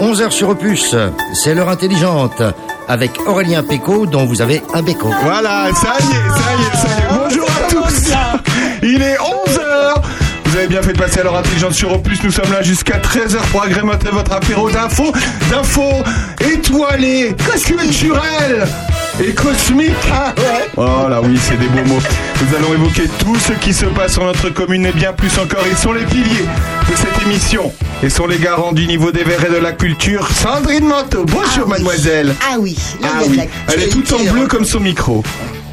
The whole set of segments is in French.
11h sur Opus, c'est l'heure intelligente avec Aurélien Péco dont vous avez un béco. Voilà, ça y est, ça y est, ça y est. Bonjour à tous. Il est 11h. Vous avez bien fait de passer à l'heure intelligente sur Opus. Nous sommes là jusqu'à 13h pour agrémenter votre apéro d'infos, d'infos étoilées, culturelles et cosmiques. Ah ouais Oh là oui, c'est des beaux mots. Nous allons évoquer tout ce qui se passe dans notre commune et bien plus encore. Ils sont les piliers de cette émission et sont les garants du niveau des verres et de la culture. Sandrine Manteau, bonjour oui. mademoiselle. Ah oui, Ah oui, elle est toute en bleu comme son micro.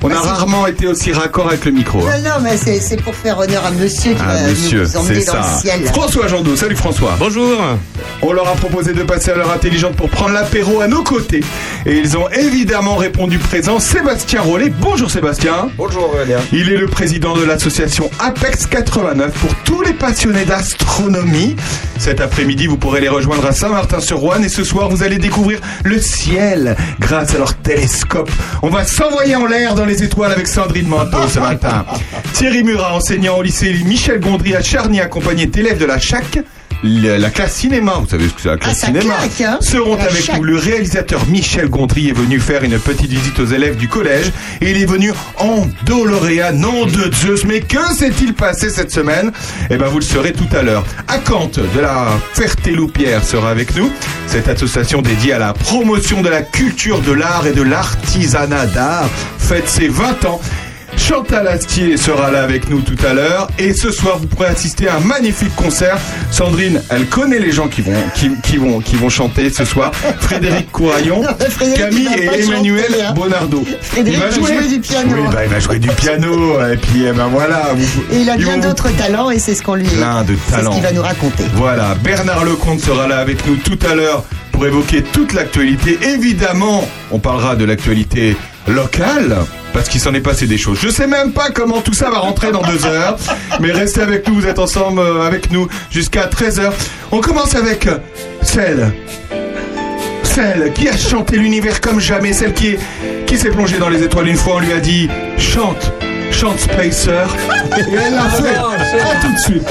On a rarement été aussi raccord avec le micro. hein. Non, non, mais c'est pour faire honneur à monsieur qui Ah va monsieur, nous emmener dans ça. le ciel. François Jandot, salut François. Bonjour. On leur a proposé de passer à l'heure intelligente pour prendre l'apéro à nos côtés. Et ils ont évidemment répondu présent. Sébastien Rollet, bonjour Sébastien. Bonjour Aurélien. Il est le président de l'association Apex 89 pour tous les passionnés d'astronomie. Cet après-midi, vous pourrez les rejoindre à Saint-Martin-sur-Ouane et ce soir, vous allez découvrir le ciel grâce à leur télescope. On va s'envoyer en l'air dans les étoiles avec Sandrine Manteau ce matin. Thierry Murat, enseignant au lycée Michel Gondry à Charny, accompagné d'élèves de la CHAC. Le- La classe cinéma, vous savez ce que c'est la classe Ah, cinéma, claque, hein seront La avec nous. Le réalisateur Michel Gondry est venu faire une petite visite aux élèves du collège et il est venu en Doloréa, nom de Zeus. Mais que s'est-il passé cette semaine? Eh ben, vous le saurez tout à l'heure. Acante de la Ferté-Loupière sera avec nous. Cette association dédiée à la promotion de la culture de l'art et de l'artisanat d'art fête ses 20 ans. Chantal Astier sera là avec nous tout à l'heure et ce soir vous pourrez assister à un magnifique concert. Sandrine, elle connaît les gens qui vont qui, qui vont qui vont chanter ce soir. Frédéric Couraillon, Frédéric, Camille il et Emmanuel chanter, hein. Bonardo. Frédéric va jouer du piano. Oui, bah, il va jouer du piano et puis eh ben voilà. vous- Et il a bien vous- d'autres talents et c'est ce qu'on lui Plein de c'est ce talents. qu'il va nous raconter. Voilà, Bernard Lecomte sera là avec nous tout à l'heure pour évoquer toute l'actualité. Évidemment, on parlera de l'actualité locale. Parce qu'il s'en est passé des choses. Je sais même pas comment tout ça va rentrer dans deux heures. Mais restez avec nous, vous êtes ensemble euh, avec nous jusqu'à 13h. On commence avec euh, celle. Celle qui a chanté l'univers comme jamais. Celle qui, est- qui s'est plongée dans les étoiles une fois. On lui a dit chante, chante Spacer. Et elle l'a fait. À tout de suite.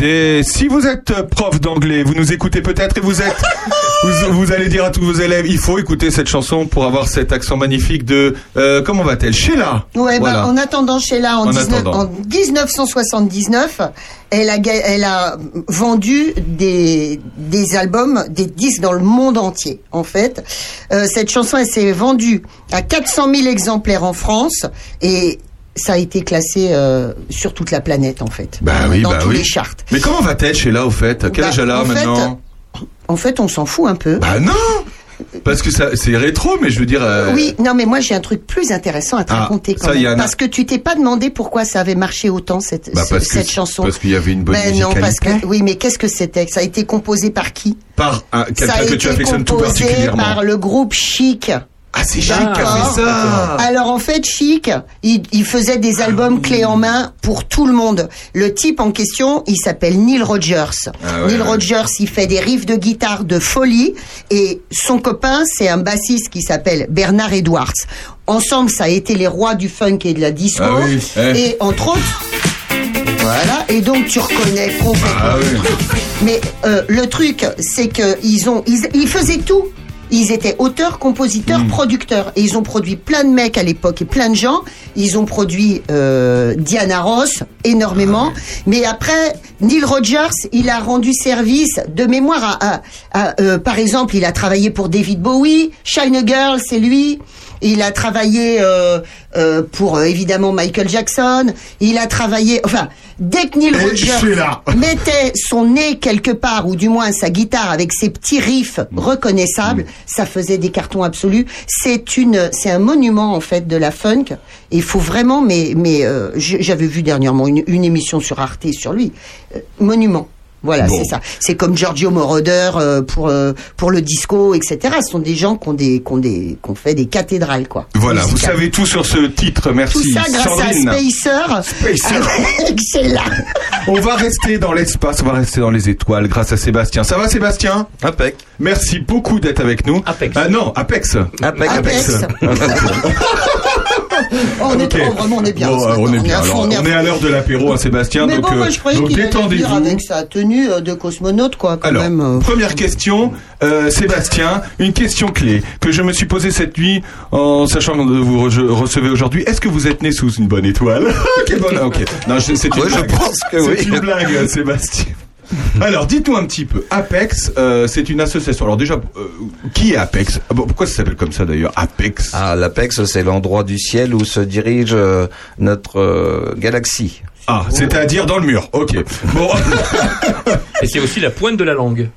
Si vous êtes prof d'anglais, vous nous écoutez peut-être et vous êtes, vous, vous allez dire à tous vos élèves, il faut écouter cette chanson pour avoir cet accent magnifique de, euh, comment va-t-elle, Sheila. Ouais, Voilà. bah, en attendant Sheila, en, En 19 attendant. en 1979, elle a, ga- elle a vendu des, des albums, des disques dans le monde entier, en fait. Euh, cette chanson, elle s'est vendue à 400 000 exemplaires en France et ça a été classé euh, sur toute la planète, en fait. Bah oui, dans bah tous oui. les charts. Mais comment va-t-elle Sheila au fait Quel Bah, âge elle a fait, maintenant En fait, on s'en fout un peu. Bah non Parce que ça, c'est rétro, mais je veux dire. euh, Oui, non, mais moi j'ai un truc plus intéressant à te Ah, raconter quand ça, même. Yana. Parce que tu t'es pas demandé pourquoi ça avait marché autant cette, Bah ce- parce que- cette chanson. parce qu'il y avait une bonne Ben non, parce que oui, mais qu'est-ce que c'était Ça a été composé par qui Par un- quelqu'un que tu affectionnes tout composé particulièrement. par le groupe Chic. Ah, c'est Chic qui a fait ça Alors en fait, Chic, il, il faisait des albums clés en main pour tout le monde. Le type en question, il s'appelle Neil Rogers. Ah ouais, Neil ouais. Rogers, il fait des riffs de guitare de folie et son copain, c'est un bassiste qui s'appelle Bernard Edwards. Ensemble, ça a été les rois du funk et de la disco. Ah oui, eh. Et entre autres, voilà. Et donc tu reconnais complètement Ah le oui. truc. Mais euh, le truc, c'est que ils ont, ils, ils faisaient tout. Ils étaient auteurs, compositeurs, Hmm. producteurs. Et ils ont produit plein de mecs à l'époque et plein de gens. Ils ont produit euh, Diana Ross énormément. Mais après, Neil Rogers, il a rendu service de mémoire à, à- à, euh, par exemple, il a travaillé pour David Bowie, Shine a Girl, c'est lui. Il a travaillé euh, euh, pour euh, évidemment Michael Jackson. Il a travaillé, enfin, dès que Neil Et Rogers mettait son nez quelque part, ou du moins sa guitare avec ses petits riffs reconnaissables, ça faisait des cartons absolus. C'est une, c'est un monument en fait de la funk. Il faut vraiment, mais, j'avais vu dernièrement une, une émission sur Arte sur lui, monument. Voilà, Bon. c'est ça. C'est comme Giorgio Moroder euh, pour euh, pour le disco, etc. Ce sont des gens qui ont des qui ont des qui ont fait des cathédrales, quoi. Voilà, vous savez tout sur ce titre, merci. Tout ça grâce Sandrine. à Spacer. Spacer. Sheila. On va rester dans l'espace, on va rester dans les étoiles grâce à Sébastien. Ça va Sébastien? Impec. Merci beaucoup d'être avec nous. Apex. Ah non, Apex. Impec, Apex. on est Ok. trop, vraiment, on est bien. Bon, euh, on est bien. à Alors, on est à on est fond. à l'heure de l'apéro, hein, Sébastien. Mais donc, bon, euh, moi, je croyais donc qu'il allait venir détendez-vous. avec sa tenue euh, de cosmonaute, quoi, quand Alors, même. première question, euh, Sébastien, une question clé que je me suis posée cette nuit en sachant que vous re- recevez aujourd'hui. Est-ce que vous êtes né sous une bonne étoile? Quelle bonne. Ok. Non, je- c'est une Oui, je blague. pense que C'est oui. une blague, Sébastien. Alors, dites-nous un petit peu. Apex, euh, c'est une association. Alors déjà, euh, qui est Apex? Ah bon, Pourquoi ça s'appelle comme ça d'ailleurs Apex? Ah, l'Apex, c'est l'endroit du ciel où se dirige euh, notre euh, galaxie. Ah, c'est-à-dire dans le mur. Ok. Bon. Et c'est aussi la pointe de la langue.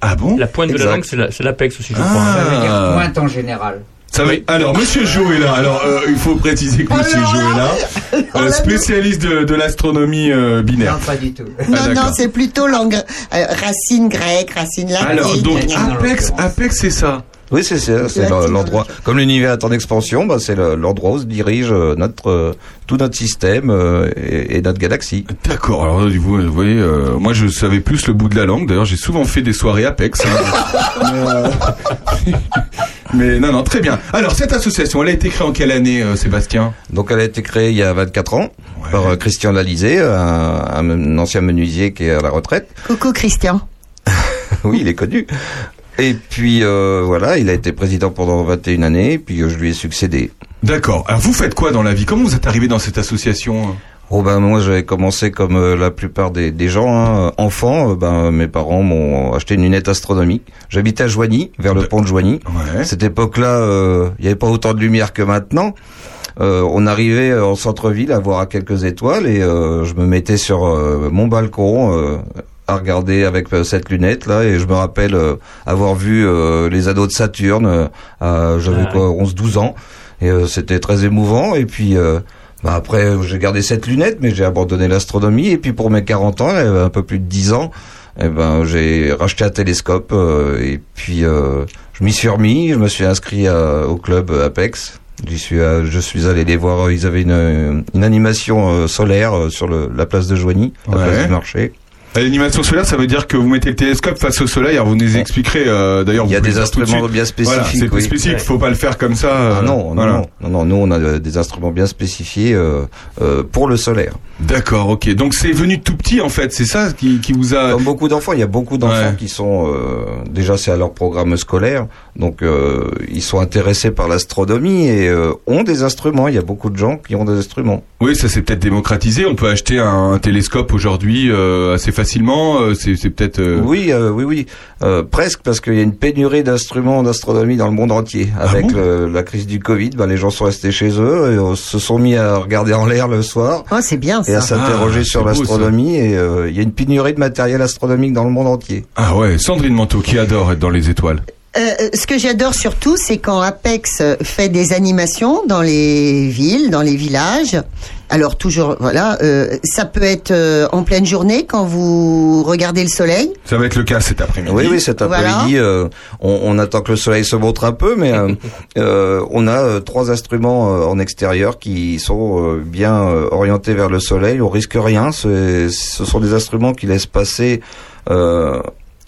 ah bon? La pointe de la langue, c'est la- c'est l'apex aussi, je crois. Ah. Ça veut dire pointe en général. Ça va. Alors, Monsieur Jo est là. Alors, euh, il faut préciser que Monsieur Jo est là, Euh, spécialiste de, de l'astronomie euh, binaire. Non, pas du tout. Ah, Non, non, c'est plutôt langue, euh, racine grecque, racine latine. Alors, donc en Apex. Apex, c'est ça. Oui, c'est ça, c'est l'endroit. Comme l'univers est en expansion, bah, c'est le- l'endroit où se dirige notre euh, tout notre système euh, et, et notre galaxie. D'accord. Alors, vous, vous voyez, euh, moi, je savais plus le bout de la langue. D'ailleurs, j'ai souvent fait des soirées Apex. hein. mais, euh, mais non, non, très bien. Alors, cette association, elle a été créée en quelle année, euh, Sébastien? Donc, elle a été créée il y a 24 ans par euh, Christian Lalizé, un, un ancien menuisier qui est à la retraite. Coucou Christian. oui, il est connu. Et puis euh, voilà, il a été président pendant 21 années, puis je lui ai succédé. D'accord. Alors, vous faites quoi dans la vie? Comment vous êtes arrivé dans cette association? Oh ben moi j'avais commencé comme euh, la plupart des, des gens, hein, enfant. euh, ben mes parents m'ont acheté une lunette astronomique. J'habitais à Joigny, vers le pont de Joigny. Ouais. À cette époque-là, euh, il n'y avait pas autant de lumière que maintenant. Euh, on arrivait euh, en centre-ville à voir à quelques étoiles et euh, je me mettais sur euh, mon balcon euh, à regarder avec euh, cette lunette là et je me rappelle euh, avoir vu euh, les ados de Saturne. euh, J'avais Ah quoi 11-12 ans et euh, c'était très émouvant et puis. Bah après, j'ai gardé cette lunette, mais j'ai abandonné l'astronomie. Et puis pour mes 40 ans, un peu plus de 10 ans, eh ben j'ai racheté un télescope. euh, et puis euh, je m'y suis remis. Je me suis inscrit à- au club Apex. J'y suis, euh, je suis allé les voir. euh, Ils avaient une, une animation euh, solaire sur le, la place de Joigny, la Ouais. place du marché. L'animation solaire, ça veut dire que vous mettez le télescope face au soleil. Alors vous nous expliquerez. euh, D'ailleurs, Il y a des instruments bien Voilà, spécifiques. c'est oui. spécifique. Faut pas le faire comme ça. Ah euh, non, non, voilà. non, non, non, nous on a des instruments bien spécifiés euh, euh, pour le solaire. D'accord, ok. Donc c'est venu tout petit en fait. C'est ça qui, qui vous a. Comme beaucoup d'enfants, il y a beaucoup d'enfants Ouais. qui sont euh, déjà c'est à leur programme scolaire, donc euh, ils sont intéressés par l'astronomie et euh, ont des instruments. Il y a beaucoup de gens qui ont des instruments. Oui, ça s'est peut-être démocratisé. On peut acheter un, un télescope aujourd'hui euh, assez facilement. Euh, c'est c'est peut-être. euh, Oui, euh, oui, oui, Euh, presque parce qu'il y a une pénurie d'instruments d'astronomie dans le monde entier. Avec Ah bon? le- la crise du Covid, bah, les gens sont restés chez eux, et, euh, se sont mis à regarder en l'air le soir Oh, c'est bien et à s'interroger Ah, sur l'astronomie. Et euh, il y a une pénurie de matériel astronomique dans le monde entier. Ah ouais, Sandrine Manteau qui adore être dans les étoiles. Euh, euh, ce que j'adore surtout, c'est quand Apex fait des animations dans les villes, dans les villages. Alors toujours, voilà, euh, ça peut être euh, en pleine journée quand vous regardez le soleil. Ça va être le cas cet après-midi. Oui, oui, cet Voilà. après-midi, euh, on, on attend que le soleil se montre un peu, mais euh, euh, on a euh, trois instruments euh, en extérieur qui sont euh, bien euh, orientés vers le soleil. On risque rien. Ce sont des instruments qui laissent passer euh,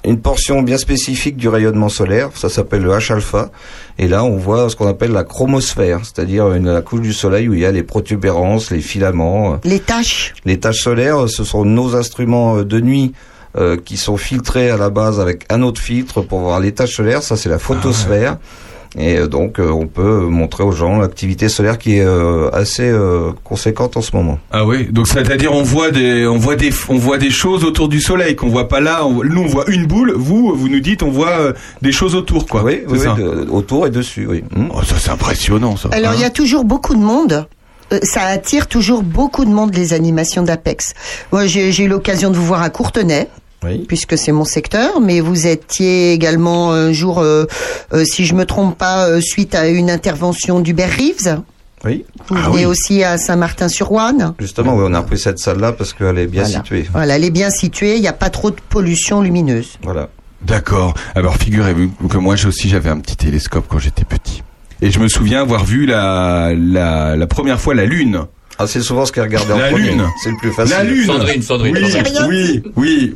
une portion bien spécifique du rayonnement solaire. Ça s'appelle le H-alpha. Et là, on voit ce qu'on appelle la chromosphère, c'est-à-dire une, la couche du soleil où il y a les protubérances, les filaments. euh, Les taches. les tâches solaires, ce sont nos instruments euh, de nuit euh, qui sont filtrés à la base avec un autre filtre pour voir les tâches solaires. Ça, c'est la photosphère. Et euh, donc, euh, on peut montrer aux gens l'activité solaire qui est euh, assez euh, conséquente en ce moment. Ah oui, donc c'est-à-dire on voit des, on voit des, on voit des choses autour du soleil qu'on voit pas là. On- nous on voit une boule. Vous, vous nous dites on voit euh, des choses autour quoi. oui, C'est oui, ça. oui, de- autour et dessus, oui. Hmm. Oh, ça c'est impressionnant ça. Alors il y a toujours beaucoup de monde. Euh, ça attire toujours beaucoup de monde les animations d'Apex. Moi j'ai eu l'occasion de vous voir à Courtenay. Oui. puisque c'est mon secteur, mais vous étiez également un jour, euh, euh, si je me trompe pas, euh, suite à une intervention d'Hubert Reeves. Oui. Vous Ah venez oui. aussi à Saint-Martin-sur-Ouane. Justement, oui, on a repris cette salle-là parce qu'elle est bien Voilà. située. Voilà, elle est bien située, il n'y a pas trop de pollution lumineuse. Voilà. D'accord. Alors figurez-vous que moi aussi j'avais un petit télescope quand j'étais petit. Et je me souviens avoir vu la, la, la première fois la lune. Ah, c'est souvent ce qui est regardé en La premier. lune. C'est le plus facile. La lune. Sandrine, Sandrine, Oui, Sandrine. oui, oui.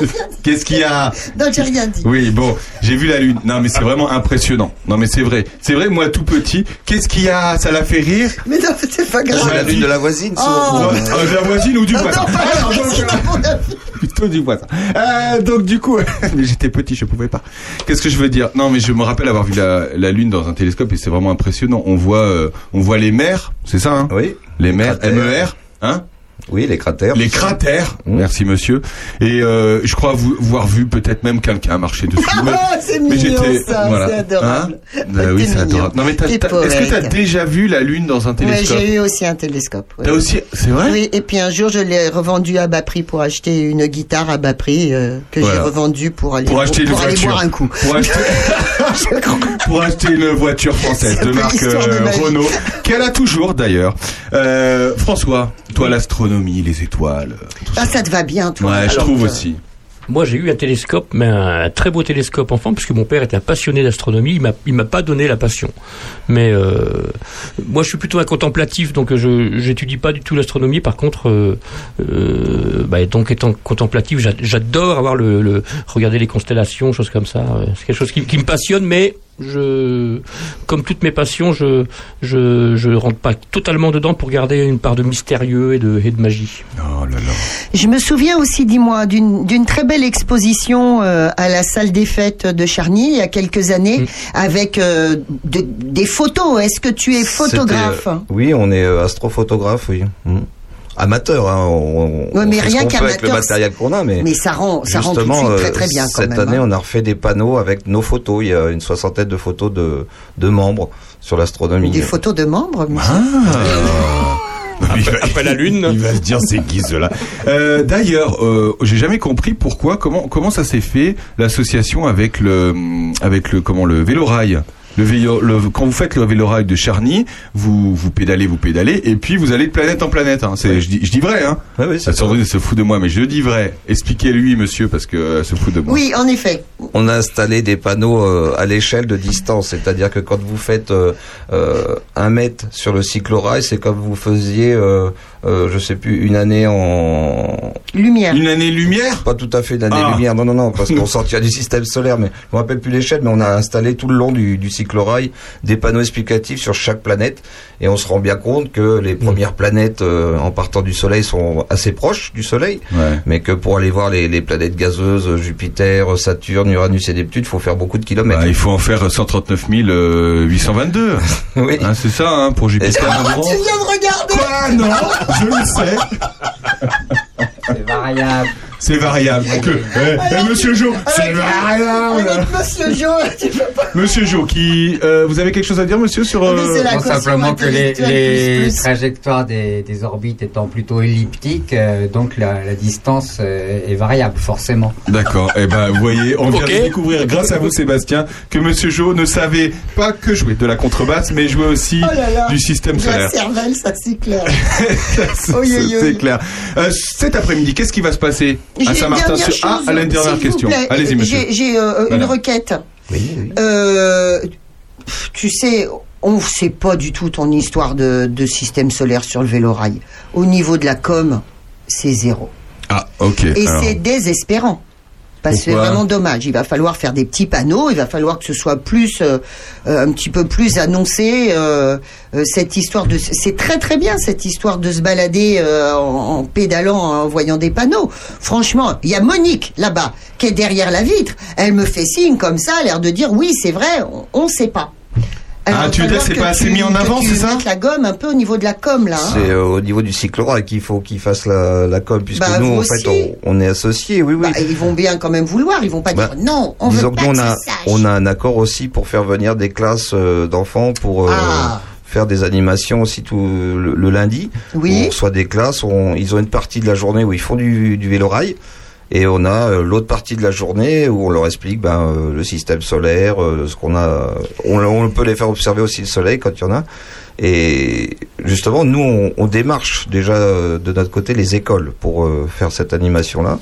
Qu'est-ce qu'il y a Non, j'ai rien dit. Oui, bon, j'ai vu la lune. Non, mais c'est vraiment impressionnant. Non, mais c'est vrai. C'est vrai, moi, tout petit, qu'est-ce qu'il y a? Ça l'a fait rire? Mais non, c'est pas C'est grave. la lune de la voisine. Oh. euh, de la voisine ou du Non, voisin? pas Alors, la donc, euh. Plutôt du voisin. Euh, donc du coup, mais j'étais petit, je pouvais pas. Qu'est-ce que je veux dire? Non, mais je me rappelle avoir vu la, la lune dans un télescope et c'est vraiment impressionnant. On voit, euh, on voit les mers, c'est ça hein? Oui. Les cratères. MER, hein? Oui, les cratères. Les cratères. Mmh. Merci monsieur. Et euh, je crois vous, voir vu peut-être même quelqu'un marcher dessus. Ah, c'est mignon ça, voilà. c'est adorable. Hein Bah oui, c'est adorable. Non mais est-ce que t'as poète. déjà vu la lune dans un télescope j'ai eu aussi un télescope. ouais. T'as aussi, c'est vrai Oui, et puis un jour, je l'ai revendu à bas prix pour acheter une guitare à bas prix euh, que j'ai revendue pour aller, Pour acheter une pour aller voiture. boire un coup. Pour acheter, pour une voiture française de marque de euh. Renault, qu'elle a toujours d'ailleurs. François, toi l'astronomie, les étoiles. euh, tout. Ah, ça te va bien, toi. Ouais, je trouve euh, aussi. Moi, j'ai eu un télescope, mais un très beau télescope enfant, puisque mon père était un passionné d'astronomie. Il m'a, il m'a pas donné la passion. Mais euh, moi, je suis plutôt un contemplatif, donc je j'étudie pas du tout l'astronomie. Par contre, euh, euh, bah, donc étant contemplatif, j'a- j'adore avoir le, le regarder les constellations, choses comme ça. C'est quelque chose qui, qui me passionne, mais je, comme toutes mes passions, je je je rentre pas totalement dedans pour garder une part de mystérieux et de et de magie. Oh là là. Je me souviens aussi, dis-moi, d'une d'une très belle exposition euh, à la salle des fêtes de Charny il y a quelques années Mm. avec euh, de- des photos. Est-ce que tu es photographe? euh, Oui, on est astrophotographe, oui. Hmm. Amateur, hein. On, Ouais, mais fait rien peut avec le qu'amateur, matériel qu'on a, mais, Mais ça rend, ça rend tout de suite très très bien quand cette même. année, hein. on a refait des panneaux avec nos photos. Il y a une soixantaine de photos de, de membres sur l'astronomie. Des photos de membres. Ah. Il va- Après la lune. Il va se dire c'est qui cela. Euh, D'ailleurs, euh, j'ai jamais compris pourquoi, comment, comment ça s'est fait l'association avec le, avec le, comment le vélo rail. Le vélo, le- quand vous faites le vélo-rail de Charny, vous, vous pédalez, vous pédalez, et puis vous allez de planète en planète. Hein. C'est, je, dis, je dis vrai, hein. Ouais, oui, c'est se fout de moi, mais je dis vrai. Expliquez-lui, monsieur, parce que euh, se fout de moi. Oui, en effet. On a installé des panneaux euh, à l'échelle de distance, c'est-à-dire que quand vous faites euh, euh, un mètre sur le cyclorail, c'est comme vous faisiez, euh, euh, je sais plus, une année en Lumière. Une année lumière? Pas tout à fait une année Ah. lumière, non non non, parce qu'on sortira du système solaire, mais je me rappelle plus l'échelle, mais on a installé tout le long du, du cyclorail des panneaux explicatifs sur chaque planète, et on se rend bien compte que les premières planètes euh, en partant du Soleil sont assez proches du Soleil, Ouais. mais que pour aller voir les, les planètes gazeuses, Jupiter, Saturne, Uranus et Neptune, il faut faire beaucoup de kilomètres. Bah, il faut en faire 139 euh, 822. oui. Hein, c'est ça, hein, pour Jupiter. Gros. Tu viens de regarder Quoi? Non, je le sais. C'est variable. C'est variable. Que- eh, eh, monsieur Jo, c'est variable. Avec Monsieur Jo, tu peux pas. Monsieur Jo, qui, euh, vous avez quelque chose à dire, monsieur, sur Mais c'est euh, la Non, simplement que les, intellectuelle les plus, plus. trajectoires des, des orbites étant plutôt elliptiques, euh, donc la, la distance euh, est variable forcément. D'accord. Eh ben, vous voyez, on vient de découvrir, grâce à vous, Sébastien, que Monsieur Jo ne savait pas que jouer de la contrebasse, mais jouer aussi Oh là là. du système La solaire. cervelle, ça c'est clair. C'est clair. Euh, cet après-midi, qu'est-ce qui va se passer? À J'ai une Saint-Martin Ah, à la dernière vous question. Allez-y, monsieur. J'ai euh, une requête. Oui, oui. Euh, tu sais, on ne sait pas du tout ton histoire de, de système solaire sur le vélorail. Au niveau de la com, c'est zéro. Ah, ok. Et c'est désespérant. Parce que c'est vraiment dommage. Il va falloir faire des petits panneaux. Il va falloir que ce soit plus, euh, euh, un petit peu plus annoncé euh, euh, cette histoire de. C'est très très bien cette histoire de se balader euh, en, en pédalant, en voyant des panneaux. Franchement, il y a Monique là-bas qui est derrière la vitre. Elle me fait signe comme ça, l'air de dire oui, c'est vrai, on, on sait pas. Ah, tu veux dire que c'est pas assez mis en avant, c'est ça Tu la gomme un peu au niveau de la com là. hein. C'est euh, au niveau du cyclorail qu'il faut qu'il fasse la, la com, puisque Bah, nous, en aussi. fait, on, on est associés, oui, oui. Bah, ils vont bien quand même vouloir. Ils vont pas Bah, dire non. On Disons veut que pas nous, on que a, ça on a un accord aussi pour faire venir des classes euh, d'enfants pour euh, Ah. faire des animations aussi tout le, le lundi. Oui. On reçoit des classes, on- ils ont une partie de la journée où ils font du, du vélo-rail. Et on a euh, l'autre partie de la journée où on leur explique ben, euh, le système solaire, euh, ce qu'on a. On, on peut les faire observer aussi le soleil quand il y en a. Et justement, nous, on, on démarche déjà de notre côté les écoles pour faire cette animation-là.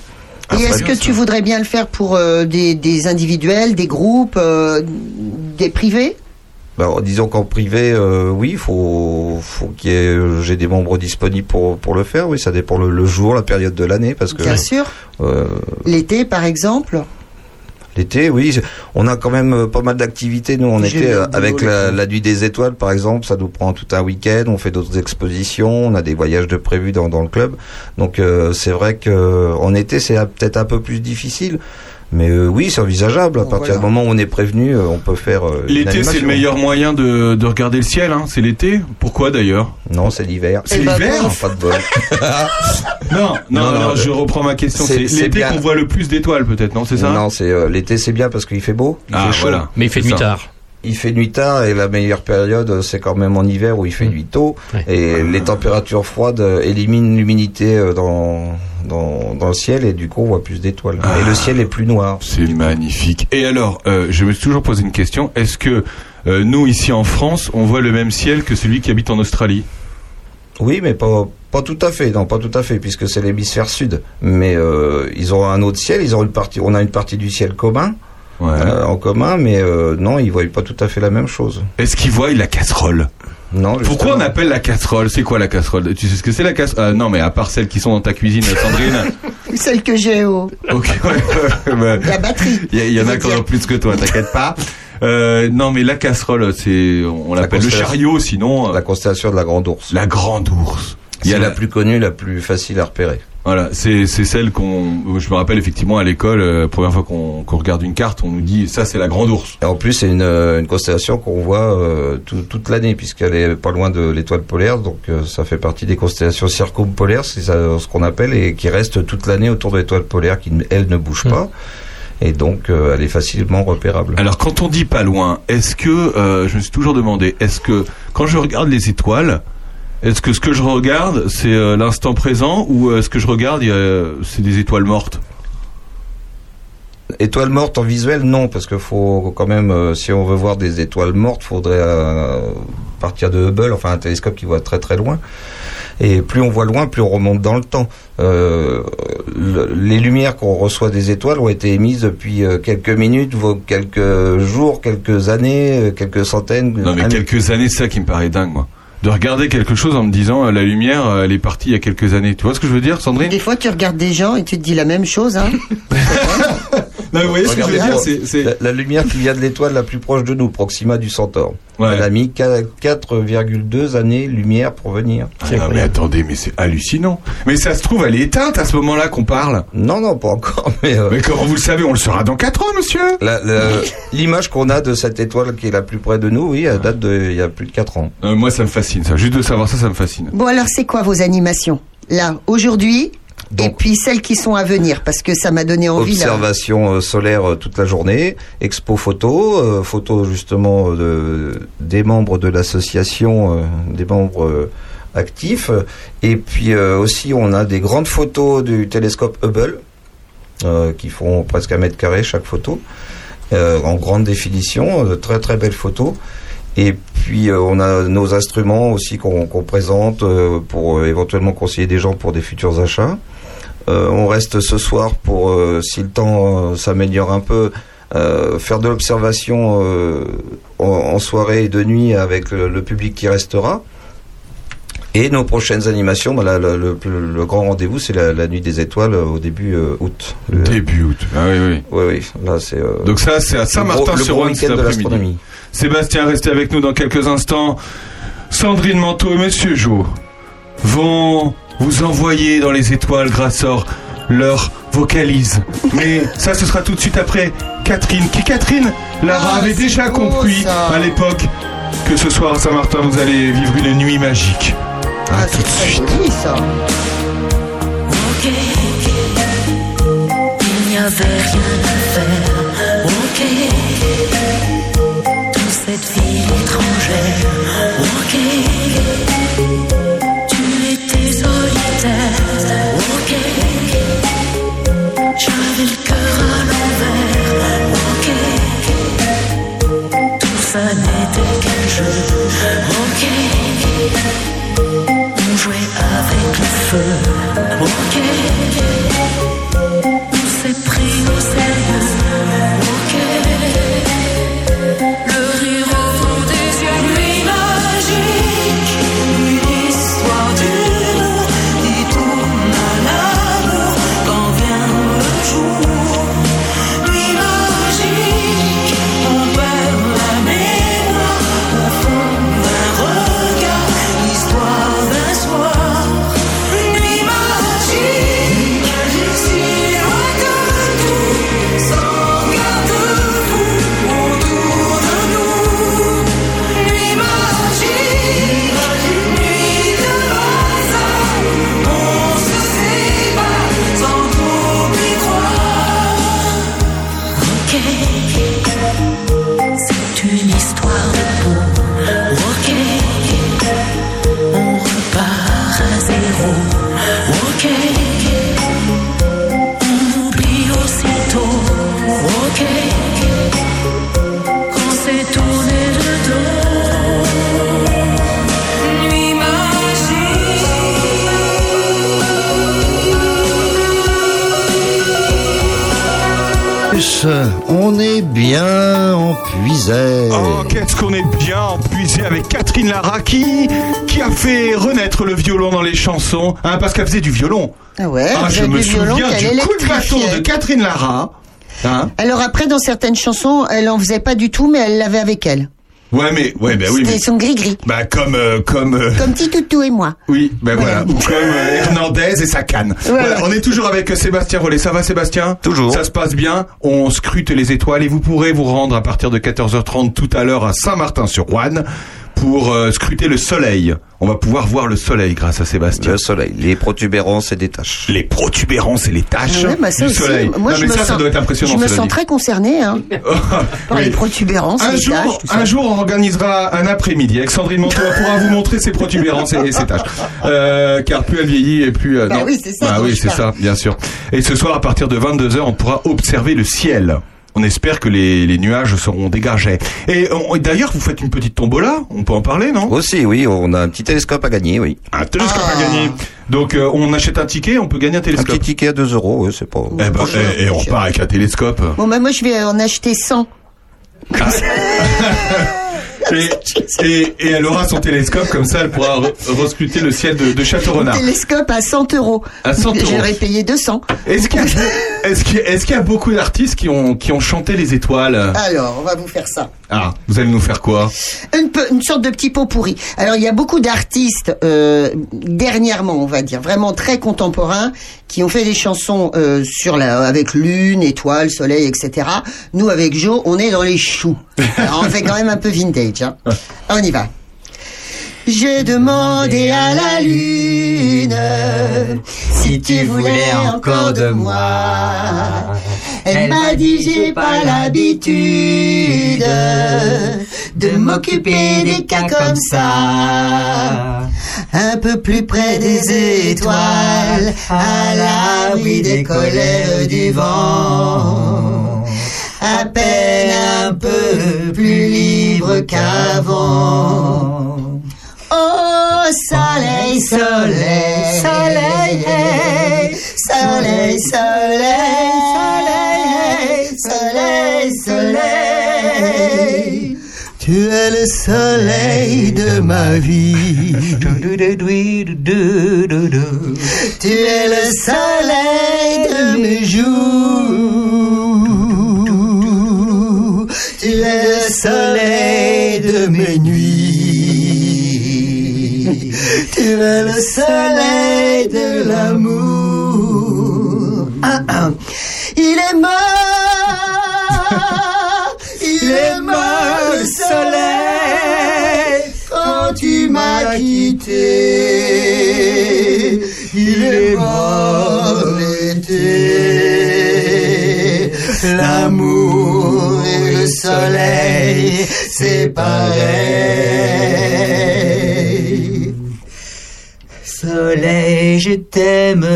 Et est-ce que tu voudrais bien le faire pour euh, des, des individuels, des groupes, euh, des privés? Ben, disons qu'en privé, euh, oui, faut, faut qu'il y ait, euh, j'ai des membres disponibles pour pour le faire. Oui, ça dépend le, le jour, la période de l'année, parce que Bien sûr. euh, L'été, par exemple. l'été, oui, on a quand même pas mal d'activités. Nous, on était avec la, nuit des étoiles, par exemple, ça nous prend tout un week-end. On fait d'autres expositions, on a des voyages de prévus dans dans le club. Donc euh, c'est vrai que euh, en été, c'est peut-être un peu plus difficile. Mais euh, oui, c'est envisageable. À partir voilà. du moment où on est prévenu, euh, on peut faire. euh, L'été, c'est le meilleur moyen de, de regarder le ciel, hein. C'est l'été. Pourquoi d'ailleurs Non, c'est l'hiver. C'est Eh ben, l'hiver. Pas de bol. Non, non, Non, non, non, je reprends ma question. c'est- l'été qu'on voit le plus d'étoiles, peut-être, non C'est ça Non, c'est euh, l'été, c'est bien parce qu'il fait beau, il Ah, fait chaud. voilà. Mais il fait nuit tard. Il fait nuit tard et la meilleure période, c'est quand même en hiver où il fait nuit tôt. Et les températures froides euh, éliminent l'humidité euh, dans, dans, dans le ciel et du coup on voit plus d'étoiles. Et le ciel est plus noir. C'est magnifique. Et alors, euh, je me suis toujours posé une question. Est-ce que euh, nous, ici en France, on voit le même ciel que celui qui habite en Australie? Oui, mais pas, pas tout à fait, non, pas tout à fait, puisque c'est l'hémisphère sud. Mais euh, ils ont un autre ciel, ils ont une partie, on a une partie du ciel commun, Ouais. euh, en commun, mais euh, non, ils voient pas tout à fait la même chose. Est-ce qu'ils voient la casserole? Non. Pourquoi on appelle la casserole? C'est quoi la casserole? Tu sais ce que c'est la casserole? Non, mais à part celles qui sont dans ta cuisine, Sandrine. Celle que j'ai au. ok, ouais. La batterie. Il y, en a Je veux qui en dire. ont plus que toi, t'inquiète pas. Euh, non, mais la casserole, c'est, on La l'appelle le chariot, sinon euh, La constellation de la Grande Ourse. la grande ours. Il y a C'est la plus connue, la plus facile à repérer. Voilà, c'est c'est celle qu'on. Je me rappelle effectivement à l'école, euh, première fois qu'on qu'on regarde une carte, on nous dit ça c'est la grande ours. Et en plus, c'est une, euh, une constellation qu'on voit euh, tout- toute l'année, puisqu'elle est pas loin de l'étoile polaire, donc euh, ça fait partie des constellations circumpolaires, c'est ce qu'on appelle, et qui reste toute l'année autour de l'étoile polaire, qui elle ne bouge pas, et donc euh, elle est facilement repérable. Alors quand on dit pas loin, est-ce que euh, je me suis toujours demandé, est-ce que quand je regarde les étoiles, est-ce que ce que je regarde c'est euh, l'instant présent ou euh, ce que je regarde a- c'est des étoiles mortes? Étoiles mortes en visuel, non, parce que faut quand même, euh, si on veut voir des étoiles mortes, faudrait euh, partir de Hubble, enfin un télescope qui voit très très loin. Et plus on voit loin, plus on remonte dans le temps. Euh, le- les lumières qu'on reçoit des étoiles ont été émises depuis euh, quelques minutes, quelques jours, quelques années, euh, quelques centaines. Non mais quelques années, c'est ça qui me paraît dingue, moi. De regarder quelque chose en me disant euh, la lumière, euh, elle est partie il y a quelques années. Tu vois ce que je veux dire, Sandrine? Des fois, tu regardes des gens et tu te dis la même chose. Hein. Non, vous voyez ce que je veux dire c'est- c'est- La, la lumière qui vient de l'étoile la plus proche de nous, Proxima du Centaure. Ouais. Elle a mis qua- 4,2 années lumière pour venir. Ah non mais attendez, mais c'est hallucinant. Mais ça se trouve, elle est éteinte à ce moment-là qu'on parle. Non, non, pas encore, mais... euh, Mais comment vous le savez On le saura dans 4 ans, monsieur la- la- L'image qu'on a de cette étoile qui est la plus près de nous, oui, elle date de il y a plus de 4 ans. Euh, Moi, ça me fascine, ça. Juste de savoir ça, ça me fascine. Bon, alors, c'est quoi vos animations? Là, aujourd'hui, et puis celles qui sont à venir, parce que ça m'a donné envie. Observation euh, solaire euh, toute la journée, expo photo, euh, photo justement de, des membres de l'association, euh, des membres actifs, et puis aussi on a des grandes photos du télescope Hubble qui font presque un mètre carré chaque photo, en grande définition, de très très belles photos. Et puis euh, on a nos instruments aussi qu'on présente euh, pour euh, éventuellement conseiller des gens pour des futurs achats. Euh, on reste ce soir pour, euh, si le temps euh, s'améliore un peu, faire de l'observation en, en soirée et de nuit avec le, le public qui restera. Et nos prochaines animations, bah, la- la- le, grand rendez-vous, c'est la, la nuit des étoiles au début euh, août. Le- Début août. Ah oui, oui. Oui, oui, là c'est. euh, Donc ça, c'est à le cet après-midi. Sébastien, restez avec nous dans quelques instants. Sandrine Manteau et Monsieur Jo vont vous envoyer dans les étoiles grâce à leur vocalise. Mais ça, ce sera tout de suite après Catherine. Qui Catherine? Lara Ah, avait déjà beau, compris ça. à l'époque que ce soir à Saint-Martin, vous allez vivre une nuit magique. Ah, À tout de suite. joli, ça. Ok, il n'y avait rien à faire. Ok, avec hein, parce qu'elle faisait du violon. Ah ouais, Ah, je me du violon souviens du coup de bâton de Catherine Lara. Hein Alors après, dans certaines chansons, elle en faisait pas du tout, mais elle l'avait avec elle. ouais, mais, ouais, bah oui, C'était mais, son gris-gris. bah, comme, euh, comme, euh, Comme Petit Toutou et moi. oui, ben voilà, ou comme euh, Hernandez et sa canne. Voilà. Voilà, on est toujours avec euh, Sébastien Rollet. Ça va, Sébastien? Toujours. Ça se passe bien. On scrute les étoiles et vous pourrez vous rendre à partir de 14h30 tout à l'heure à Saint-Martin-sur-Ouane pour euh, scruter le soleil. On va pouvoir voir le soleil grâce à Sébastien. Le soleil, les protubérances et des taches. Les protubérances et les taches Ouais, bah ça du aussi, soleil. Moi, non, je mais me ça, ça sens- doit être impressionnant. Je me sens dit. très concernée hein, par Oui. les protubérances, Un les jour, taches, tout ça. un jour, on organisera un après-midi. Alexandrine Mantois pourra vous montrer ses protubérances et, et ses taches. Euh, car plus elle vieillit et plus... euh, Bah non. oui, c'est ça Bah oui, c'est ça, bien sûr. Et ce soir, à partir de 22h, on pourra observer le ciel. On espère que les, les nuages seront dégagés. Et et d'ailleurs, vous faites une petite tombola, on peut en parler, non? Aussi, oui, on a un petit télescope à gagner, oui. Un télescope Ah. à gagner. Donc, euh, on achète un ticket, on peut gagner un Un télescope. petit ticket à 2 euros, oui, c'est pas... Eh ben, et, et on repart avec un télescope. Bon, bah, moi, je vais en acheter 100. Et, et, et elle aura son télescope, comme ça, elle pourra re- rescruter le ciel de, de Château-Renard. Télescope à 100 euros. À 100 euros. J'aurais payé 200. Est-ce qu'il y, a- est-ce qu'il y a- y beaucoup d'artistes qui ont, qui ont chanté les étoiles? Alors, on va vous faire ça. Ah, vous allez nous faire quoi? Une, une sorte de petit pot pourri. Alors, il y a beaucoup d'artistes, euh, dernièrement, on va dire, vraiment très contemporains, qui ont fait des chansons euh, sur la, avec lune, étoile, soleil, etc. Nous, avec Joe, on est dans les choux. Alors, on fait quand même un peu vintage. On y va. J'ai demandé à la lune si tu voulais encore de moi. Elle m'a dit j'ai pas l'habitude de m'occuper des cas comme ça. Un peu plus près des étoiles, à l'abri des colères du vent. Un peu plus libre qu'avant. Oh, soleil, soleil, soleil, soleil, soleil, soleil, soleil. Tu es le soleil de ma vie. Tu es le soleil de mes jours. Le soleil de mes nuits. Tu es le soleil de l'amour. Ah, ah. Il est mort. Il est mort le soleil quand tu m'as quitté. Il est mort l'été. Soleil, pareil. Soleil, je t'aime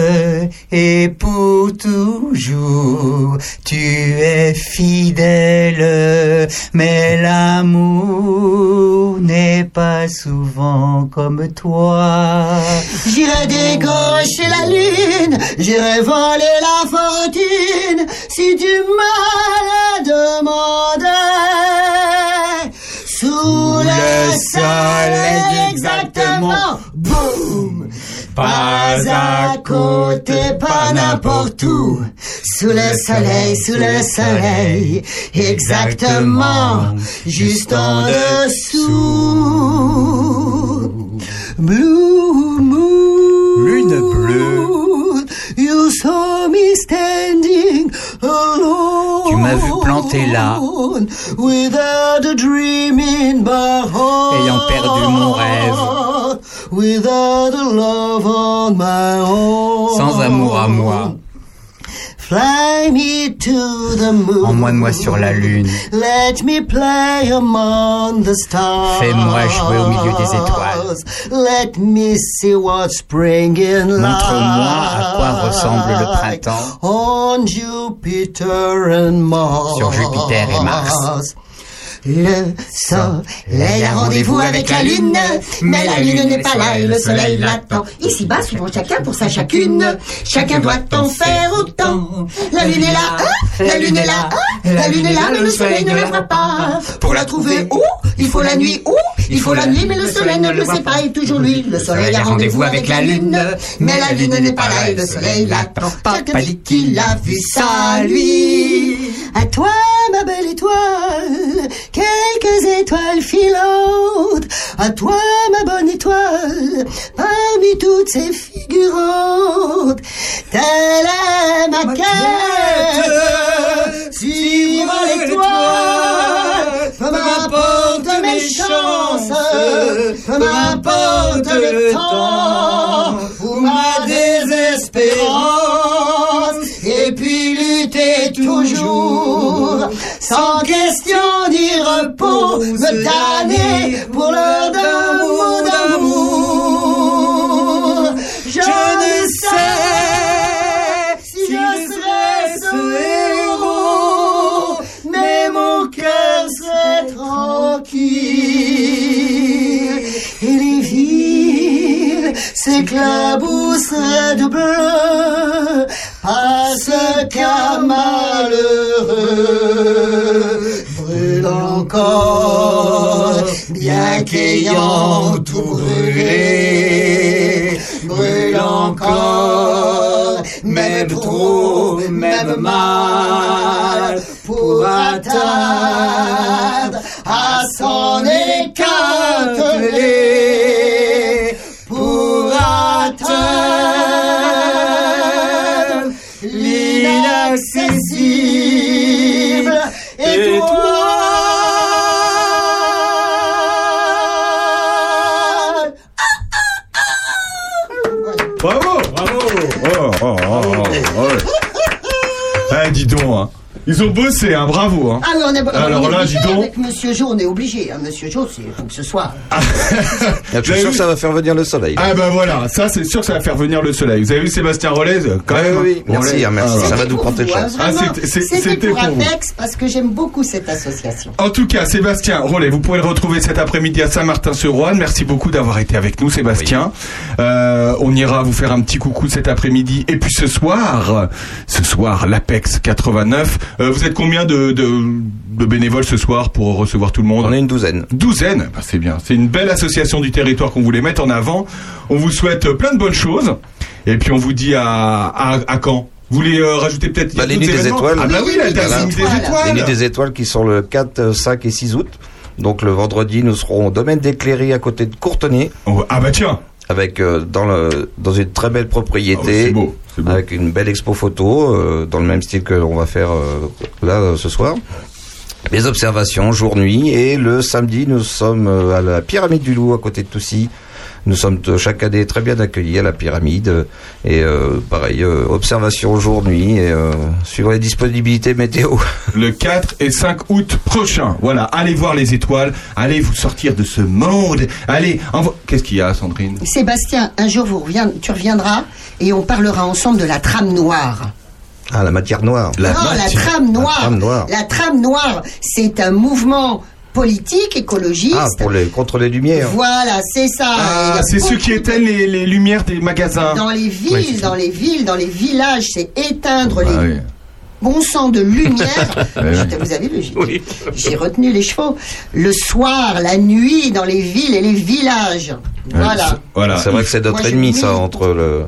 et pour toujours tu es fidèle, mais l'amour n'est pas souvent comme toi. J'irai décrocher la lune, j'irai voler la fortune si tu me demandais. Sous le soleil, exactement. Boum! Pas à côté, pas n'importe où. Sous le soleil, sous le soleil, exactement. Juste en dessous. Blue moon. You saw me standing alone. Tu m'as vu planté là. Without a dream in my heart. Ayant perdu mon rêve. Without a love on my own. Sans amour à moi. Fly me to the moon. Emmène-moi sur la lune. Let me play among the stars. Fais-moi jouer au milieu des étoiles. Let me see what spring in Montre-moi à quoi ressemble le printemps. On Jupiter and Mars. Sur Jupiter et Mars. Le soleil a rendez-vous avec la lune, mais la lune n'est pas là et le soleil l'attend. Ici-bas, souvent chacun pour sa chacune, chacun doit en faire autant. La lune est là, hein, la lune est là, hein, la lune est là, mais le soleil ne la voit pas. Pour la trouver où? Il faut la nuit où? Il faut la nuit, mais le soleil ne le sait pas. et toujours lui. Le soleil a rendez-vous avec la lune, mais la lune n'est pas là et le soleil l'attend. Chacun dit qu'il a vu ça lui. À toi, ma belle étoile, quelques étoiles filantes. À toi, ma bonne étoile, parmi toutes ces figurantes. Telle est ma quête, suivre l'étoile, peu m'importe mes chances. peu importe le temps ou ma désespérance, lutter toujours, sans question ni repos, me damner pour l'heure d'un mot d'amour. Je ne sais si je serai ce héros, mais mon cœur serait tranquille. Et les villes s'éclabousseraient de bleu, parce qu'un malheureux brûle encore, bien qu'ayant tout brûlé, brûle encore, même trop, même mal, pour atteindre à s'en écarteler, Ils ont bossé, hein, bravo. Hein. Ah oui, on est, Alors on est là, dis donc. Avec Monsieur Jo, on est obligé. Hein. Monsieur Jo, c'est faut que ce soit. Je suis sûr que ça va faire venir le soleil. Ah bah voilà, ça c'est sûr que ça va faire venir le soleil. Vous avez vu Sébastien Rolez quand Oui, même oui, oui. Merci, Rolez. hein, merci. Ah, Ça va nous porter chance. hein. Ah, c'était- pour vous. Apex parce que j'aime beaucoup cette association. En tout cas, Sébastien Rollet, vous pourrez le retrouver cet après-midi à Saint-Martin-sur-Roine. Merci beaucoup d'avoir été avec nous, Sébastien. Euh, on ira vous faire un petit coucou cet après-midi. Et puis ce soir, ce soir, l'Apex 89. Euh, vous êtes combien de, de, de bénévoles ce soir pour recevoir tout le monde On est une douzaine. Douzaine, bah, c'est bien. C'est une belle association du territoire qu'on voulait mettre en avant. On vous souhaite plein de bonnes choses. Et puis on vous dit à, à, à quand? Vous voulez euh, rajouter peut-être Bah, les nuits des étoiles. Ah bah oui, la des des étoiles. étoiles. Les nuits des étoiles qui sont le 4, 5 et 6 août. Donc le vendredi, nous serons au domaine des Cléry à côté de Courtenay. Oh, Ah bah tiens, avec euh, dans le dans une très belle propriété c'est beau, beau. avec une belle expo photo euh, dans le même style que l'on va faire euh, là euh, ce soir. Les observations jour nuit et le samedi nous sommes euh, à la pyramide du loup à côté de Toussy. Nous sommes euh, chaque année très bien accueillis à la pyramide euh, et euh, pareil euh, observation jour nuit et euh, suivant les disponibilités météo. le 4 et 5 août prochain. Voilà, allez voir les étoiles, allez vous sortir de ce monde. Allez, envo- qu'est-ce qu'il y a, Sandrine? Sébastien, un jour vous revien- tu reviendras et on parlera ensemble de la trame noire. Ah la matière noire. non, la trame noire. trame noire. La trame noire, c'est un mouvement politique, écologiste. Ah pour les contre les lumières. Voilà, c'est ça. Ah, c'est ceux qui éteignent les, les lumières des magasins. Dans les villes, dans les villes, dans les villages, c'est éteindre Ah les oui. Bons sens de lumière. Vous avez vu, j'ai Oui. retenu les chevaux. Le soir, la nuit, dans les villes et les villages. Voilà. Voilà. C'est vrai que c'est notre Moi, ennemi, ça, entre le,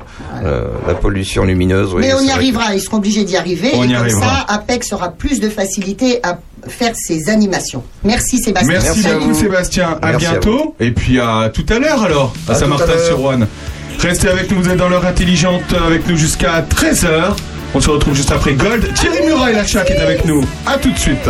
la pollution lumineuse. oui, Mais on y que- arrivera, ils seront obligés d'y arriver. On et y comme arrivera. ça, APEX aura plus de facilité à faire ses animations. Merci Sébastien. Merci, Merci à vous. Sébastien. À Merci à bientôt. Et puis à tout à l'heure alors, à À Saint-Martin-sur-Rhône. Restez avec nous, vous êtes dans l'heure intelligente avec nous jusqu'à 13h. On se retrouve juste après Gold. Thierry Murat et Lacha qui est avec nous. À tout de suite.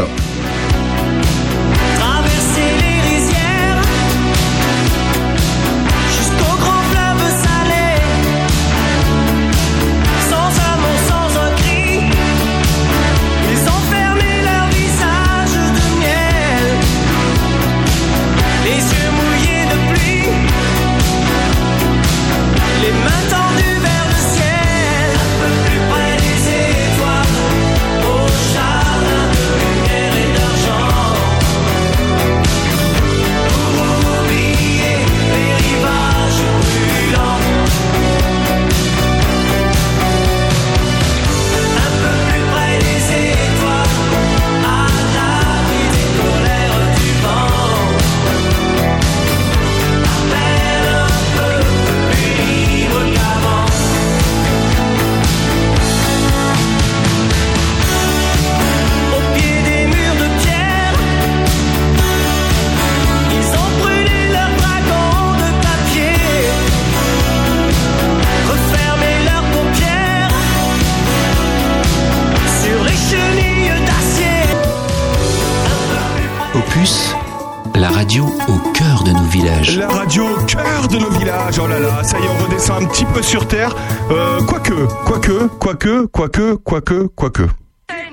La radio au cœur de nos villages. Oh là là, ça y est, on redescend un petit peu sur terre. Euh, quoique, quoique, quoique, quoique, quoique, quoique.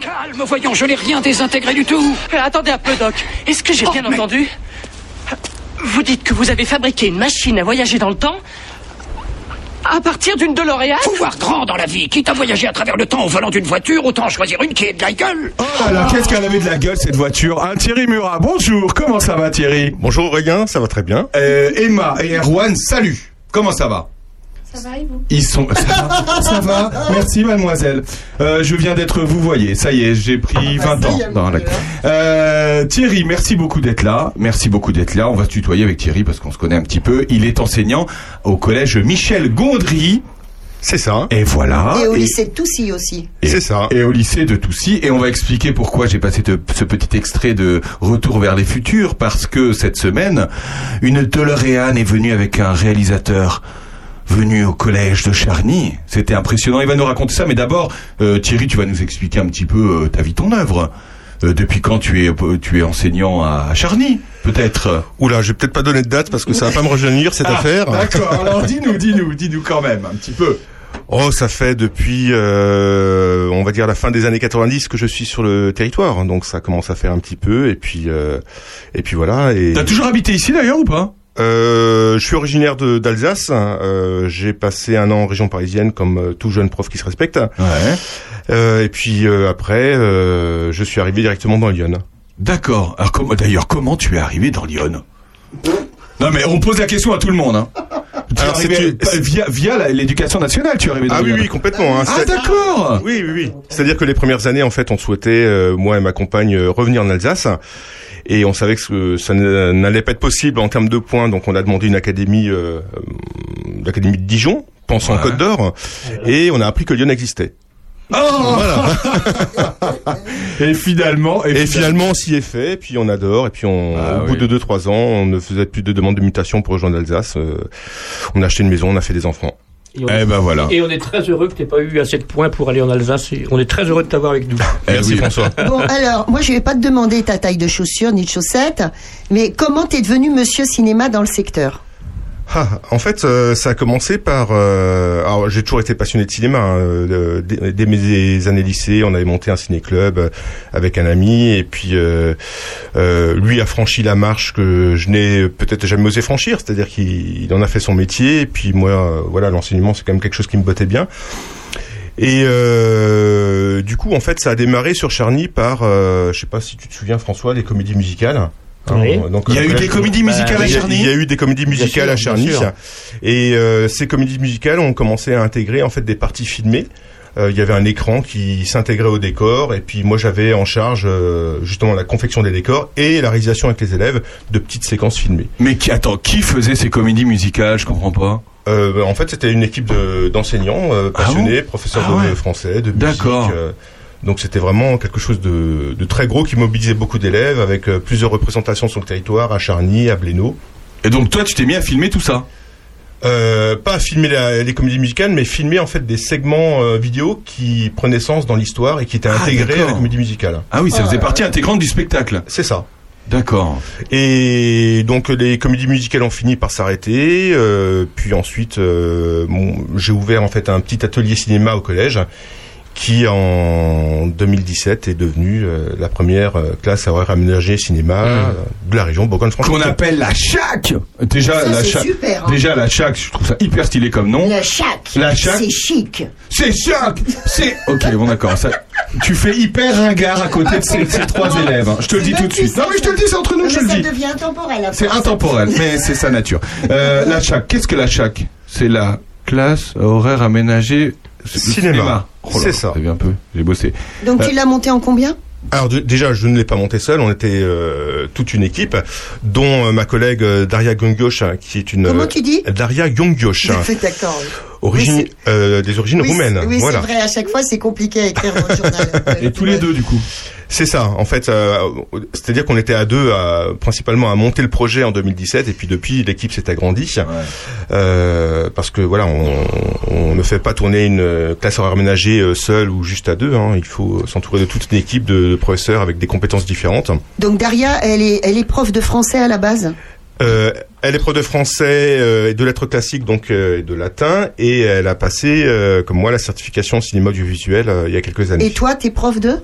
Calme, voyons, je n'ai rien désintégré du tout. Euh, attendez un peu, Doc. Est-ce que j'ai Oh, bien mais- entendu? Vous dites que vous avez fabriqué une machine à voyager dans le temps à partir d'une DeLorean? Pouvoir grand dans la vie. Quitte à voyager à travers le temps au volant d'une voiture, autant choisir une qui est de la gueule. Oh là là, qu'est-ce qu'elle avait de la gueule cette voiture? Un Thierry Murat, bonjour, comment ça va Thierry? Bonjour Aurélien, ça va très bien. Euh, Emma et Erwan, salut Comment ça va? Ça va et vous Ils sont. Ça va, ça va Merci, mademoiselle. Euh, je viens d'être vous voyez. Ça y est, j'ai pris 20 ans. dans la- Euh, Thierry, merci beaucoup d'être là. Merci beaucoup d'être là. On va se tutoyer avec Thierry parce qu'on se connaît un petit peu. Il est enseignant au collège Michel Gondry. C'est ça. Et voilà. Et au Et- lycée de Toussy aussi. et- C'est ça. Et au lycée de Toussy. Et on va expliquer pourquoi j'ai passé te- ce petit extrait de Retour vers les futurs. Parce que cette semaine, une DeLorean est venue avec un réalisateur venu au collège de Charny. C'était impressionnant. Il va nous raconter ça. Mais d'abord, euh, Thierry, tu vas nous expliquer un petit peu euh, ta vie, ton œuvre. Euh, depuis quand tu es, euh, tu es enseignant à Charny, peut-être? Oula, je vais peut-être pas donner de date parce que ça va pas me rejeunir cette Ah, affaire. D'accord. Alors dis-nous, dis-nous, dis-nous quand même un petit peu. Oh, ça fait depuis, euh, on va dire la fin des années 90 que je suis sur le territoire, donc ça commence à faire un petit peu et puis euh, et puis voilà. Et T'as toujours habité ici d'ailleurs ou pas? Euh, je suis originaire de d'Alsace. Euh, j'ai passé un an en région parisienne comme euh, tout jeune prof qui se respecte. Ouais. Euh, et puis euh, après, euh, je suis arrivé directement dans Lyon. D'accord. Alors comment d'ailleurs comment tu es arrivé dans Lyon? Non mais on pose la question à tout le monde. Hein. Tu es Alors, arrivé pas- via via l'éducation nationale, tu es arrivé dans Ah oui, oui, complètement. hein. Ah d'accord. Oui, oui, oui. C'est-à-dire que les premières années, en fait, on souhaitait, euh, moi et ma compagne, euh, revenir en Alsace. Et on savait que ça n'allait pas être possible en termes de points, donc on a demandé une académie, euh, euh, l'académie de Dijon, pensant Ouais. Côte d'Or, et on a appris que Lyon existait. Oh Voilà. Et finalement, Et finalement, on s'y est fait, puis on adore, et puis on, Ah au oui. bout de 2-3 ans, on ne faisait plus de demandes de mutation pour rejoindre l'Alsace. euh, on a acheté une maison, on a fait des enfants. Et on, Eh ben voilà. et on est très heureux que tu pas eu assez de points pour aller en Alsace. Et on est très heureux de t'avoir avec nous. Merci oui. François. Bon, alors, moi, je vais pas te demander ta taille de chaussures ni de chaussettes, mais comment t'es devenu monsieur cinéma dans le secteur? Ah, en fait, euh, ça a commencé par. euh, alors, j'ai toujours été passionné de cinéma. hein, euh, dès, mes années lycée, on avait monté un ciné-club euh, avec un ami, et puis euh, euh, lui a franchi la marche que je n'ai peut-être jamais osé franchir, c'est-à-dire qu'il il en a fait son métier, et puis moi, voilà, l'enseignement, c'est quand même quelque chose qui me bottait bien. Et du coup, en fait, ça a démarré sur Charny par, je sais pas si tu te souviens, François, les comédies musicales. Hein, Oui. donc, Il y a euh, eu des comédies musicales à il y a- Charny Il y a eu des comédies musicales sûr, à Charny. Et euh, ces comédies musicales ont commencé à intégrer en fait des parties filmées. Euh, Il y avait un écran qui s'intégrait au décor et puis moi j'avais en charge euh, justement la confection des décors et la réalisation avec les élèves de petites séquences filmées. Mais qui attends, qui faisait ces comédies musicales? Je comprends pas. Euh, en fait c'était une équipe de- d'enseignants Ah passionnés, bon professeurs Ah de français, de musique. Euh, donc c'était vraiment quelque chose de, de très gros qui mobilisait beaucoup d'élèves avec euh, plusieurs représentations sur le territoire à Charny, à Blénaud. Et donc toi, tu t'es mis à filmer tout ça? Euh, pas filmer la- les comédies musicales, mais filmer en fait des segments euh, vidéo qui prenaient sens dans l'histoire et qui étaient Ah, intégrés à la comédie musicale. Ah oui, ça faisait partie intégrante du spectacle. C'est ça. D'accord. Et donc les comédies musicales ont fini par s'arrêter. euh, puis ensuite, euh, bon, j'ai ouvert en fait un petit atelier cinéma au collège qui en 2017 est devenu euh, la première euh, classe à horaire aménagé cinéma euh, de la région Bourgogne-Franche-Comté. Qu'on appelle la chac. Déjà Ça, la c'est chac. super, hein. Déjà la chac, je trouve ça hyper stylé comme nom. La chac. La chac. C'est chic. C'est chac. C'est. Ok, bon d'accord. Ça... Tu fais hyper ringard à côté de ces, ces trois élèves. hein. Je te le dis tout de suite. Non mais je te le dis, c'est entre nous, je te le ça dis. devient intemporel. C'est intemporel, mais c'est sa nature. Euh, la chac, qu'est-ce que la chac? C'est la classe horaire aménagée Cinéma. Oh C'est ça. T'as vu un peu J'ai bossé. Donc Euh, tu l'as monté en combien Alors de- déjà, je ne l'ai pas monté seul, on était euh, toute une équipe, dont euh, ma collègue euh, Daria Gungiosh, hein, qui est une... Comment tu dis Daria Gungiosh, hein, D'accord. origine, Oui, euh, des origines Oui, roumaines. Oui, voilà. c'est vrai, à chaque fois, c'est compliqué à écrire dans le journal. Et tous les deux, du coup. C'est ça, en fait, euh, c'est-à-dire qu'on était à deux, à, principalement à monter le projet en 2017, et puis depuis, l'équipe s'est agrandie, euh, parce que voilà, on, on ne fait pas tourner une classe horaire aménagée euh, seule ou juste à deux, hein, il faut s'entourer de toute une équipe de, de professeurs avec des compétences différentes. Donc Daria, elle est, elle est prof de français à la base? Euh, elle est prof de français euh, et de lettres classiques, donc euh, de latin, et elle a passé, euh, comme moi, la certification cinéma audiovisuel euh, il y a quelques années. Et toi, t'es prof de?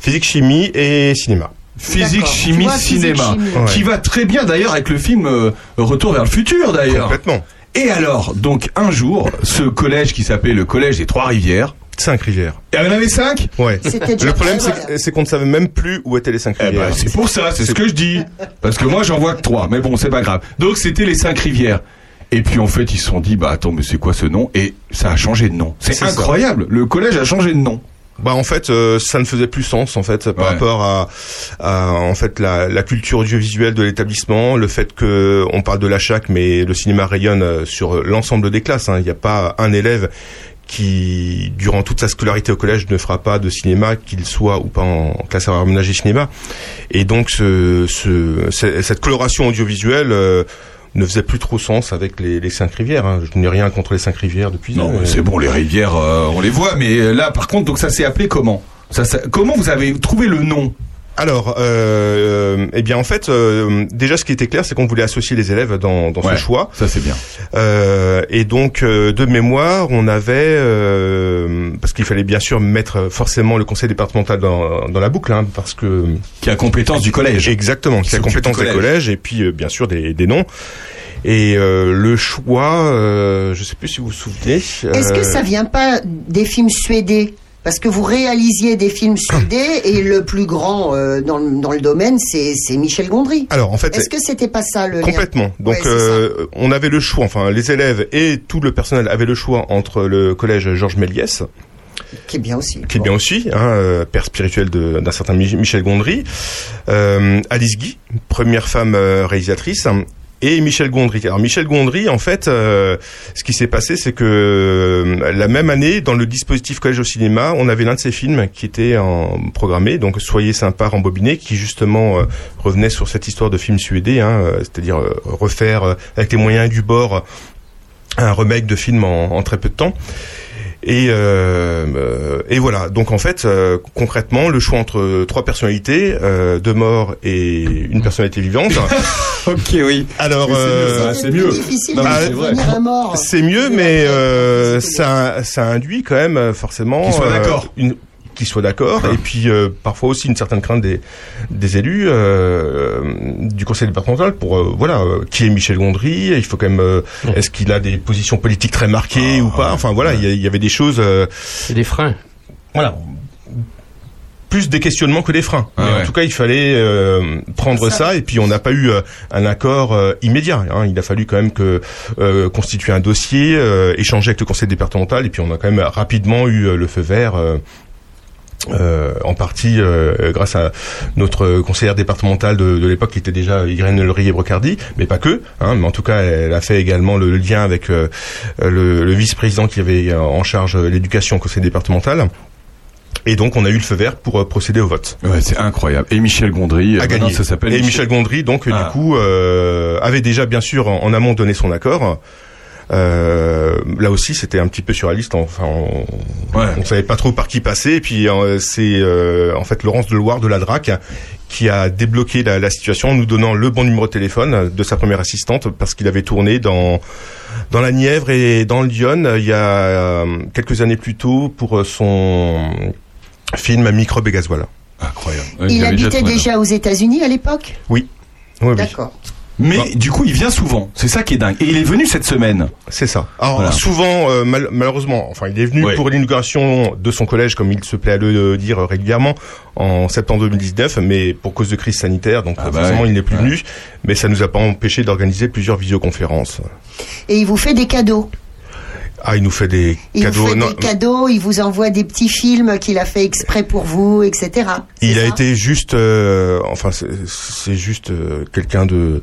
Physique, chimie et cinéma. Physique, chimie, physique, cinéma. chimie. Qui va très bien d'ailleurs avec le film euh, Retour vers le futur d'ailleurs. Complètement. Et alors, donc un jour, ce collège qui s'appelait le collège des Trois-Rivières. Cinq rivières. Et il y en avait cinq Ouais. C'était déjà Le problème, c'est qu'on ne savait même plus où étaient les cinq Eh rivières. ben, c'est pour ça, c'est ce que je dis. Parce que moi, j'en vois que trois. Mais bon, c'est pas grave. Donc, c'était les cinq rivières. Et puis, en fait, ils se sont dit, bah, attends, mais c'est quoi ce nom? Et ça a changé de nom. C'est ça. incroyable. Le collège a changé de nom. Bah en fait, euh, ça ne faisait plus sens en fait par Ouais. rapport à, à, en fait la, la culture audiovisuelle de l'établissement, le fait que on parle de la chac, mais le cinéma rayonne euh, sur l'ensemble des classes. hein. Il n'y a pas un élève qui, durant toute sa scolarité au collège, ne fera pas de cinéma, qu'il soit ou pas en classe à aménagée cinéma. Et donc ce, ce- cette coloration audiovisuelle. euh, ne faisait plus trop sens avec les, les cinq rivières. hein. Je n'ai rien contre les cinq rivières depuis. Non, euh, mais c'est bon, les rivières, euh, on les voit. Mais euh, là, par contre, donc ça s'est appelé comment? Ça, ça- comment vous avez trouvé le nom? Alors, euh, eh bien, en fait, euh, déjà, ce qui était clair, c'est qu'on voulait associer les élèves dans, dans Ouais, ce choix. Ça, c'est bien. Euh, et donc, euh, de mémoire, on avait, euh, parce qu'il fallait bien sûr mettre forcément le conseil départemental dans, dans la boucle, hein, parce que Qui a compétence du collège. exactement, qui a compétence du des collège. collèges, et puis euh, bien sûr des, des noms. Et euh, le choix, euh, je sais plus si vous vous souvenez. Est-ce que euh, ça vient pas des films suédés? Parce que vous réalisiez des films suédés et le plus grand euh, dans, le- dans le domaine, c'est Michel Gondry. Alors, en fait, Est-ce que c'était pas ça le lien Complètement. Donc, Ouais, euh, on avait le choix, enfin, les élèves et tout le personnel avaient le choix entre le collège Georges Méliès, Qui est bien aussi. qui est bien aussi, hein, euh, père spirituel d'un certain Mi- Michel Gondry, euh, Alice Guy, première femme réalisatrice, et Michel Gondry. Alors Michel Gondry, en fait, euh, ce qui s'est passé, c'est que euh, la même année, dans le dispositif collège au cinéma, on avait l'un de ses films qui était en programmé, donc Soyez sympa, rembobiné, qui justement euh, revenait sur cette histoire de film suédé, hein, euh, c'est-à-dire refaire avec les moyens du bord un remake de film en, en très peu de temps. Et, euh, euh, et voilà. Donc en fait, euh, concrètement, le choix entre trois personnalités, euh, deux morts et une personnalité vivante. Ok, oui. Alors, Mais c'est mieux, euh, c'est mieux. c'est mieux, mais euh, ça, ça induit quand même forcément Qu'ils soient d'accord. une qu'ils soient d'accord et puis euh, parfois aussi une certaine crainte des des élus euh, du conseil départemental pour euh, voilà euh, qui est Michel Gondry il faut quand même euh, est-ce qu'il a des positions politiques très marquées ou pas? Enfin voilà il y, avait des choses euh, C'est des freins. voilà plus des questionnements que des freins. Ah Mais ouais. En tout cas, il fallait euh, prendre ça. et puis on n'a pas eu euh, un accord euh, immédiat. hein. Il a fallu quand même que euh, constituer un dossier, euh, échanger avec le conseil départemental, et puis on a quand même rapidement eu euh, le feu vert. Euh, euh, en partie euh, grâce à notre conseillère départementale de, de l'époque qui était déjà Irène Leurier Brocardi, mais pas que. Hein, mais en tout cas, elle a fait également le, le lien avec euh, le, le vice-président qui avait euh, en charge euh, l'éducation au conseil départemental. Et donc, on a eu le feu vert pour euh, procéder au vote. Ouais, c'est incroyable. Et Michel Gondry, euh, A maintenant, gagné. ça s'appelle Et Michel Gondry, donc, euh, Ah. du coup, euh, avait déjà, bien sûr, en, en amont donné son accord. Euh, là aussi, c'était un petit peu surréaliste. Enfin, on, Ouais. on savait pas trop par qui passer. Et puis, euh, c'est euh, en fait Laurence Deloire de la DRAC qui a débloqué la, la situation en nous donnant le bon numéro de téléphone de sa première assistante parce qu'il avait tourné dans dans la Nièvre et dans le Lyon il y a euh, quelques années plus tôt pour son film Microbe et Gasoil. Incroyable. Il habitait déjà aux États-Unis à l'époque? Oui. Oui, oui. Mais Bon. du coup, il vient souvent. C'est ça qui est dingue. Et il est venu cette semaine. C'est ça. Alors Voilà. souvent, euh, mal- malheureusement, enfin, il est venu Ouais. pour l'inauguration de son collège, comme il se plaît à le euh, dire régulièrement, en septembre 2019, mais pour cause de crise sanitaire, donc Ah euh, bah forcément, ouais. il n'est plus Ouais. venu. Mais ça nous a pas empêché d'organiser plusieurs visioconférences. Et il vous fait des cadeaux. Ah, il nous fait des Il cadeaux. vous fait non, des cadeaux, il vous envoie des petits films qu'il a fait exprès pour vous, etc. il a été juste, euh, enfin, c'est- juste euh, quelqu'un de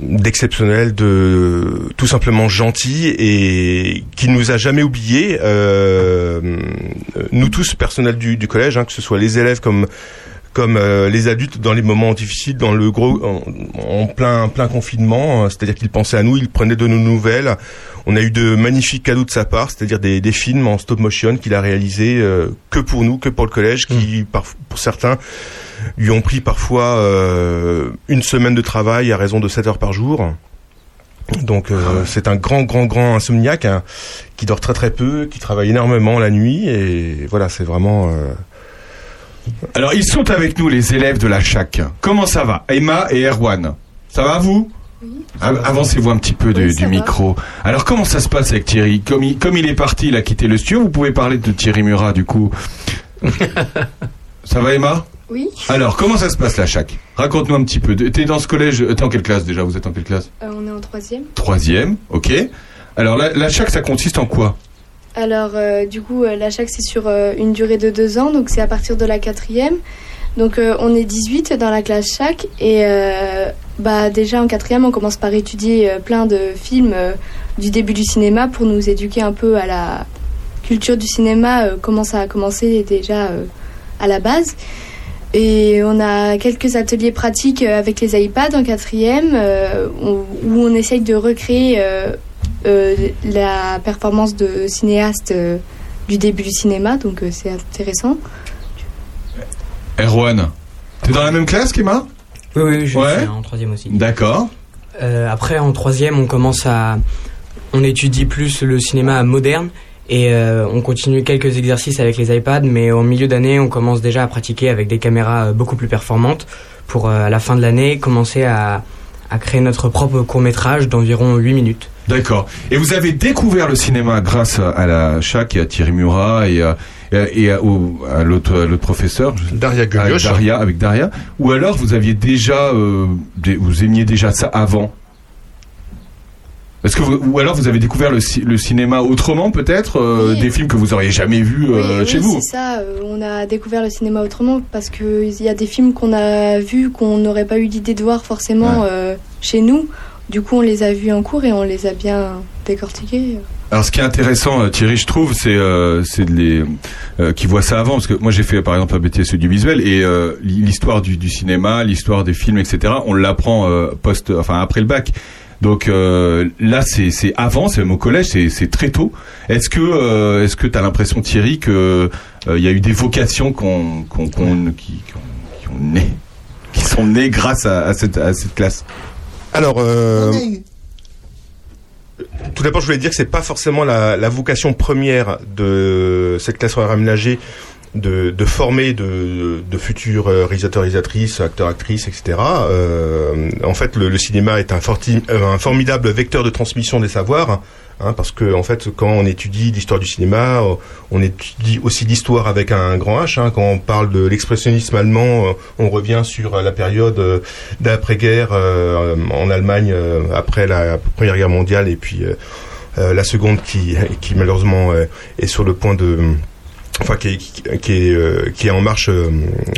d'exceptionnel, de tout simplement gentil et qui nous a jamais oublié. Euh, nous tous, personnel du, du collège, hein, que ce soit les élèves comme comme euh, les adultes dans les moments difficiles, dans le gros, en, en plein plein confinement, euh, c'est-à-dire qu'il pensait à nous, il prenait de nos nouvelles. On a eu de magnifiques cadeaux de sa part, c'est-à-dire des, des films en stop motion qu'il a réalisés euh, que pour nous, que pour le collège, qui par, pour certains lui ont pris parfois euh, une semaine de travail à raison de 7 heures par jour. Donc euh, c'est un grand, grand, grand insomniaque hein, qui dort très très peu, qui travaille énormément la nuit et voilà, c'est vraiment. euh, Alors, ils sont avec nous, les élèves de la CHAC. Comment ça va? Emma et Erwan. Ça va, vous? Av- Avancez-vous un petit peu du, micro. Alors, comment ça se passe avec Thierry? Comme il, comme il est parti, il a quitté le studio, vous pouvez parler de Thierry Murat, du coup. ça va, Emma? Oui. Alors, comment ça se passe, la CHAC? Raconte-nous un petit peu. T'es dans ce collège, euh, t'es en quelle classe déjà? Vous êtes en quelle classe? Euh, on est en troisième. Troisième, ok. Alors, la, la CHAC, ça consiste en quoi? Alors, euh, du coup, euh, la chaque, c'est sur euh, une durée de deux ans, donc c'est à partir de la quatrième. Donc, on est 18 dans la classe chaque, et bah, déjà en quatrième, on commence par étudier plein de films du début du cinéma pour nous éduquer un peu à la culture du cinéma, comment ça a commencé déjà à la base. Et on a quelques ateliers pratiques avec les iPads en quatrième, où on essaye de recréer la performance de cinéaste euh, du début du cinéma, donc euh, c'est intéressant. Erwan, t'es dans la même classe qu'Emma Oui, oui, je Ouais. suis en troisième aussi. D'accord. Euh, après, en troisième, on commence à... On étudie plus le cinéma moderne et euh, on continue quelques exercices avec les iPads, mais en milieu d'année, on commence déjà à pratiquer avec des caméras euh, beaucoup plus performantes pour, euh, à la fin de l'année, commencer à, à créer notre propre court-métrage d'environ 8 minutes. D'accord. Et vous avez découvert le cinéma grâce à- la CHAC et à Thierry Murat et à, et à- et à- au- à l'autre professeur Daria avec Gulioche. Daria, avec Daria. Ou alors vous aviez déjà, euh, des- vous aimiez déjà ça avant? Est-ce que vous, ou alors vous avez découvert le, ci- le cinéma autrement peut-être euh, Oui. des films que vous auriez jamais vus euh, Oui, chez oui, vous? c'est ça. euh, on a découvert le cinéma autrement parce qu'il y a des films qu'on a vus qu'on n'aurait pas eu l'idée de voir forcément Ouais. euh, chez nous. Du coup, on les a vus en cours et on les a bien décortiqués. Alors, ce qui est intéressant, euh, Thierry, je trouve, c'est euh, les euh, qui voient ça avant, parce que moi j'ai fait par exemple un BTS audiovisuel et euh, l'histoire du, du cinéma, l'histoire des films, etc. On l'apprend post, enfin après le bac. Donc là, c'est avant, c'est même au collège, c'est très tôt. Est-ce que est-ce que t'as l'impression, Thierry, que euh, il y a eu des vocations qui, qui qui sont nées grâce à cette à cette classe? Alors, euh, tout d'abord, je voulais dire que c'est pas forcément la, la vocation première de cette classe horaire aménagée de, de former de, de futurs euh, réalisateurs, réalisatrices, acteurs, actrices, etc. Euh, en fait, le, le cinéma est un, forti- un formidable vecteur de transmission des savoirs. Hein, parce que en fait, quand on étudie l'histoire du cinéma, euh, on étudie aussi l'histoire avec un grand H. hein. Quand on parle de l'expressionnisme allemand, euh, on revient sur euh, la période d'après-guerre euh, en Allemagne après la Première Guerre mondiale et puis euh, la seconde qui, qui malheureusement est sur le point de enfin qui est, qui, est, euh, qui est en marche euh,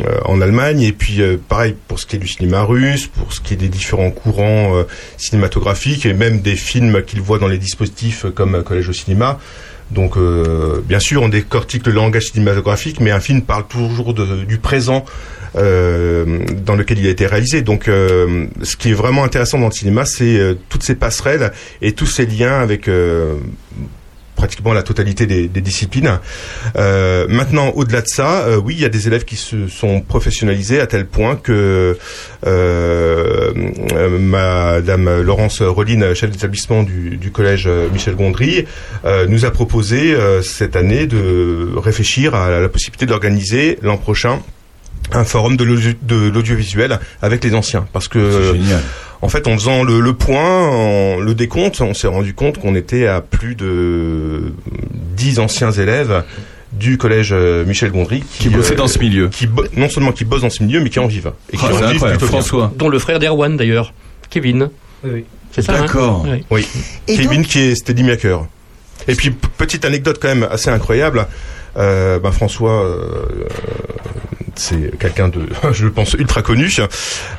euh, en Allemagne et puis euh, pareil pour ce qui est du cinéma russe pour ce qui est des différents courants euh, cinématographiques et même des films qu'il voit dans les dispositifs euh, comme Collège au cinéma donc bien sûr on décortique le langage cinématographique mais un film parle toujours de- du présent dans lequel il a été réalisé. Donc, ce qui est vraiment intéressant dans le cinéma, c'est toutes ces passerelles et tous ces liens avec pratiquement la totalité des, disciplines. Euh, maintenant, au-delà de ça, euh, oui, il y a des élèves qui se sont professionnalisés à tel point que euh, euh, Madame Laurence Rolline, chef d'établissement du, du collège Michel Gondry, nous a proposé cette année de réfléchir à la possibilité d'organiser l'an prochain un forum de l'audio- de l'audiovisuel avec les anciens parce que en fait en faisant le, le point en- le décompte on s'est rendu compte qu'on était à plus de 10 anciens élèves du collège euh, Michel Gondry Qui bossaient dans ce milieu. qui non seulement qui bossent dans ce milieu mais qui en vivent et qui Ah, en vivent plutôt bien. François. Dont le frère d'Erwan d'ailleurs, Kevin. Oui, oui. C'est ça. hein D'accord. Oui. Oui. Et Kevin donc- qui est Steady Maker. Et puis petite anecdote quand même assez incroyable. Euh, ben, François, euh, c'est quelqu'un de, je pense, ultra connu.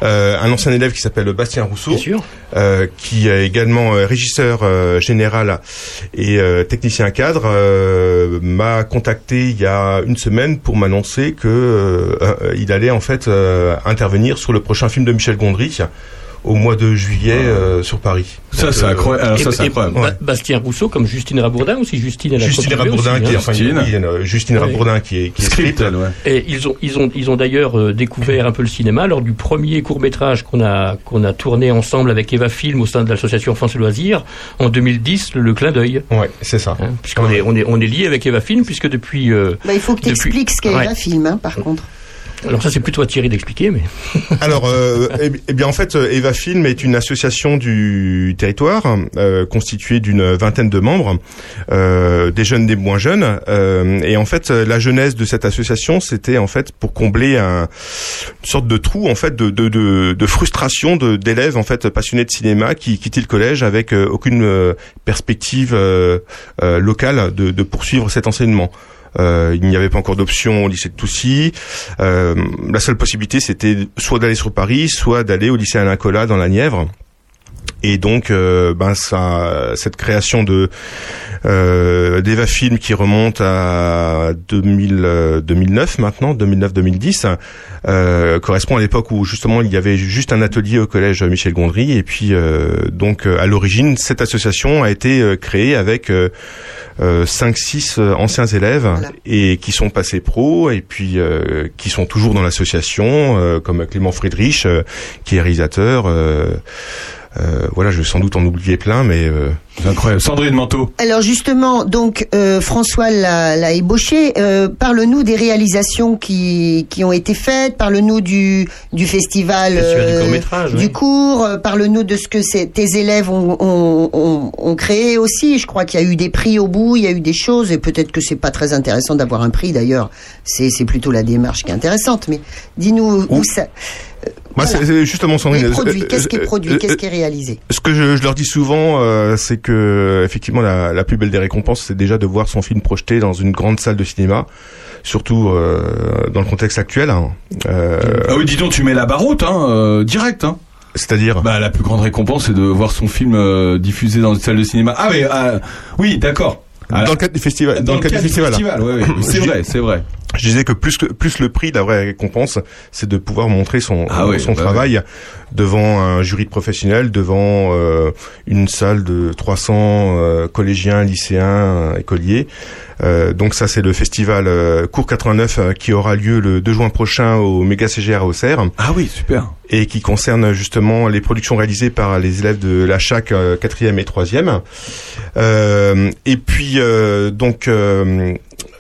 Euh, un ancien élève qui s'appelle Bastien Rousseau, Bien sûr. qui est également régisseur général et technicien cadre, m'a contacté il y a une semaine pour m'annoncer que il allait en fait intervenir sur le prochain film de Michel Gondry au mois de juillet euh, sur Paris. Ça, c'est euh, incroyable. Alors, ça, c'est Et incroyable. Ba- Bastien Rousseau comme Justine Rabourdin aussi. Justine, elle a Justine Rabourdin aussi, qui est hein. enfin oui, Justine Ouais. Rabourdin qui est qui est Script, script. elle, ouais. Et ils ont, ils ont, ils ont d'ailleurs euh, découvert un peu le cinéma lors du premier court métrage qu'on a, qu'on a tourné ensemble avec Eva Film au sein de l'association France et Loisirs en 2010, le, le clin d'œil. Ouais, c'est ça. Hein, puisqu'on est, on est, on est lié avec Eva Film puisque depuis. euh, Bah, il faut que tu depuis- expliques ce qu'est Ouais. un film, hein, par contre. Alors ça c'est plutôt à Thierry d'expliquer, mais. Alors, euh, eh, eh bien, en fait, euh, Eva Film est une association du territoire euh, constituée d'une vingtaine de membres, euh, des jeunes, des moins jeunes. euh, et en fait, euh, la jeunesse de cette association, c'était en fait pour combler un, une sorte de trou, en fait, de, de, de, de frustration d'élèves en fait passionnés de cinéma qui quittaient le collège avec aucune perspective locale de, de poursuivre cet enseignement. Euh, il n'y avait pas encore d'option au lycée de Toussy. Euh, la seule possibilité, c'était soit d'aller sur Paris, soit d'aller au lycée Alain Colas dans la Nièvre. Et donc, euh, ben ça, cette création de euh, d'Eva Film qui remonte à 2000, euh, 2009 maintenant, 2009-2010, euh, correspond à l'époque où justement il y avait juste un atelier au collège Michel Gondry. Et puis euh, donc euh, à l'origine, cette association a été euh, créée avec euh, 5-6 anciens élèves et qui sont passés pro et puis euh, qui sont toujours dans l'association, euh, comme Clément Friedrich, euh, qui est réalisateur. Euh, voilà, je vais sans doute en oublier plein, mais euh, c'est incroyable. Sandrine Manteau. Alors justement, donc euh, François l'a ébauché. Euh, Parle-nous des réalisations qui, qui ont été faites. Parle-nous du, du festival, du oui. cours. Parle-nous de ce que c'est- tes élèves ont, ont, ont, ont créé aussi. Je crois qu'il y a eu des prix au bout, il y a eu des choses, et peut-être que c'est pas très intéressant d'avoir un prix d'ailleurs. C'est c'est plutôt la démarche qui est intéressante. Mais dis-nous où ça. Bah, c'est- c'est justement Sandrine. Qu'est-ce qui est produit, qu'est-ce qui est réalisé Ce que je, je leur dis souvent, euh, c'est que effectivement la, la plus belle des récompenses, c'est déjà de voir son film projeté dans une grande salle de cinéma, surtout euh, dans le contexte actuel. hein. Euh, Ah oui, dis donc, tu mets la barre haute, hein, euh, direct, hein. C'est-à-dire Bah, la plus grande récompense, c'est de voir son film euh, diffusé dans une salle de cinéma. Ah, mais, euh, oui, d'accord. Dans le cadre du festival. Dans, le cadre, du festival, c'est vrai, c'est vrai. Je disais que plus que plus le prix, la vraie récompense, c'est de pouvoir montrer son Ah oui, son bah travail devant un jury de professionnels, devant euh, une salle de 300 euh, collégiens, lycéens, euh, écoliers. Euh, donc ça, c'est le festival euh, Cours 89 euh, qui aura lieu le 2 juin prochain au Méga CGR à Auxerre. Ah oui, super. Et qui concerne justement les productions réalisées par les élèves de la CHAC 4e et 3e. Euh, et puis, euh, donc...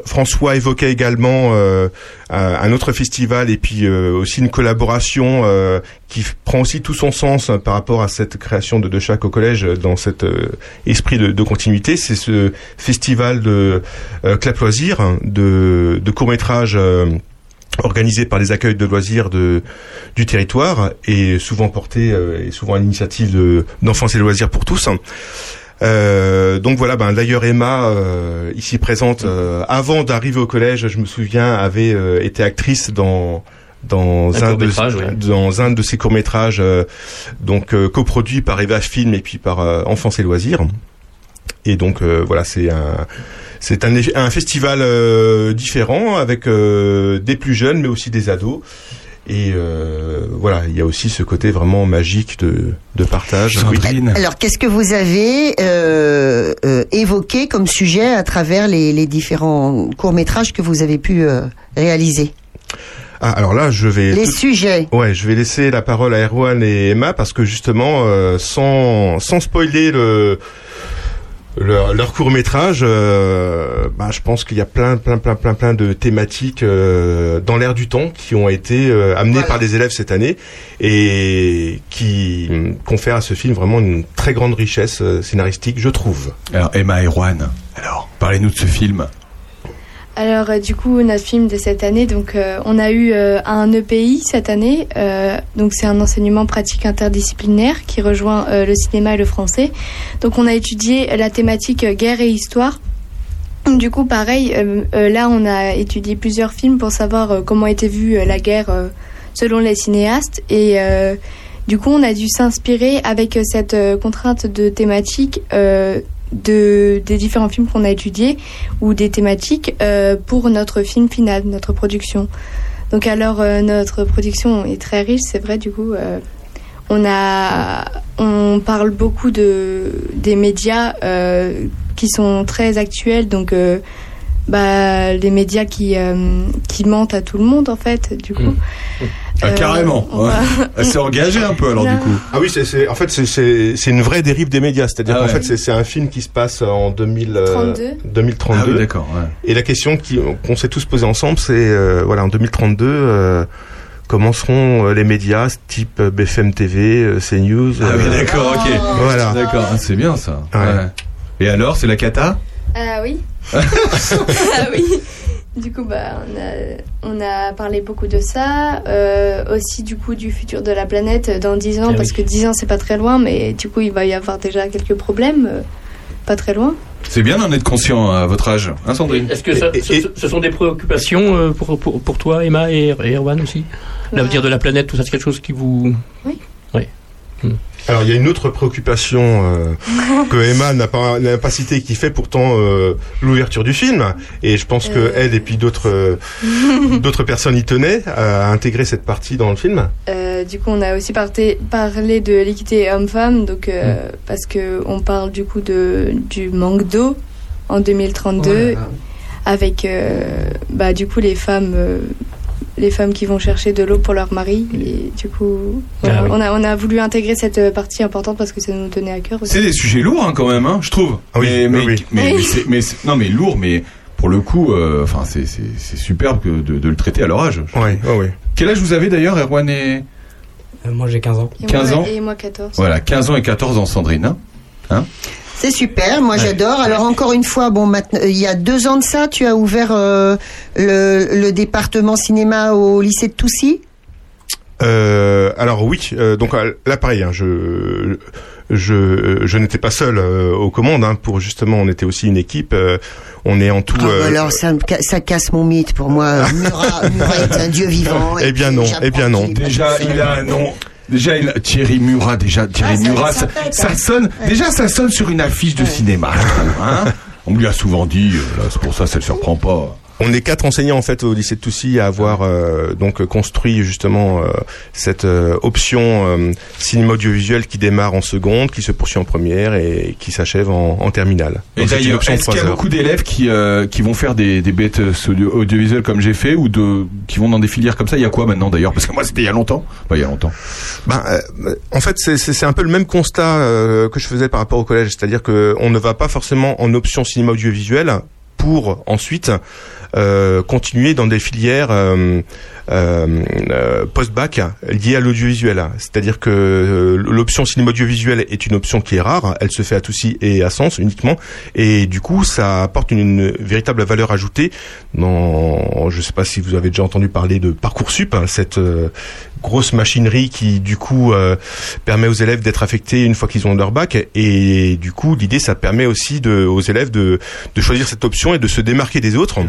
François évoquait également euh, un autre festival et puis euh, aussi une collaboration euh, qui prend aussi tout son sens euh, par rapport à cette création de De Chac au collège dans cet esprit de, de continuité. C'est ce festival de Clap Loisirs, de, de courts-métrages euh, organisé par les accueils de loisirs de, du territoire et souvent porté et souvent à l'initiative de- d'enfance et loisirs pour tous. Euh, donc voilà, ben d'ailleurs Emma, euh, ici présente, euh, avant d'arriver au collège, je me souviens, avait euh, été actrice dans dans Un un, de, ouais. dans un de ses courts métrages, donc euh, coproduit par Eva Film et puis par euh, Enfance et Loisirs. Et donc euh, voilà, c'est un c'est un, un festival euh, différent avec euh, des plus jeunes mais aussi des ados. Et euh, voilà, il y a aussi ce côté vraiment magique de, de partage. Alors, qu'est-ce que vous avez euh, euh, évoqué comme sujet à travers les, les différents courts métrages que vous avez pu euh, réaliser? Ah, alors là, je vais. Les tout- sujets. Ouais, je vais laisser la parole à Erwan et Emma parce que justement, euh, sans sans spoiler le leur, leur court métrage, bah, je pense qu'il y a plein, plein, plein, plein, plein de thématiques euh, dans l'air du temps qui ont été euh, amenées par les élèves cette année et qui hum, confèrent à ce film vraiment une très grande richesse euh, scénaristique, je trouve. Alors Emma et Erwan, alors parlez-nous de ce film. Alors euh, du coup notre film de cette année, donc euh, on a eu euh, un EPI cette année, donc c'est un enseignement pratique interdisciplinaire qui rejoint le cinéma et le français. Donc on a étudié la thématique guerre et histoire. Du coup pareil, là on a étudié plusieurs films pour savoir comment était vue la guerre selon les cinéastes et du coup on a dû s'inspirer avec cette contrainte de thématique. De, des différents films qu'on a étudiés ou des thématiques euh, pour notre film final, notre production. Donc alors euh, notre production est très riche, c'est vrai du coup. euh, on a, on parle beaucoup de des médias euh, qui sont très actuels, donc euh, bah, les médias qui euh, qui mentent à tout le monde en fait, du coup. Ah, Euh, carrément. ouais. va- Elle s'est engagée un peu alors du coup. Ah oui, c'est, en fait, c'est, une vraie dérive des médias. C'est-à-dire Ah qu'en ouais. fait, c'est, un film qui se passe en 2000, euh, 32. 2032. Ah oui, d'accord. ouais. Et la question qu'on s'est tous posée ensemble, c'est, euh, voilà, en 2032, euh, comment seront euh, les médias type euh, BFM TV, euh, CNews Ah oui, euh, d'accord, ok. Voilà. D'accord, ah, c'est bien ça. Ouais. Ouais. Et alors, c'est la cata? Ah oui. ah oui. Du coup, bah, on a, on a parlé beaucoup de ça. euh, aussi, du coup, du futur de la planète dans 10 ans, Ah parce oui. que 10 ans, c'est pas très loin, mais du coup, il va y avoir déjà quelques problèmes. euh, pas très loin. C'est bien d'en être conscient à votre âge, hein Sandrine Est-ce que ça- Et- ce, et- ce- ce sont des préoccupations euh, pour, pour, pour toi, Emma et, et Erwan aussi? L'avenir de la planète, tout ça, c'est quelque chose qui vous. Oui. Oui. Alors il y a une autre préoccupation euh, que Emma n'a pas n'a pas citée qui fait pourtant euh, l'ouverture du film et je pense que Euh. elle et puis d'autres d'autres personnes y tenaient à intégrer cette partie dans le film. Euh, du coup, on a aussi parté- parlé de l'équité homme-femme, donc euh, Mm. parce que on parle du coup de du manque d'eau en 2032, avec euh, bah du coup les femmes. Les femmes qui vont chercher de l'eau pour leur mari et du coup voilà, Ah oui. on, a, on a voulu intégrer cette euh, partie importante parce que ça nous tenait à cœur aussi. C'est des sujets lourds hein, quand même, hein, je trouve. Ah oui, mais, oui, mais, oui. mais, non mais lourd, mais pour le coup, euh, enfin c'est c'est c'est superbe que de, de le traiter à leur âge. oui, oui. Quel âge vous avez d'ailleurs, Erwan et Euh, moi j'ai 15 ans. Et 15 moi, ans Et moi 14. voilà, 15 ans et 14 ans, Sandrine. Hein C'est super, moi j'adore. Alors encore une fois, bon, maintenant, il y a deux ans de ça, tu as ouvert euh, le, le département cinéma au lycée de Toussy? Euh, alors oui, euh, donc là pareil, hein, je je je n'étais pas seul euh, aux commandes hein, pour justement on était aussi une équipe. euh, on est en tout. Ah, bah euh, alors ça, me ca- ça casse mon mythe pour moi. Murat, Murat est un dieu vivant. Eh et bien non, eh bien non. Déjà, il a un nom. Déjà, il Thierry Murat, déjà, Thierry Ah, ça- Murat, ça ça, pète, ça hein. sonne, déjà, ça sonne sur une affiche de cinéma, je trouve, hein. On lui a souvent dit, euh, c'est pour ça, ça le surprend pas. On est quatre enseignants en fait au lycée de Toussy à avoir euh, donc construit justement euh, cette euh, option euh, cinéma audiovisuel qui démarre en seconde, qui se poursuit en première et qui s'achève en, en terminale. Et d'ailleurs, est-ce qu'il y a beaucoup d'élèves qui, euh, qui vont faire des, des bêtes euh, audio- audiovisuelles comme j'ai fait ou de, qui vont dans des filières comme ça? Il y a quoi maintenant d'ailleurs? Parce que moi, c'était il y a longtemps. Bah, il y a longtemps. Ben, euh, en fait, c'est- un peu le même constat euh, que je faisais par rapport au collège, c'est-à-dire que on ne va pas forcément en option cinéma audiovisuel pour ensuite euh, continuer dans des filières euh, post-bac liées à l'audiovisuel. C'est-à-dire que euh, l'option cinéma audiovisuel est une option qui est rare, elle se fait à Toussy et à Sens uniquement, et du coup, ça apporte une, véritable valeur ajoutée. Dans, je sais pas si vous avez déjà entendu parler de parcoursup, hein, cette euh, grosse machinerie qui du coup euh, permet aux élèves d'être affectés une fois qu'ils ont leur bac et du coup l'idée ça permet aussi aux élèves de, de choisir cette option et de se démarquer des autres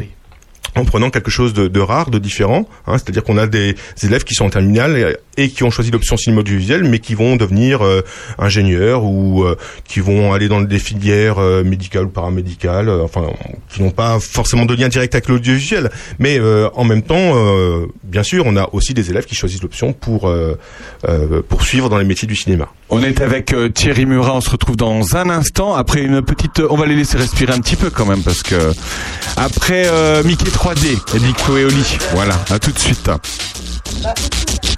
en prenant quelque chose de, rare, de différent. Hein, C'est-à-dire qu'on a des élèves qui sont en terminale et, qui ont choisi l'option cinéma audiovisuel, mais qui vont devenir euh, ingénieurs ou euh, qui vont aller dans des filières euh, médicales ou paramédicales, enfin, qui n'ont pas forcément de lien direct avec l'audiovisuel. Mais en même temps, bien sûr, on a aussi des élèves qui choisissent l'option pour poursuivre dans les métiers du cinéma. On est avec Thierry Murat, on se retrouve dans un instant après une petite on va les laisser respirer un petit peu quand même parce que après Mickey 3D et Nico et Oli. Voilà, à tout de suite.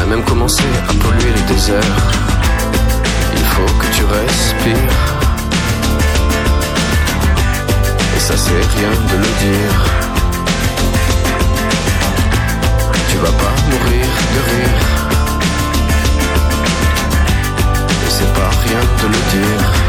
A même commencé à polluer les déserts. Il faut que tu respires. Et ça c'est rien de le dire. Tu vas pas mourir de rire. Et c'est pas rien de le dire.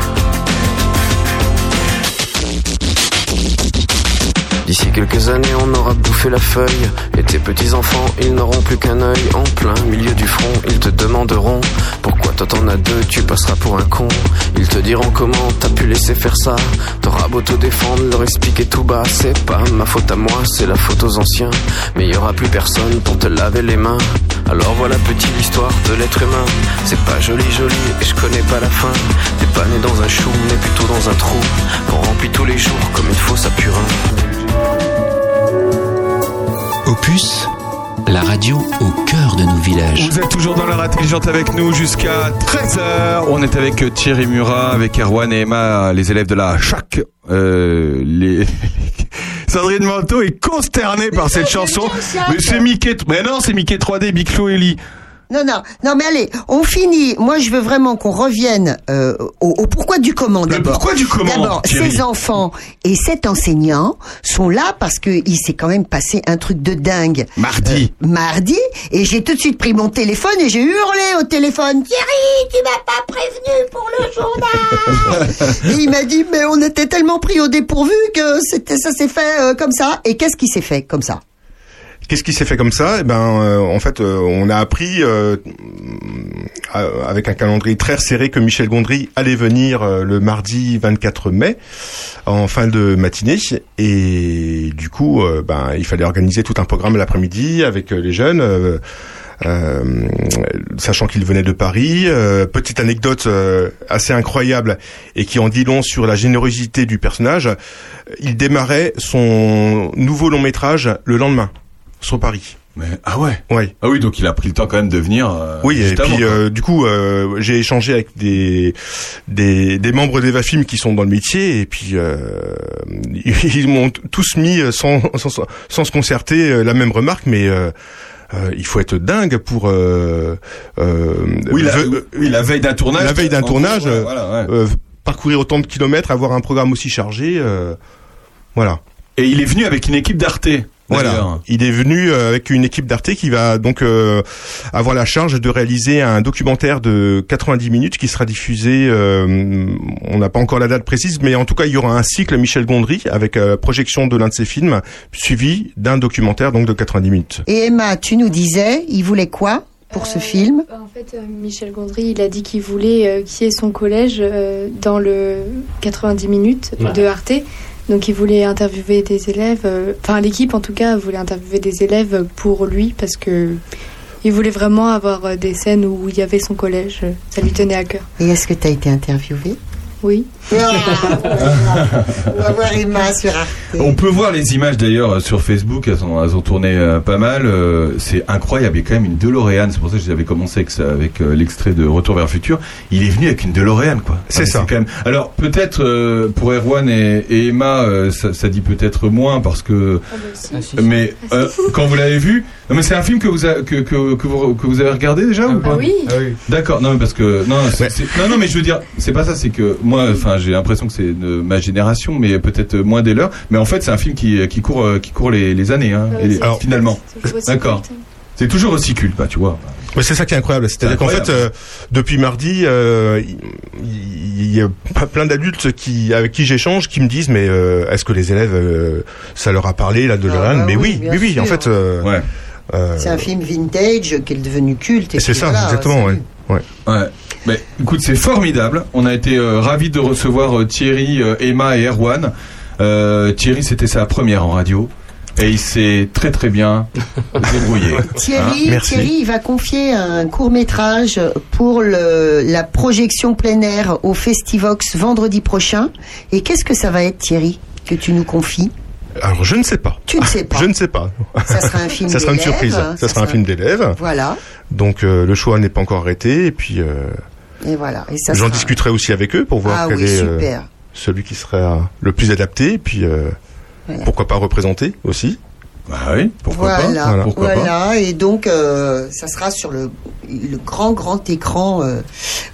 D'ici quelques années, on aura bouffé la feuille. Et tes petits-enfants, ils n'auront plus qu'un œil. En plein milieu du front, ils te demanderont Pourquoi toi t'en as deux, tu passeras pour un con. Ils te diront comment t'as pu laisser faire ça. T'auras beau te défendre, leur expliquer tout bas. C'est pas ma faute à moi, c'est la faute aux anciens. Mais y aura plus personne pour te laver les mains. Alors voilà petite histoire de l'être humain. C'est pas joli joli et je connais pas la fin. T'es pas né dans un chou, mais plutôt dans un trou. Qu'on remplit tous les jours comme une fosse à purin. Opus, la radio au cœur de nos villages. Vous êtes toujours dans l'heure intelligente avec nous jusqu'à 13h. On est avec Thierry Murat, avec Erwan et Emma, les élèves de la CHAC. Euh, les... Sandrine Manteau est consternée par cette chanson. Mais c'est Mickey, mais non, c'est Mickey 3D, Big Flo et Lee. Non, non, non, mais allez, on finit. Moi, je veux vraiment qu'on revienne euh, au, au pourquoi du comment d'abord. pourquoi du comment, D'abord, ces enfants et cet enseignant sont là parce que il s'est quand même passé un truc de dingue. Mardi. Euh, mardi, et j'ai tout de suite pris mon téléphone et j'ai hurlé au téléphone. Thierry, tu m'as pas prévenu pour le journal. et il m'a dit, mais on était tellement pris au dépourvu que c'était, ça s'est fait euh, comme ça. Et qu'est-ce qui s'est fait comme ça? Qu'est-ce qui s'est fait comme ça? Eh ben, euh, en fait, euh, on a appris euh, avec un calendrier très serré que Michel Gondry allait venir euh, le mardi 24 mai en fin de matinée, et du coup, euh, ben, il fallait organiser tout un programme l'après-midi avec euh, les jeunes. euh, sachant qu'il venait de Paris. Euh, petite anecdote euh, assez incroyable et qui en dit long sur la générosité du personnage. Il démarrait son nouveau long métrage le lendemain sur Paris. Mais, ah ouais Oui. Ah oui, donc il a pris le temps quand même de venir. euh, Oui, et puis euh, du coup, euh, j'ai échangé avec des, des, des membres d'Eva Film qui sont dans le métier, et puis ils m'ont tous mis sans, sans, sans se concerter la même remarque, mais euh, il faut être dingue pour euh, euh, Oui, la- ve- oui, la veille d'un tournage. la veille d'un tournage, ouais, voilà, ouais. parcourir autant de kilomètres, avoir un programme aussi chargé, voilà. Et il est venu avec une équipe d'Arte. Voilà, il est venu euh, avec une équipe d'Arte qui va donc euh, avoir la charge de réaliser un documentaire de 90 minutes qui sera diffusé. euh, on n'a pas encore la date précise, mais en tout cas il y aura un cycle Michel Gondry avec euh, projection de l'un de ses films, suivi d'un documentaire donc de 90 minutes. Et Emma, tu nous disais, il voulait quoi pour ce film? En fait, euh, Michel Gondry, il a dit qu'il voulait euh, qu'il y ait son collège euh, dans le 90 minutes Ouais. de Arte. Donc, il voulait interviewer des élèves, euh, enfin, l'équipe en tout cas voulait interviewer des élèves pour lui parce que il voulait vraiment avoir euh, des scènes où il y avait son collège. Ça lui tenait à cœur. Et est-ce que tu as été interviewée? Oui. On va voir Emma sur Arte. On peut voir les images d'ailleurs sur Facebook, elles ont, elles ont tourné euh, pas mal. euh, c'est incroyable, il y a quand même une DeLorean. C'est pour ça que j'avais commencé avec, euh, l'extrait de Retour vers le futur. Il est venu avec une DeLorean, quoi. C'est mais ça. Quand même. Alors peut-être euh, pour Erwan et, et Emma, euh, ça, ça dit peut-être moins parce que. Mais euh, quand vous l'avez vu, non mais c'est un film que vous, a- que, que, que vous que vous avez regardé déjà ou pas oui. D'accord, non mais parce que non c'est- c'est- non non mais je veux dire c'est pas ça c'est que moi enfin j'ai l'impression que c'est de ma génération mais peut-être moins des leurs. Mais en fait c'est un film qui qui court euh, qui court les, les années hein, Ouais, et les- c'est- alors, finalement. c'est toujours aussi d'accord. c'est toujours aussi culte bah tu vois. Mais c'est ça qui est incroyable, c'est-à-dire qu'en fait, euh, depuis mardi, euh, il y, a plein d'adultes qui avec qui j'échange qui me disent mais euh, est-ce que les élèves euh, ça leur a parlé la DeLorean Ah bah Mais oui, oui, oui, oui, en fait. euh, ouais C'est un film vintage qui est devenu culte. et c'est ça, voilà, exactement, ouais. ouais. ouais mais écoute c'est formidable on a été euh, ravis de recevoir euh, Thierry euh, Emma et Erwan Euh, Thierry c'était sa première en radio et il s'est très très bien débrouillé Thierry, Hein Thierry, il va confier un court métrage pour le, la projection plein air au Festivox vendredi prochain. Et qu'est-ce que ça va être, Thierry, que tu nous confies? Alors je ne sais pas. Tu ne sais pas. Je ne sais pas. Ça sera un film Ça sera une surprise. Ça, ça sera un film d'élève. Voilà. Donc euh, le choix n'est pas encore arrêté et puis euh, Et voilà. Et ça j'en sera- discuterai aussi avec eux pour voir Ah quel oui, est euh, celui qui sera le plus adapté et puis euh, Voilà. pourquoi pas représenter aussi. bah oui pourquoi Voilà, pas pourquoi pas voilà, et donc euh, ça sera sur le, le grand grand écran euh,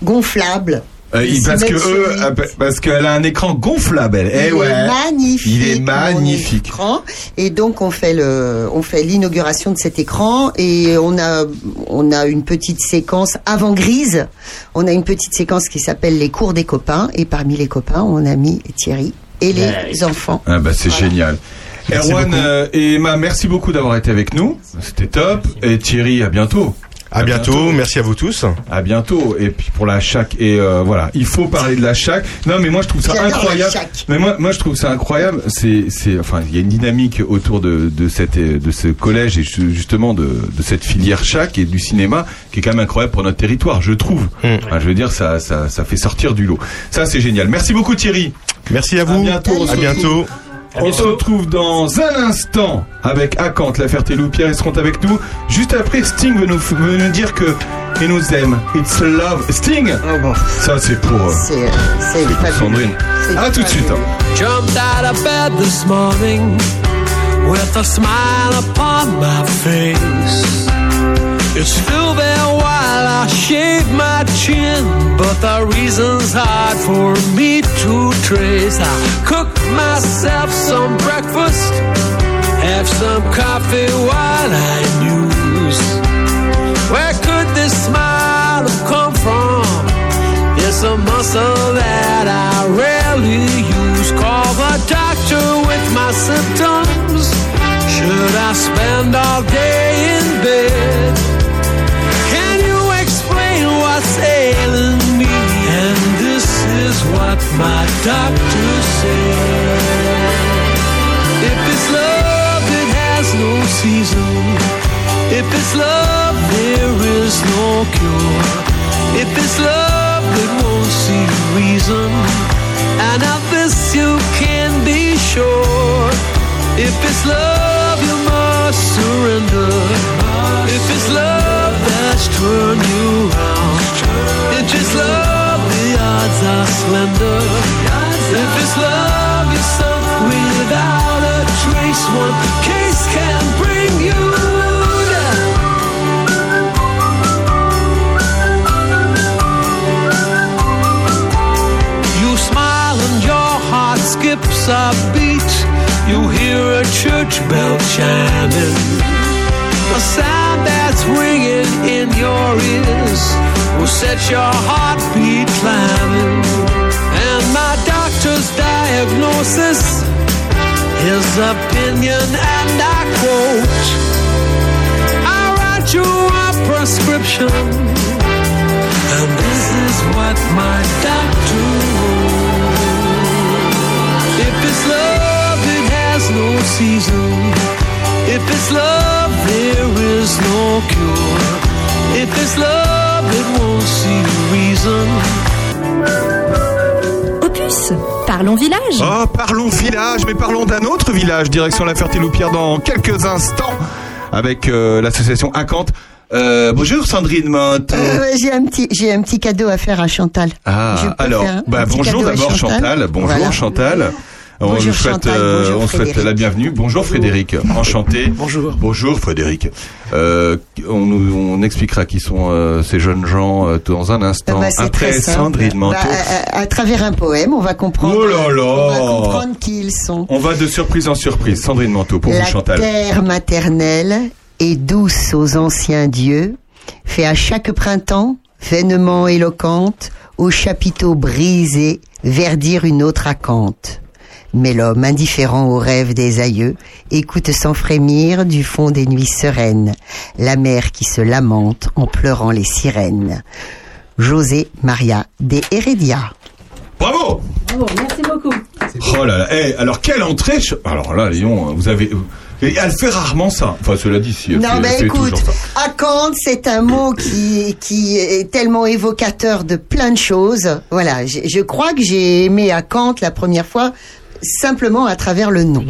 gonflable. Euh, il- parce que eux, euh, parce qu'elle a un écran gonflable. Elle. Eh il ouais. est magnifique. Il est magnifique. écran. Et donc on fait le, on fait l'inauguration de cet écran et on a, on a une petite séquence avant grise. On a une petite séquence qui s'appelle les cours des copains et parmi les copains on a mis Thierry et les Ouais. enfants. Ah bah c'est génial. Erwan beaucoup. euh, et Emma, merci beaucoup d'avoir été avec nous. C'était top. Et Thierry, à bientôt. À bientôt, merci à vous tous. À bientôt. Et puis pour la chac et euh, voilà, il faut parler de la chac. Non, mais moi je trouve ça incroyable. Mais moi, moi je trouve ça incroyable. C'est, c'est, enfin, il y a une dynamique autour de, de cette, de ce collège et ju- justement de, de cette filière chac et du cinéma qui est quand même incroyable pour notre territoire, je trouve. Enfin, je veux dire, ça, ça, ça fait sortir du lot. Ça, c'est génial. Merci beaucoup Thierry. Merci à vous. Bientôt. À bientôt. On se retrouve dans un instant avec Akant, la Ferté-Loup. Pierre seront avec nous. Juste après, Sting veut nous, veut nous dire que il nous aime. It's love. Sting Ça, c'est pour, euh, C'est pour Sandrine. À tout de suite. hein. Jumped out of bed this morning with a smile upon my face. It's still there while I shave my chin, but the reason's hard for me to trace. I cook myself some breakfast, have some coffee while I muse. Where could this smile have come from? It's a muscle that I rarely use. Call the doctor with my symptoms. Should I spend all day in bed? What my doctor said. If it's love, it has no season. If it's love, there is no cure. If it's love, it won't see reason. And of this you can be sure. If it's love, you must surrender. If it's love that's turned you round, it's love, odds are slender. If it's love, you're sunk without a trace. One case can bring you down. You smile and your heart skips a beat. You hear a church bell chiming. A sound that's ringing in your ears will set your heartbeat climbing. And my doctor's diagnosis, his opinion, and I quote I write you a prescription. And this is what my doctor wrote. If it's love, it has no season. If it's love, there is no cure. If it's love, Opus, parlons village. Oh, parlons village, mais parlons d'un autre village, direction la Ferté-Loupière dans quelques instants, avec euh, l'association Acante. Euh, bonjour Sandrine Motte. Euh, j'ai un petit, j'ai un petit cadeau à faire à Chantal. Je Ah, peux alors, faire bah, bonjour cadeau à d'abord Chantal. Bonjour Voilà. Chantal. On Bonjour vous souhaite, Chantal, euh, bonjour on souhaite la bienvenue. Bonjour, Frédéric. Enchanté. Bonjour. Bonjour Frédéric. Euh, on, nous- on expliquera qui sont euh, ces jeunes gens euh, dans un instant. Bah, c'est Après. Sandrine Manteau. Bah, à, à- travers un poème, on va comprendre. Oh là là. On va comprendre qui ils sont. On va de surprise en surprise. Sandrine Manteau pour La vous Chantal. terre maternelle est douce aux anciens dieux, fait à chaque printemps, vainement éloquente, au chapiteau brisé, verdir une autre acante. Mais l'homme, indifférent aux rêves des aïeux, écoute sans frémir du fond des nuits sereines, la mer qui se lamente en pleurant les sirènes. José Maria de Heredia. Bravo merci beaucoup. Oh là là. Eh, alors quelle entrée Alors là, Léon, vous avez. Et elle fait rarement ça. Enfin, cela dit, si. Elle Non, fait, mais elle écoute, acanthe, c'est un mot qui, qui est tellement évocateur de plein de choses. Voilà, je, je crois que j'ai aimé acanthe la première fois simplement à travers le nom.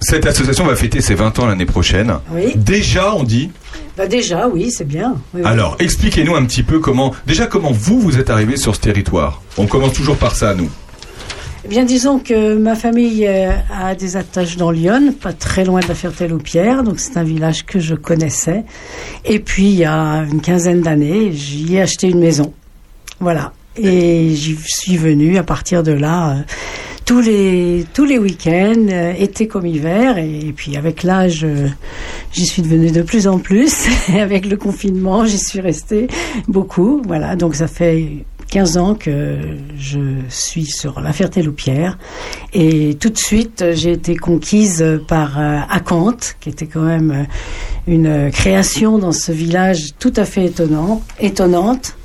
Cette association va fêter ses 20 ans l'année prochaine. Oui. Déjà, on dit. Bah déjà, oui, c'est bien. Oui, oui. Alors, expliquez-nous un petit peu comment. Déjà, comment vous vous êtes arrivé sur ce territoire. On commence toujours par ça, nous. Eh bien, disons que ma famille euh, a des attaches dans Lyon, pas très loin de la Ferté-Loupière, donc c'est un village que je connaissais. Et puis, il y a une quinzaine d'années, j'y ai acheté une maison. Voilà. Et j'y suis venue à partir de là. euh, tous les tous les week-ends, euh, été comme hiver, et, puis avec l'âge, euh, j'y suis devenue de plus en plus. Et avec le confinement, j'y suis restée beaucoup. Voilà, donc ça fait 15 ans que je suis sur la Ferté-Loupière. Et tout de suite, j'ai été conquise par euh, qui était quand même euh, une création dans ce village tout à fait étonnant, étonnante.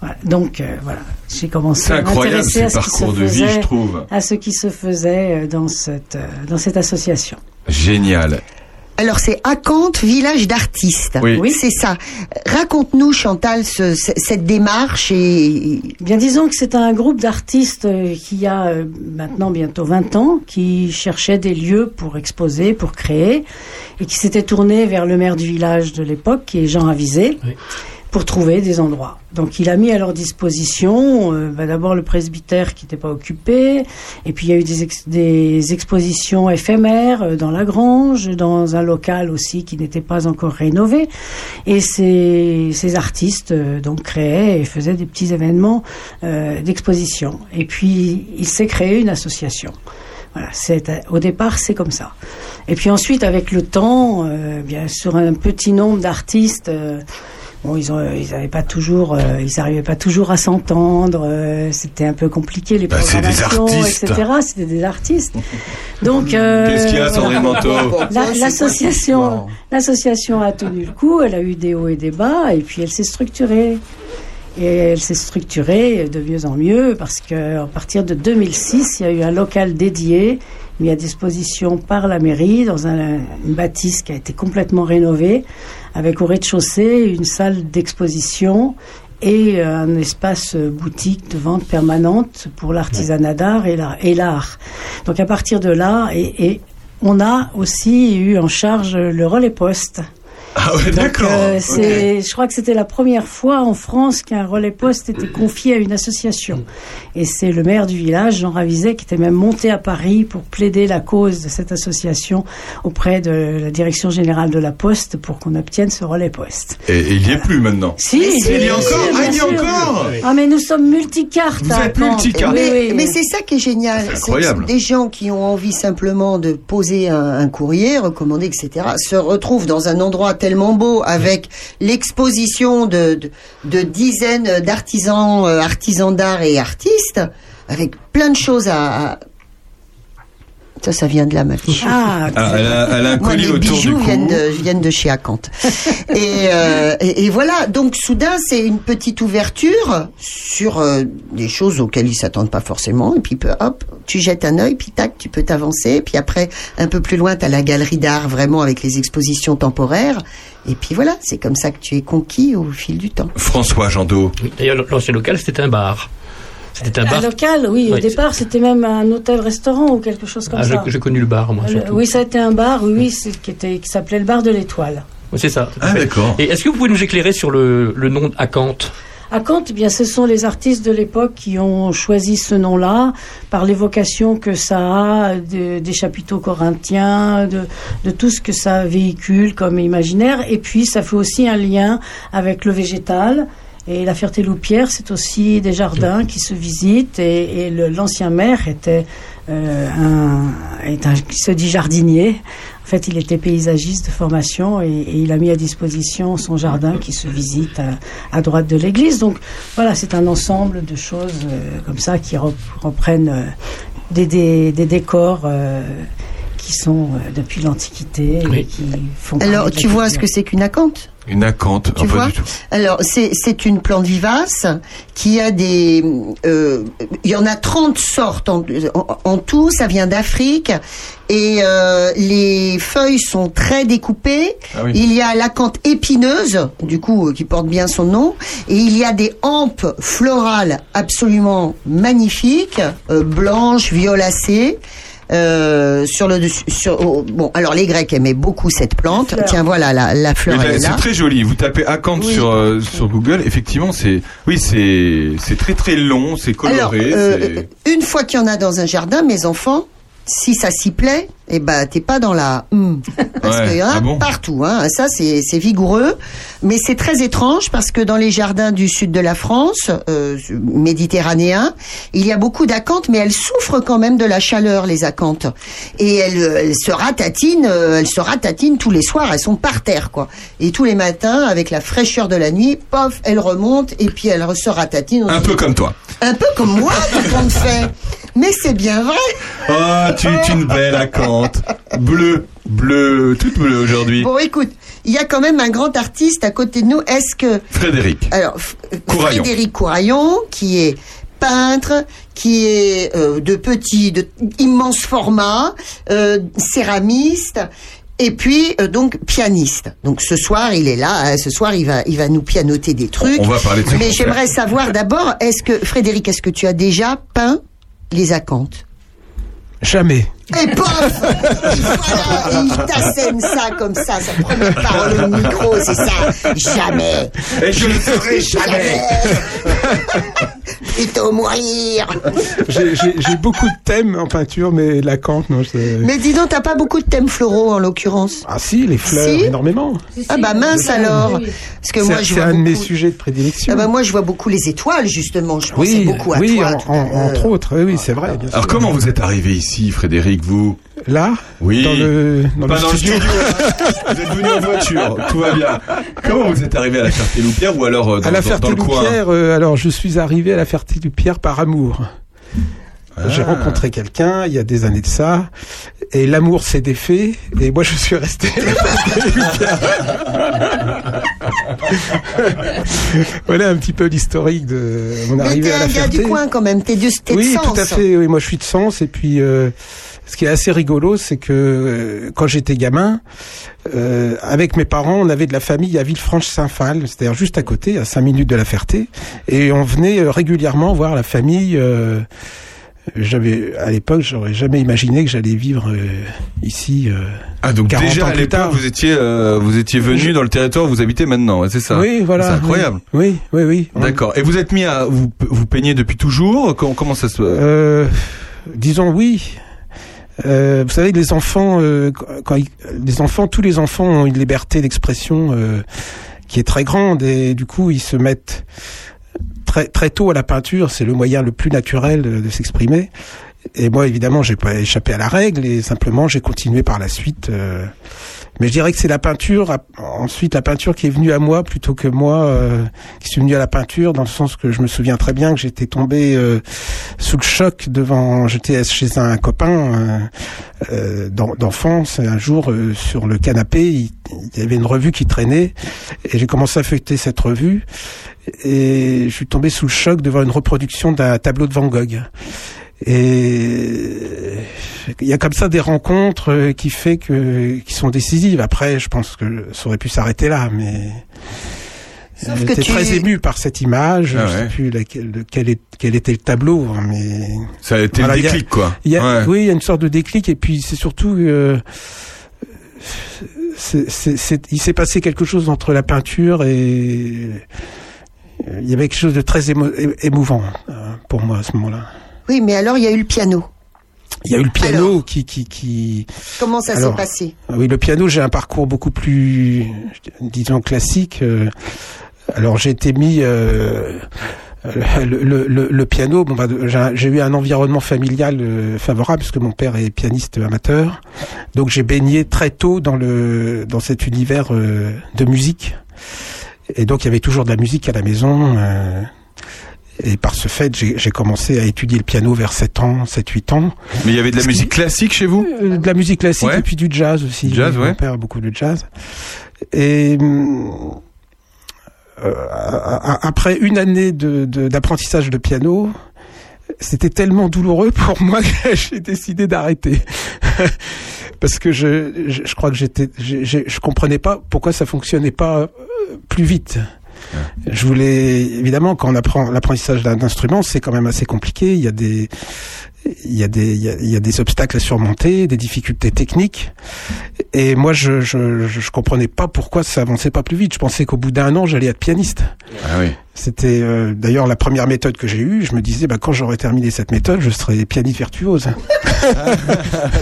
Voilà. Donc euh, voilà, j'ai commencé C'est à incroyable, m'intéresser à ce qui se parcours de vie, faisait, je trouve. à ce qui se faisait dans cette dans cette association. Génial. Alors c'est Acante, village d'artistes. Oui. c'est ça. Raconte-nous Chantal ce- ce- cette démarche et Bien disons que c'est un groupe d'artistes euh, qui a euh, maintenant bientôt 20 ans, qui cherchait des lieux pour exposer, pour créer, et qui s'était tourné vers le maire du village de l'époque, qui est Jean Avisé, pour trouver des endroits. Donc il a mis à leur disposition euh, bah, d'abord le presbytère qui n'était pas occupé, et puis il y a eu des, ex- des expositions éphémères euh, dans la grange, dans un local aussi qui n'était pas encore rénové, et ces, artistes euh, donc créaient et faisaient des petits événements d'exposition. Et puis il s'est créé une association. Voilà, au départ c'est comme ça. Et puis ensuite avec le temps, bien sûr un petit nombre d'artistes. Bon, ils avaient pas toujours, euh, ils arrivaient pas toujours à s'entendre. euh, c'était un peu compliqué les Bah, des programmations, etc. C'était des artistes. Donc, euh, Qu'est-ce qu'il y a, Sandrine Manteau La- L'association, l'association a tenu le coup. Elle a eu des hauts et des bas, et puis elle s'est structurée. Et elle s'est structurée de mieux en mieux parce que à partir de 2006, il y a eu un local dédié mis à disposition par la mairie dans un- une bâtisse qui a été complètement rénovée avec au rez-de-chaussée une salle d'exposition et euh, un espace boutique de vente permanente pour l'artisanat d'art et la- et l'art. Donc à partir de là, et, et on a aussi eu en charge le relais poste. Ah ouais, d'accord. euh, je crois que c'était la première fois en France qu'un relais poste était confié à une association. Et c'est le maire du village, Jean Ravizet, qui était même monté à Paris pour plaider la cause de cette association auprès de la direction générale de la Poste pour qu'on obtienne ce relais poste. Et, et il y est plus maintenant. Si, il si, y est encore. sûr, Ah, il y est encore. Ah, mais nous sommes multicartes. Vous êtes multicartes. Oui, mais, oui, mais oui. c'est ça qui est génial. C'est incroyable. que Des gens qui ont envie simplement de poser un, un courrier, recommander, etc., se retrouvent dans un endroit tellement beau avec l'exposition de, dizaines d'artisans, euh, artisans d'art et artistes, avec plein de choses à- Ça, ça vient de là, ma fille. Ah, Ah, elle, a, elle a un Moi, colis les autour du bijoux cou. viennent de, viennent de chez Acante. et, euh, et, et voilà, donc soudain, c'est une petite ouverture sur euh, des choses auxquelles ils s'attendent pas forcément. Et puis, hop, tu jettes un œil, puis tac, tu peux t'avancer. Puis après, un peu plus loin, tu as la galerie d'art, vraiment, avec les expositions temporaires. Et puis voilà, c'est comme ça que tu es conquis au fil du temps. François Jandot. D'ailleurs, l'ancien local, c'était un bar. C'était un Un bar. local, oui. Au départ, c'était même un hôtel-restaurant ou quelque chose comme Ah, ça. j'ai j'ai connu le bar, moi, Le- surtout. oui, ça a été un bar, oui, qui, était, qui s'appelait le bar de l'Étoile. Oui, c'est ça. Ah, d'accord. Et est-ce que vous pouvez nous éclairer sur le, le nom d'Acante À Kant, eh bien, ce sont les artistes de l'époque qui ont choisi ce nom-là par l'évocation que ça a de- des chapiteaux corinthiens, de, de tout ce que ça véhicule comme imaginaire. Et puis, ça fait aussi un lien avec le végétal. Et la Ferté-Loupière, c'est aussi des jardins qui se visitent. Et, et le- l'ancien maire était euh, un, est un, qui se dit jardinier. En fait, il était paysagiste de formation et, et il a mis à disposition son jardin qui se visite à, à droite de l'église. Donc voilà, c'est un ensemble de choses euh, comme ça qui rep- reprennent euh, des, des, des décors euh, qui sont euh, depuis l'Antiquité et qui font parler Alors, tu vois ce que c'est qu'une acanthe? Une acante. Tu Ah, pas du tout. Alors, c'est c'est une plante vivace qui a des... euh, Il y en a 30 sortes en, en- en tout, ça vient d'Afrique. Et euh, les feuilles sont très découpées. Ah oui. Il y a l'acanthe épineuse, du coup, euh, qui porte bien son nom. Et il y a des hampes florales absolument magnifiques, euh, blanches, violacées. Euh, sur le dessus, sur, oh, bon, alors les Grecs aimaient beaucoup cette plante. Tiens, voilà, la, la Oui, fleur, est là. c'est très joli. Vous tapez acante Oui. sur euh, sur Google. Effectivement, c'est oui, c'est c'est très très long, c'est coloré. Alors, euh, une fois qu'il y en a dans un jardin, mes enfants, si ça s'y plaît, eh ben t'es pas dans la hum. parce Ouais. qu'il y en a Ah bon partout. Hein. Ça c'est c'est vigoureux, mais c'est très étrange parce que dans les jardins du sud de la France, euh, méditerranéen, il y a beaucoup d'acanthes, mais elles souffrent quand même de la chaleur les acanthes et elles, elles se ratatinent, euh, elles se ratatinent tous les soirs. Elles sont par terre quoi. Et tous les matins avec la fraîcheur de la nuit, pof, elles remontent et puis elles se ratatinent. Un peu comme toi. Un peu comme moi, tout compte fait. Mais c'est bien vrai. Oh, tu es une belle acante. Bleu, bleu, toute bleue aujourd'hui. Bon, écoute, il y a quand même un grand artiste à côté de nous. Est-ce que Frédéric. alors Couraillon. Frédéric Couraillon, qui est peintre, qui est euh, de petit, de immense format, euh, céramiste. Et puis euh, donc pianiste. Donc ce soir il est là. hein, ce soir il va il va nous pianoter des trucs. On va parler de Mais j'aimerais savoir d'abord est-ce que Frédéric est-ce que tu as déjà peint les acanthes Jamais. Et pof Et voilà, et il t'assène ça comme ça, sa première parole au micro, c'est ça. Jamais. Et je ne ferai jamais. Plutôt mourir. J'ai beaucoup de thèmes en peinture, mais la cante, non. c'est- Mais dis donc, t'as pas beaucoup de thèmes floraux en l'occurrence? Ah si, les fleurs, Si énormément. Ah bah mince alors. Parce que moi C'est je c'est vois un de mes beaucoup. sujets de prédilection. Ah bah moi je vois beaucoup les étoiles justement. Je pensais oui, beaucoup à oui, toi. en- tout à en- l'heure. entre autres, oui, oui, c'est vrai. bien Alors sûr. comment vous êtes arrivé ici, Frédéric, vous Là Oui. Dans le, dans Pas le dans le studio. hein. vous êtes venu en voiture, tout va bien. Comment vous êtes arrivé à la Ferté-Loupière ou alors euh, dans, à la dans- dans le coin euh, alors je suis arrivé à la Ferté-Loupière par amour. J'ai Ah. rencontré quelqu'un il y a des années de ça, et l'amour s'est défait, et moi je suis resté à la Ferté-Loupière. voilà un petit peu l'historique de mon Mais arrivée t'es à la un gars Ferté. du coin quand même. T'es t'es de Oui, tout à fait. Oui, moi je suis de Sens et puis euh, ce qui est assez rigolo, c'est que euh, quand j'étais gamin, euh, avec mes parents, on avait de la famille à Villefranche-Saint-Phal, c'est-à-dire juste à côté, à 5 minutes de la Ferté, et on venait euh, régulièrement voir la famille. J'avais à l'époque, j'aurais jamais imaginé que j'allais vivre euh, ici. euh, Ah donc 40 déjà ans à l'époque vous étiez euh, vous étiez venu dans le territoire où vous habitez maintenant, c'est ça Oui, voilà. C'est incroyable. Oui, oui, oui. oui. D'accord. Et vous êtes mis à vous vous peignez depuis toujours? Comment, comment ça se Euh, disons oui. Euh, vous savez, les enfants, euh, quand ils- les enfants, tous les enfants ont une liberté d'expression euh, qui est très grande et du coup ils se mettent très très tôt à la peinture. C'est le moyen le plus naturel de, de s'exprimer. Et moi, évidemment, j'ai pas échappé à la règle et simplement j'ai continué par la suite. euh, mais je dirais que c'est la peinture, ensuite la peinture qui est venue à moi plutôt que moi euh, qui suis venu à la peinture, dans le sens que je me souviens très bien que j'étais tombé euh, sous le choc devant, j'étais chez un copain euh, euh, d'en- d'enfance, un jour euh, sur le canapé, il, il y avait une revue qui traînait et j'ai commencé à feuilleter cette revue et je suis tombé sous le choc devant une reproduction d'un tableau de Van Gogh. Et il y a comme ça des rencontres euh, qui fait que qui sont décisives. Après, je pense que ça aurait pu s'arrêter là, mais Sauf que j'étais tu- très ému par cette image. Ah je sais ouais. plus laquelle- de quel, est- quel était le tableau, hein, mais Ça a été Voilà, le il y a- déclic quoi. il y a, Ouais. Oui, il y a une sorte de déclic, et puis c'est surtout euh, c'est- c'est- c'est- il s'est passé quelque chose entre la peinture et euh, il y avait quelque chose de très émo- émouvant euh, pour moi à ce moment-là. Oui, mais alors il y a eu le piano. Il y a eu le piano qui, qui, qui. Comment ça s'est passé Ah Oui, le piano, j'ai un parcours beaucoup plus, disons, classique. euh, Alors, j'ai été mis. euh, le, le, le, le piano, bon, bah, j'ai eu un environnement familial euh, favorable parce que mon père est pianiste amateur, donc j'ai baigné très tôt dans le dans cet univers euh, de musique, et donc il y avait toujours de la musique à la maison. euh, et par ce fait, j'ai commencé à étudier le piano vers 7 ans, 7-8 ans. Mais il y avait de la musique classique chez vous? Euh, De la musique classique Ouais. et puis du jazz aussi. Jazz, Mon ouais. père a beaucoup de jazz. Et euh, après une année de- de- d'apprentissage de, piano, c'était tellement douloureux pour moi que j'ai décidé d'arrêter. Parce que je, je, je crois que j'étais, je, je, je comprenais pas pourquoi ça fonctionnait pas euh, plus vite. Je voulais évidemment quand on apprend l'apprentissage d'un instrument, c'est quand même assez compliqué. Il y a des il y a des il y a, il y a des obstacles à surmonter, des difficultés techniques. Et moi, je je je, comprenais pas pourquoi ça avançait pas plus vite. Je pensais qu'au bout d'un an, j'allais être pianiste. Ah oui. C'était euh, d'ailleurs la première méthode que j'ai eue. Je me disais, bah, quand j'aurai terminé cette méthode, je serai pianiste virtuose.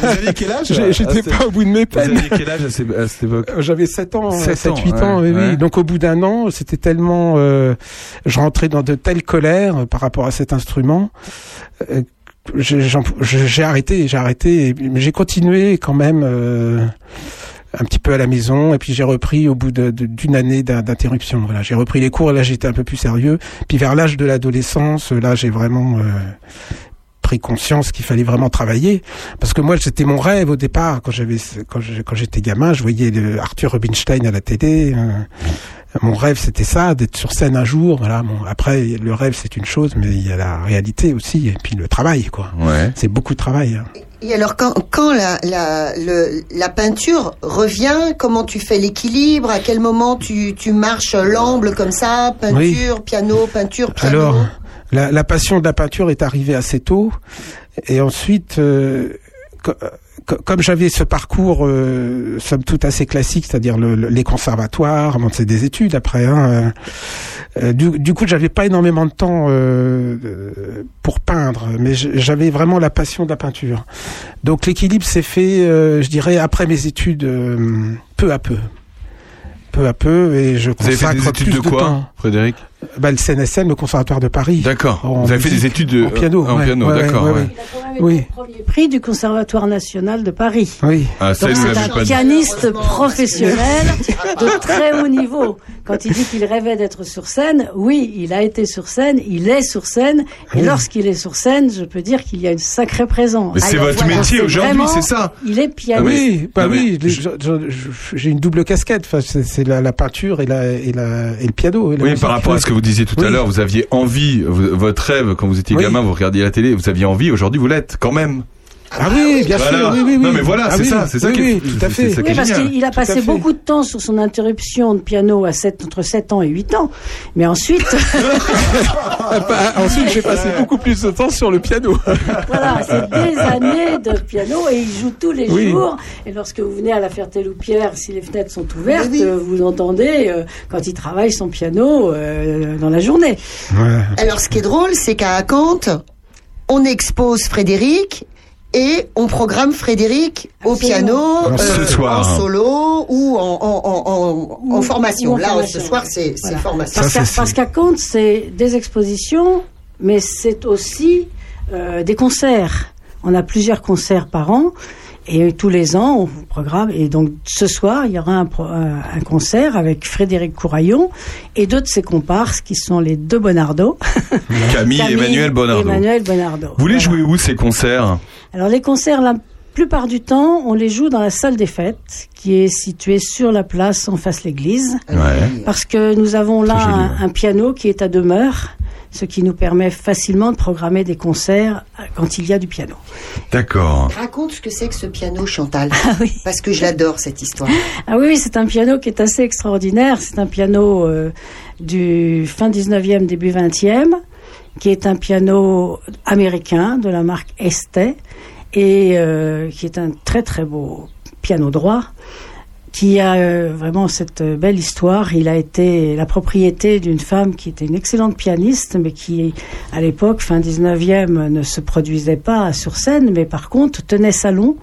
Vous aviez quel âge J'ai- J'étais à cette- pas au bout de mes peines. Vous aviez quel âge à, ces- à cette époque Euh, J'avais 7 ans, Sept 7, ans, 8 ouais, ans, oui, oui. Donc au bout d'un an, c'était tellement... euh, je rentrais dans de telles colères euh, par rapport à cet instrument. euh, j'ai arrêté, j'ai arrêté. Mais j'ai continué quand même euh, un petit peu à la maison. Et puis j'ai repris au bout d'une année d'in- d'interruption. Voilà, j'ai repris les cours là j'étais un peu plus sérieux. Puis vers l'âge de l'adolescence, là j'ai vraiment... euh, pris conscience qu'il fallait vraiment travailler parce que moi c'était mon rêve au départ quand j'avais quand j'étais gamin je voyais Arthur Rubinstein à la télé euh, mon rêve c'était ça d'être sur scène un jour voilà bon après le rêve c'est une chose mais il y a la réalité aussi et puis le travail quoi Ouais. c'est beaucoup de travail hein. Et alors, quand, quand la, la, le- la peinture revient, comment tu fais l'équilibre? À quel moment tu, tu marches l'amble comme ça Peinture, piano, peinture, piano? Alors, la, la passion de la peinture est arrivée assez tôt. Et ensuite, euh, comme j'avais ce parcours, euh, somme toute assez classique, c'est-à-dire le- le- les conservatoires, bon, c'est des études après. Hein, euh, du, du coup, j'avais pas énormément de temps euh, euh, pour peindre, mais j'avais vraiment la passion de la peinture. Donc l'équilibre s'est fait, euh, je dirais, après mes études, euh, peu à peu. Peu à peu, et je Vous avez fait consacre des études plus de quoi, temps. Frédéric? Bah, le CNSM, le Conservatoire de Paris. D'accord. Vous avez fait des études de en piano. en ouais, piano, ouais, d'accord. ouais, ouais. ouais. Oui. Premier prix du Conservatoire national de Paris. Oui. Ah, Donc c'est un pianiste professionnel de très haut niveau. Quand il dit qu'il rêvait d'être sur scène, oui, il a été sur scène, il est sur scène, et Oui. lorsqu'il est sur scène, je peux dire qu'il y a une sacrée présence. Mais c'est Alors, votre voilà, métier c'est aujourd'hui, vraiment- c'est ça Il est Ah pianiste. oui, bah mais oui, les- je- je- je- j'ai une double casquette. Enfin, c'est c'est la, la peinture et, la, et, la, et le piano. et la Oui, musique. par rapport à ce que vous disiez tout à l'heure, vous aviez envie, votre rêve quand vous étiez Oui. gamin, vous regardiez la télé, vous aviez envie, aujourd'hui vous l'êtes quand même. Ah oui, bien Voilà. sûr, oui, oui, oui. Non, mais voilà, Ah c'est oui, ça, c'est ça oui, qui est- oui, tout à fait. c'est ça qui Oui, est parce qu'il a passé beaucoup de temps sur son interruption de piano à 7, entre 7 ans et 8 ans. Mais ensuite, ensuite, j'ai passé beaucoup plus de temps sur le piano. Voilà, c'est des années de piano et il joue tous les Oui. jours. Et lorsque vous venez à la Ferté-Loupière, si les fenêtres sont ouvertes, euh, vous entendez euh, quand il travaille son piano euh, dans la journée. Alors, ce qui est drôle, c'est qu'à Acante, on expose Frédéric et on programme Frédéric au piano, euh, Ce soir. en solo ou en, en, en, en- en Ou- formation. ou en Là, formation. ce soir, c'est Voilà. formation. Parce Ça, qu'à c'est- parce qu'à Comte, c'est des expositions, mais c'est aussi euh, des concerts. On a plusieurs concerts par an. Et tous les ans, on programme. Et donc, ce soir, il y aura un, concert avec Frédéric Couraillon et deux de ses comparses, qui sont les deux Bonardo. Camille, et Emmanuel Bonardo. Emmanuel Bonardo. Vous les Voilà. jouez où ces concerts? Alors les concerts, la plupart du temps, on les joue dans la salle des fêtes, qui est située sur la place en face l'église, Ouais. parce que nous avons là joli, un, ouais. un piano qui est à demeure, ce qui nous permet facilement de programmer des concerts quand il y a du piano. D'accord. Raconte ce que c'est que ce piano, Chantal. Parce que je l'adore, cette histoire. Ah oui, oui, c'est un piano qui est assez extraordinaire. C'est un piano euh, du fin 19e, début 20e, qui est un piano américain de la marque Estée et euh, qui est un très très beau piano droit qui a euh, vraiment cette euh, belle histoire. Il a été la propriété d'une femme qui était une excellente pianiste, mais qui, à l'époque, fin 19e, ne se produisait pas sur scène, mais par contre tenait salon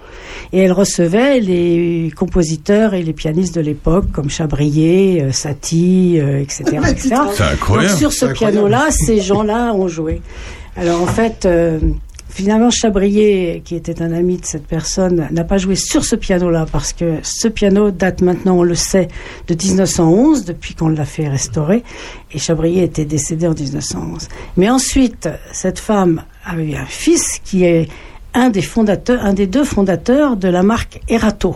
et elle recevait les compositeurs et les pianistes de l'époque, comme Chabrier, euh, Satie, euh, etc. etc. C'est incroyable. Donc, sur ce piano-là, ces gens-là ont joué. Alors en fait, euh, finalement, Chabrier, qui était un ami de cette personne, n'a pas joué sur ce piano-là parce que ce piano date maintenant, on le sait, de 1911, depuis qu'on l'a fait restaurer. Et Chabrier était décédé en 1911. Mais ensuite, cette femme a eu un fils qui est un des fondateurs, un des deux fondateurs de la marque Erato.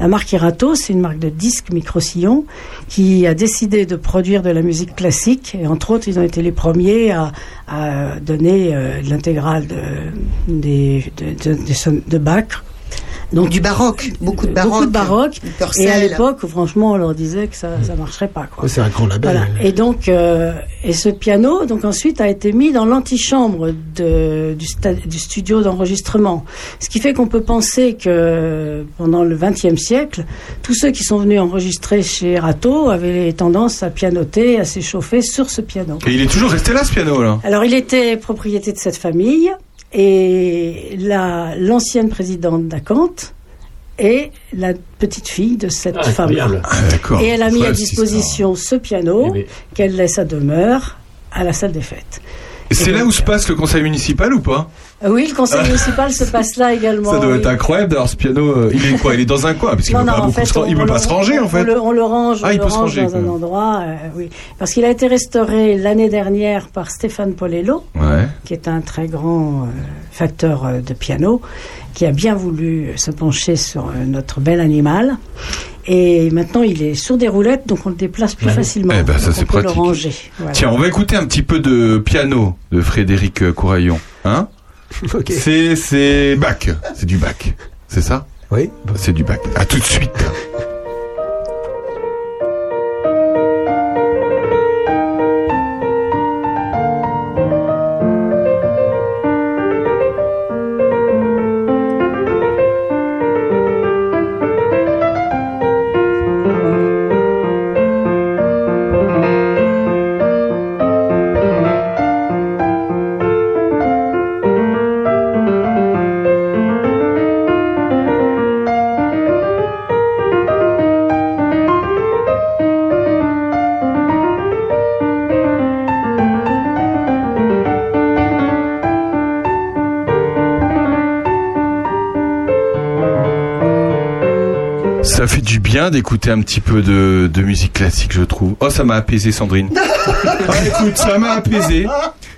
La marque Erato, c'est une marque de disques micro-sillons qui a décidé de produire de la musique classique. Et entre autres, ils ont été les premiers à, donner euh, l'intégrale de Bach Donc du baroque, beaucoup de baroque. Beaucoup de baroque. Et à l'époque, franchement, on leur disait que ça, ça marcherait pas. Quoi. C'est un grand label. Voilà. Et donc, euh, et ce piano, donc ensuite, a été mis dans l'antichambre de, du, sta- du studio d'enregistrement. Ce qui fait qu'on peut penser que pendant le XXe siècle, tous ceux qui sont venus enregistrer chez Rato avaient tendance à pianoter, à s'échauffer sur ce piano. Et il est toujours resté là, ce piano, là? Alors, il était propriété de cette famille et la l'ancienne présidente d'Acante est la petite fille de cette Ah, femme-là. incroyable. Ah, et elle a mis à disposition ce piano Eh qu'elle laisse à demeure à la salle des fêtes. C'est là où se passe le conseil municipal ou pas? Oui, le conseil Ah. municipal se passe là également. Ça doit oui. être incroyable d'avoir ce piano. euh, Il est quoi? Il est dans un coin parce qu'il Non, peut pas fait, se ran- il on peut pas le- se ranger en on fait. le- On le range, Ah, on il le peut se range ranger, dans quoi. un endroit, euh, oui. Parce qu'il a été restauré l'année dernière par Stéphane Polello, Ouais. qui est un très grand euh, facteur euh, de piano, qui a bien voulu se pencher sur euh, notre bel animal. Et maintenant, il est sur des roulettes, donc on le déplace plus facilement. Eh ben, ça, c'est on peut pratique. le ranger. Voilà. Tiens, on va écouter un petit peu de piano de Frédéric euh, Couraillon. Hein? C'est c'est Bach. C'est du Bach. C'est ça? Oui. C'est du Bach. À tout de suite. Bien d'écouter un petit peu de, de musique classique, je trouve. Oh, ça m'a apaisé, Sandrine. Ah, écoute, ça m'a apaisé.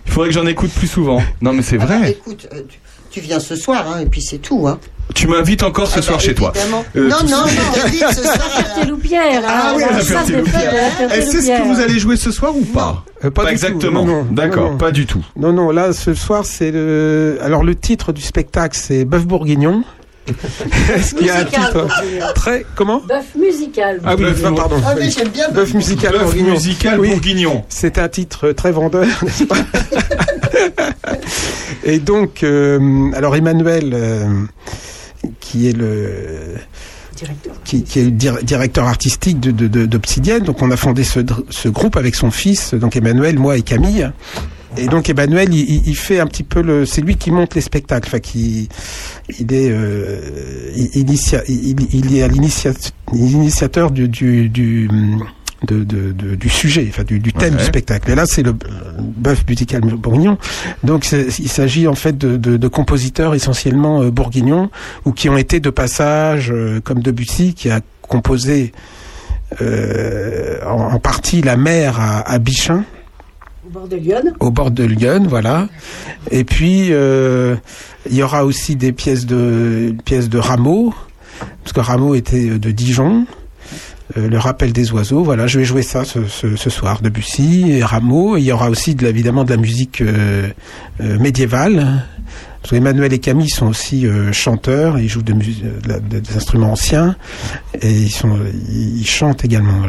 Il faudrait que j'en écoute plus souvent. Non, mais c'est vrai. Écoute, euh, tu, tu viens ce soir, hein, et puis c'est tout. Hein. Tu m'invites encore ce Ah bah, soir chez toi. Euh, non, non, je t'invite ce soir. à la- Ferté-Loupière. Ah oui, la Est-ce que vous allez jouer ce soir ou pas Euh, pas du tout. exactement. Non, non. D'accord, Non, non. pas du tout. Non, non, là, ce soir, c'est le. Alors, le titre du spectacle, c'est Bœuf Bourguignon. Est-ce qu'il y a un Musical, titre Bourguignon. très. Comment? Bœuf musical. Ah oui, Bœuf ah, pardon. Ah, oui. j'aime bien Bœuf musical Bœuf bourguignon. musical Oui. bourguignon. C'est un titre très vendeur, n'est-ce pas? Et donc, euh, alors Emmanuel, euh, qui est le qui, qui est le dir- directeur artistique de, de, de- d'Obsidienne. Donc, on a fondé ce, ce groupe avec son fils, donc Emmanuel, moi et Camille. Et donc Emmanuel, il, il- fait un petit peu le, c'est lui qui monte les spectacles, enfin qui, il est, euh, il, initia- il, il est à l'initia- l'initiateur du, du, du, de, de- de- du sujet, enfin du, du thème Ouais. du spectacle. Et là, c'est le bœuf musical bourguignon. Donc, il s'agit en fait de, de, de compositeurs essentiellement euh, bourguignons ou qui ont été de passage, euh, comme Debussy, qui a composé euh, en, en partie la mer à, à Bichin Au bord de Lyon. voilà. Et puis euh, il y aura aussi des pièces de Rameau, parce que Rameau était de Dijon. Euh, le rappel des oiseaux, voilà, je vais jouer ça ce, soir, Debussy et Rameau. Il y aura aussi de, évidemment de la musique euh, euh, médiévale. Parce qu'Emmanuel et Camille sont aussi euh, chanteurs, ils jouent de des instruments anciens et ils, chantent également.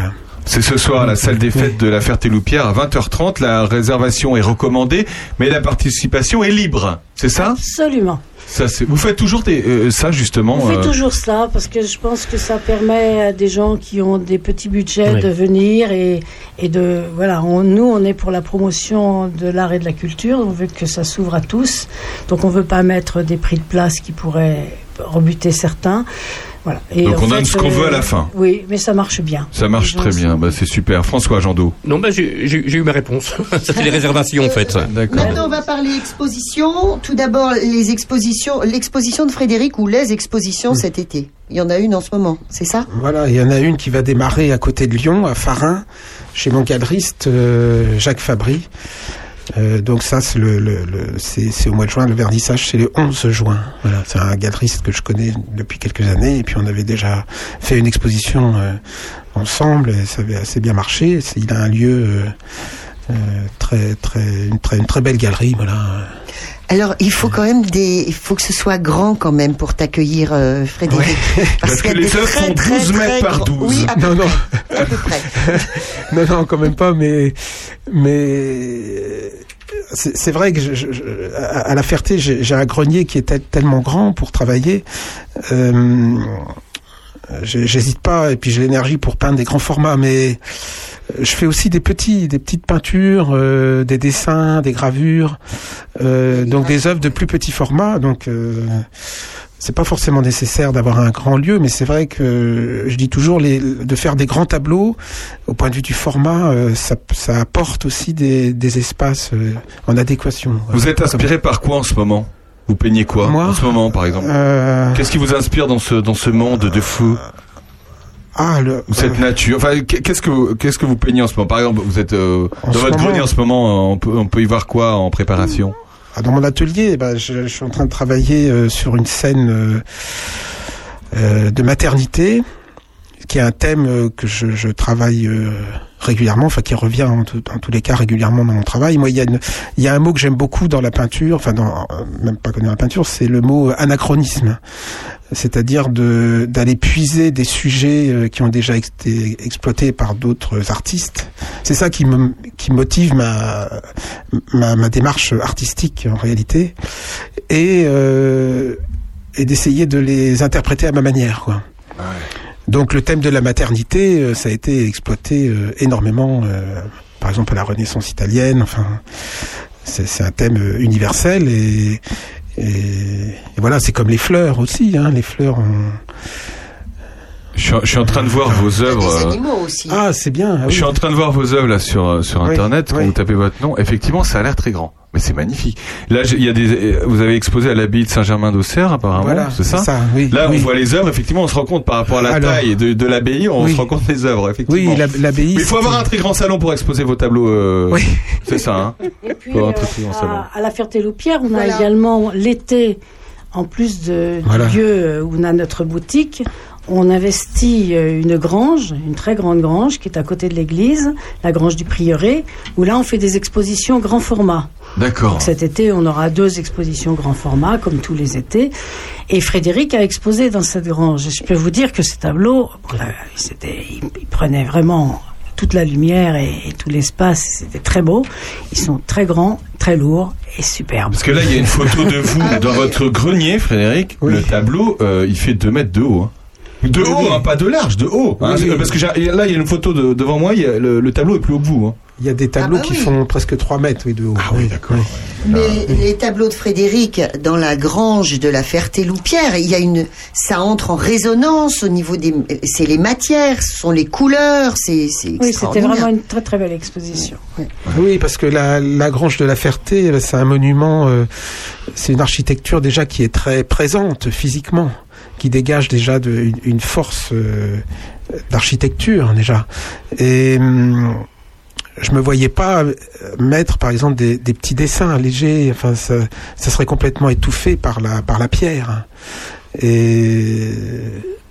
C'est ce soir à la salle des fêtes de la Ferté-Loupière à 20h30. La réservation est recommandée, mais la participation est libre. C'est ça? Absolument. Ça, vous faites toujours des, euh, ça justement. On fait euh, toujours cela parce que je pense que ça permet à des gens qui ont des petits budgets Oui. de venir et, et de voilà. On, nous, on est pour la promotion de l'art et de la culture. On veut que ça s'ouvre à tous. Donc, on veut pas mettre des prix de place qui pourraient rebuter certains. Voilà. Et Donc en on donne ce qu'on euh, veut à la fin. Oui, mais ça marche bien. Ça marche très bien. Bah, c'est super. François Jandot. Non, bah, j'ai eu ma réponse. C'était les réservations, en fait. D'accord. Maintenant, on va parler exposition. Tout d'abord, les expositions, l'exposition de Frédéric ou les expositions cet été. Il y en a une en ce moment, c'est ça? Voilà, il y en a une qui va démarrer à côté de Lyon, à Farin, chez mon galeriste euh, Jacques Fabry. Euh, donc ça, c'est le, le, le- c'est au mois de juin. Le vernissage, c'est le 11 juin. Voilà, c'est un galeriste que je connais depuis quelques années. Et puis on avait déjà fait une exposition euh, ensemble. Et ça avait assez bien marché. Il a un lieu euh, très, très, une très, une très belle galerie. Voilà. Alors, il faut quand même des, il faut que ce soit grand quand même pour t'accueillir, euh, Frédéric. Parce que les œuvres font très, 12 mètres très par grands- 12. Oui, à peu Non, non. près. À peu près. non, non, quand même pas, mais mais euh, c'est vrai que je- je- je- à à la Ferté, j'ai un grenier qui est tel- tellement grand pour travailler. Euh, J'hésite pas, et puis j'ai l'énergie pour peindre des grands formats, mais euh, je fais aussi des petits, des petites peintures, euh, des dessins, des gravures, euh, donc des œuvres de plus petit format. Donc euh, c'est pas forcément nécessaire d'avoir un grand lieu, mais c'est vrai que je dis toujours de faire des grands tableaux au point de vue du format, ça, apporte aussi des, espaces en adéquation. Vous êtes inspiré par quoi en ce moment? Vous peignez quoi Moi en ce moment, par exemple? Euh, Qu'est-ce qui vous inspire dans ce dans ce monde de fou? Ah, le, Ou cette nature. Enfin, qu'est- qu'est-ce que vous, qu'est-ce que vous peignez en ce moment? Par exemple, vous êtes euh, dans votre moment- grenier en ce moment. euh, On peut on peut y voir quoi en préparation? Ah, Dans mon atelier, bah, je, je suis en train de travailler euh, sur une scène euh, euh, de maternité, qui est un thème euh, que je, travaille euh, régulièrement, enfin qui revient en, tous les cas régulièrement dans mon travail. Moi, il y a, un mot que j'aime beaucoup dans la peinture, enfin euh, même pas que dans la peinture, c'est le mot anachronisme, c'est-à-dire d'aller puiser des sujets qui ont déjà été exploités par d'autres artistes. C'est ça qui motive ma ma, ma démarche artistique en réalité et et d'essayer de les interpréter à ma manière quoi. Donc le thème de la maternité, euh, ça a été exploité euh, énormément, euh, par exemple à la Renaissance italienne. Enfin, c'est un thème euh, universel et, et, et voilà, c'est comme les fleurs aussi. Hein, les fleurs. ont- je suis, je suis en train de voir vos œuvres. Des animaux aussi. Ah, c'est bien. ah Je suis en train de voir vos œuvres là sur sur Oui, internet quand oui. vous tapez votre nom. Effectivement, ça a l'air très grand, mais c'est magnifique. Là, il y a des. Vous avez exposé à l'abbaye de Saint-Germain d'Auxerre, apparemment, Voilà, c'est ça, c'est ça, oui, Là, oui. on voit les œuvres. Effectivement, on se rend compte par rapport à la Alors, taille de, de l'abbaye, on oui. se rend compte des œuvres. Effectivement. Oui, l'ab- l'abbaye. Mais il faut avoir un très grand salon pour exposer vos tableaux. euh, Oui. C'est ça. Hein Et puis, euh, très grand salon. à, à la Ferté-Loupière, on Voilà. a également l'été, en plus de, Voilà. du lieu où on a notre boutique, on investit euh, une grange, une très grande grange qui est à côté de l'église, la grange du prieuré, où là on fait des expositions grand format. D'accord. Cet été, on aura deux expositions grand format, comme tous les étés. Et Frédéric a exposé dans cette grange. Et je peux vous dire que ces tableaux, c'était, il, prenait vraiment toute la lumière et, et tout l'espace. C'était très beau. Ils sont très grands, très lourds et superbes. Parce que là, il y a une photo de vous Ah dans votre grenier, Frédéric. Oui. Le tableau, euh, il fait 2 mètres de haut. hein. De haut, hein, pas de large, de haut. hein. Oui, oui. Parce que là, il y a une photo de- devant moi, il y a- le, le tableau est plus haut que vous. hein. Il y a des tableaux Ah bah qui font presque 3 mètres oui, de haut. Ah oui, d'accord. Mais les tableaux de Frédéric dans la grange de la Ferté-Loupière, il y a une, ça entre en résonance au niveau des, c'est les matières, ce sont les couleurs, c'est, Oui, c'était vraiment une très très belle exposition. Oui, parce que la, la grange de la Ferté, c'est un monument, euh, c'est une architecture déjà qui est très présente physiquement, qui dégage déjà une, force euh, d'architecture déjà. Et hum, je me voyais pas euh, mettre, par exemple, des, petits dessins légers. Enfin, ça, serait complètement étouffé par la pierre. Et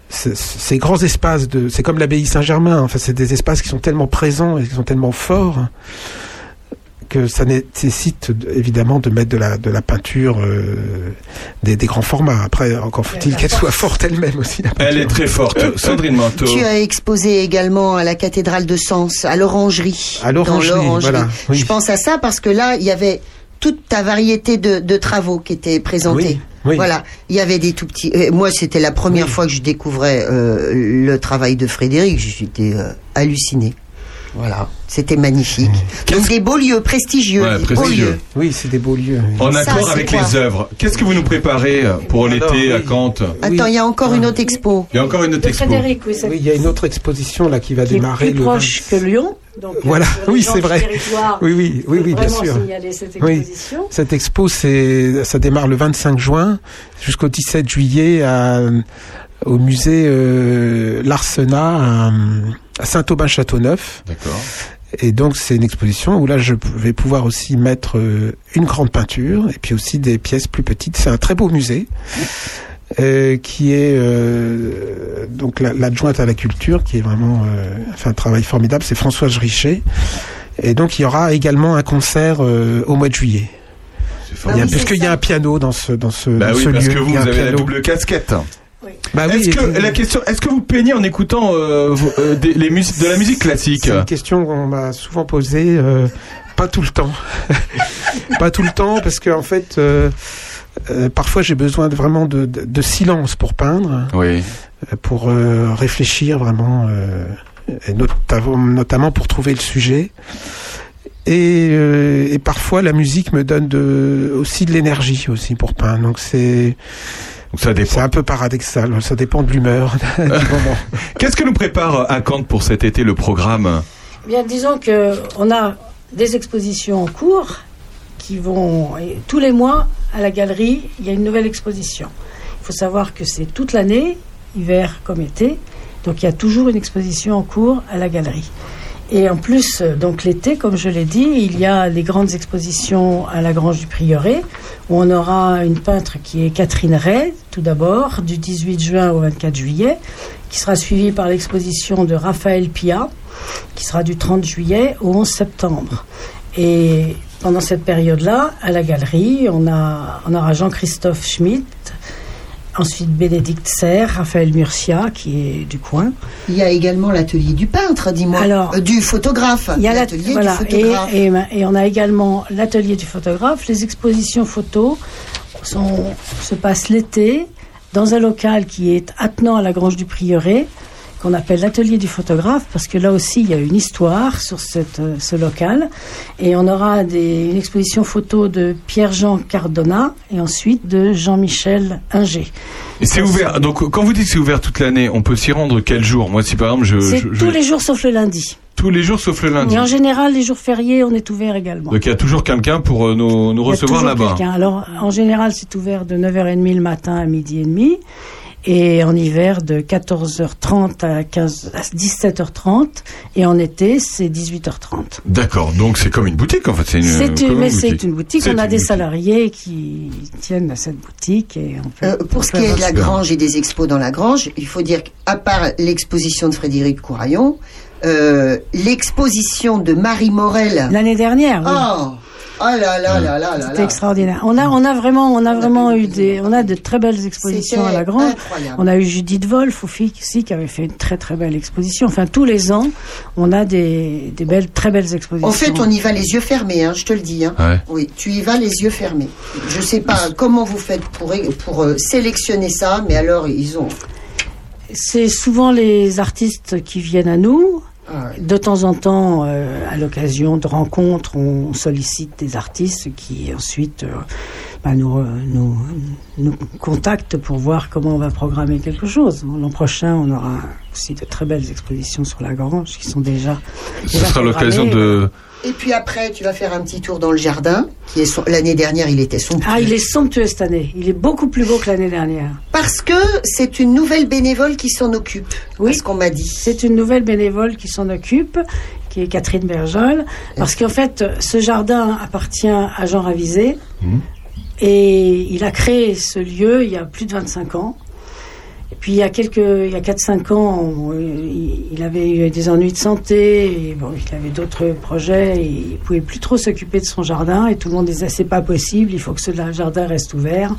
ce- ces grands espaces c'est comme l'abbaye Saint-Germain. C'est des espaces qui sont tellement présents et qui sont tellement forts que ça nécessite de- évidemment de mettre de la de la peinture euh, des, des grands formats. Après, encore faut-il qu'elle soit forte elle-même aussi. La Elle est peinture. très forte. Sandrine Manteau. Tu as exposé également à la cathédrale de Sens, à l'orangerie. À l'Orangerie, voilà, oui. Je pense à ça parce que là, il y avait toute ta variété de, de travaux qui étaient présentés. Oui, oui. Voilà, il y avait des tout petits. euh, moi, c'était la première fois que je découvrais euh, le travail de Frédéric. J'étais euh, halluciné. Voilà, c'était magnifique. Donc des beaux lieux prestigieux, Ouais, des beaux prestigieux. lieux. Oui, c'est des beaux lieux. En Ça, accord avec les œuvres. Qu'est-ce que vous nous préparez euh, pour l'été à. Cantes Attends, il y a encore une autre expo. Il y a encore une autre expo. Frédéric, oui, c'est Oui, il y a une autre exposition là qui va qui est démarrer plus le proche 20 que Lyon. Donc, euh, Voilà, oui, c'est vrai. Oui, oui, oui, oui, bien sûr. signaler cette Oui. exposition. Cette expo, c'est, ça démarre le 25 juin jusqu'au 17 juillet à, au musée euh, L'Arsenat à, Saint-Aubin-Châteauneuf. D'accord. Et donc c'est une exposition où là je vais pouvoir aussi mettre euh, une grande peinture et puis aussi des pièces plus petites. C'est un très beau musée euh, qui est euh, donc la- l'adjointe à la culture qui est vraiment euh, fait un travail formidable. C'est Françoise Richet. Et donc il y aura également un concert au mois de juillet. Il y a, parce qu'il y a un piano dans ce dans ce, Bah dans oui, ce parce lieu. que vous, avez la double casquette. Bah oui, est-ce que puis- la question, est-ce que vous peignez en écoutant euh, vos- euh, des- les musiques de la musique classique C'est une question qu'on m'a souvent posée. euh, pas tout le temps. pas tout le temps, parce qu'en fait, euh, euh, parfois j'ai besoin de, vraiment de, de- de silence pour peindre. Oui. euh, Pour euh, réfléchir vraiment, euh, et notamment, notamment pour trouver le sujet. Et, euh, et parfois la musique me donne de, aussi de l'énergie aussi pour peindre. Donc c'est c'est un peu paradoxal. Ça dépend de l'humeur du moment. Qu'est-ce que nous prépare à Kant pour cet été le programme? Bien, disons que on a des expositions en cours qui vont et tous les mois à la galerie. Il y a une nouvelle exposition. Il faut savoir que c'est toute l'année, hiver comme été. Donc il y a toujours une exposition en cours à la galerie. Et en plus, euh, donc l'été, comme je l'ai dit, il y a des grandes expositions à la Grange du Prieuré, où on aura une peintre qui est Catherine Ray, tout d'abord, du 18 juin au 24 juillet, qui sera suivie par l'exposition de Raphaël Pia, qui sera du 30 juillet au 11 septembre. Et pendant cette période-là, à la galerie, on, a, on aura Jean-Christophe Schmitt, ensuite Bénédicte Serre, Raphaël Murcia, qui est du coin. Il y a également l'atelier du peintre, dis-moi. Alors, Euh, du photographe. Il y a la- l'atelier voilà, du et, photographe. et, et on a également l'atelier du photographe. Les expositions photos sont, se passent l'été dans un local qui est attenant à la Grange du Prieuré, qu'on appelle l'atelier du photographe, parce que là aussi il y a une histoire sur cette, euh, ce local. Et on aura des, une exposition photo de Pierre-Jean Cardona et ensuite de Jean-Michel Inger. Et c'est ouvert. Donc quand vous dites que c'est ouvert toute l'année, on peut s'y rendre quel jour? Moi, si par exemple, je, C'est je- je- tous les jours sauf le lundi. tous les jours sauf le lundi. Et en général, les jours fériés, on est ouvert également. Donc il y a toujours quelqu'un pour euh, nous, nous Il y a recevoir toujours là-bas. quelqu'un. Alors, en général, c'est ouvert de 9h30 le matin à midi et demi. Et en hiver, de 14h30 à, 15, à 17h30. Et en été, c'est 18h30. D'accord. Donc c'est comme une boutique en fait. C'est une. C'est une, mais une c'est une boutique. C'est On a des boutique. salariés qui tiennent à cette boutique. Et on peut, Euh, pour on ce qui est de la Grange et des expos dans la Grange, il faut dire qu'à part l'exposition de Frédéric Couraillon, euh, l'exposition de Marie Morel. L'année dernière, oui. Oh, oh là là là là là C'était extraordinaire. On a, on a vraiment, on a vraiment eu des, on a de très belles expositions à la Grange. incroyable. On a eu Judith Wolf aussi, aussi, qui avait fait une très très belle exposition. Enfin, tous les ans, on a des, des belles, très belles expositions. En fait, on y va les yeux fermés, hein, je te le dis. Hein. Ouais. Oui, tu y vas les yeux fermés. Je sais pas comment vous faites pour, pour euh, sélectionner ça, mais alors ils ont. C'est souvent les artistes qui viennent à nous. Ah De temps en temps, euh, à l'occasion de rencontres, on sollicite des artistes qui ensuite euh, bah, nous, euh, nous, nous contactent pour voir comment on va programmer quelque chose. L'an prochain, on aura aussi de très belles expositions sur la Grange qui sont déjà. Ce déjà sera l'occasion de. Et puis après, tu vas faire un petit tour dans le jardin, qui est son- l'année dernière, il était somptueux. Ah, il est somptueux cette année. Il est beaucoup plus beau que l'année dernière. Parce que c'est une nouvelle bénévole qui s'en occupe. Oui. ce qu'on m'a dit. C'est une nouvelle bénévole qui s'en occupe, qui est Catherine Bergeol. Parce qu'en fait, ce jardin appartient à Jean Ravisé. Et il a créé ce lieu il y a plus de 25 ans. Puis il y a quelques, il y a 4-5 ans, on- il, il avait eu des ennuis de santé, et bon, il avait d'autres projets, et il pouvait plus trop s'occuper de son jardin, et tout le monde disait c'est pas possible, il faut que ce jardin reste ouvert.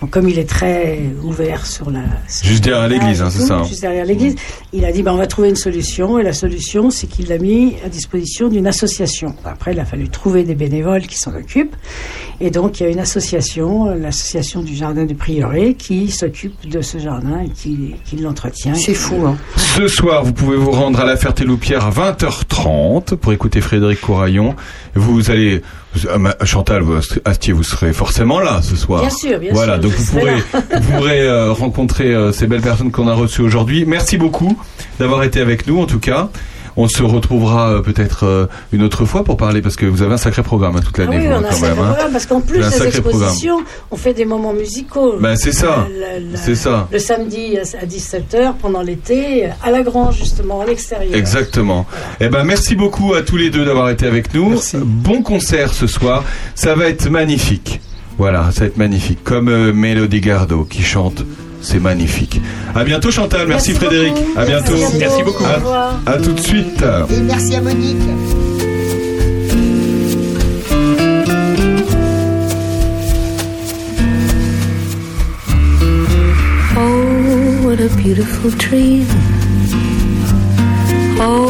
Donc comme il est très ouvert sur la, sur Juste derrière l'église, hein, c'est ça, hein. Juste derrière l'église, il a dit ben, on va trouver une solution, et la solution c'est qu'il l'a mis à disposition d'une association. Après il a fallu trouver des bénévoles qui s'en occupent, et donc il y a une association, l'association du jardin du prieuré, qui s'occupe de ce jardin qui, qui l'entretient. C'est fou, hein. Ce soir, vous pouvez vous rendre à la Ferté-Loupière à 20h30 pour écouter Frédéric Couraillon. Vous allez, ma- Chantal vous- Astier, vous serez forcément là ce soir. Bien sûr, bien voilà, sûr, donc je vous serai pourrez, là. vous pourrez euh, rencontrer euh, ces belles personnes qu'on a reçues aujourd'hui. Merci beaucoup d'avoir été avec nous, en tout cas. On se retrouvera euh, peut-être euh, une autre fois pour parler parce que vous avez un sacré programme hein, toute Ah l'année. oui, on a un sacré même, hein. programme, parce qu'en plus des programme. expositions, on fait des moments musicaux. Ben, c'est ça. C'est ça. Le samedi à 17h, pendant l'été, à la Grange, justement, en extérieur. Exactement. Eh ben, merci beaucoup à tous les deux d'avoir été avec nous. Bon concert ce soir. Ça va être magnifique. Voilà, ça va être magnifique. Comme euh, Mélodie Gardot qui chante c'est magnifique. À bientôt Chantal, merci, Frédéric, beaucoup. à bientôt. Merci, merci beaucoup. À, à, tout de suite. Et merci à Monique. Oh, what a beautiful dream. Oh,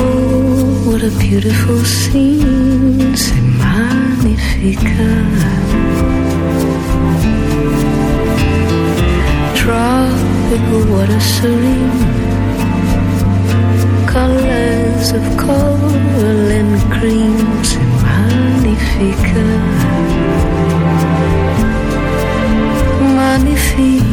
what a beautiful scene. C'est magnifique. Tropical water serene. Colors of coral and cream. C'est magnifique. Magnifique.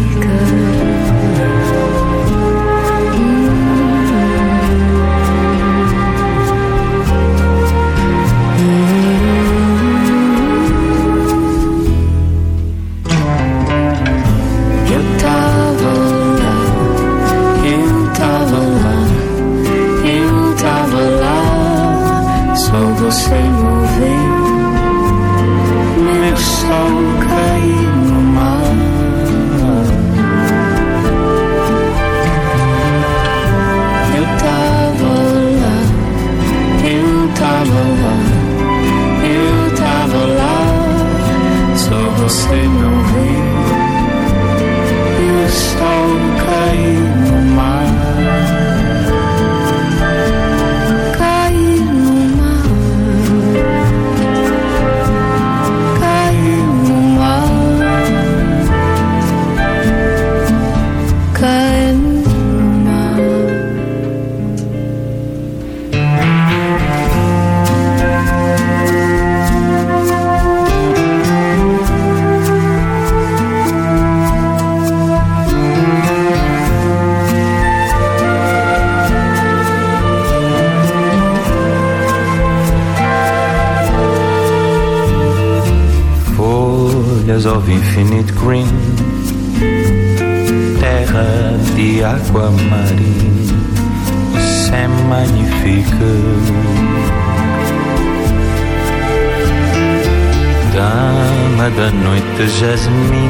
Of infinite green, terra de água marinha, c'est magnifique. Dama da noite, jasmim,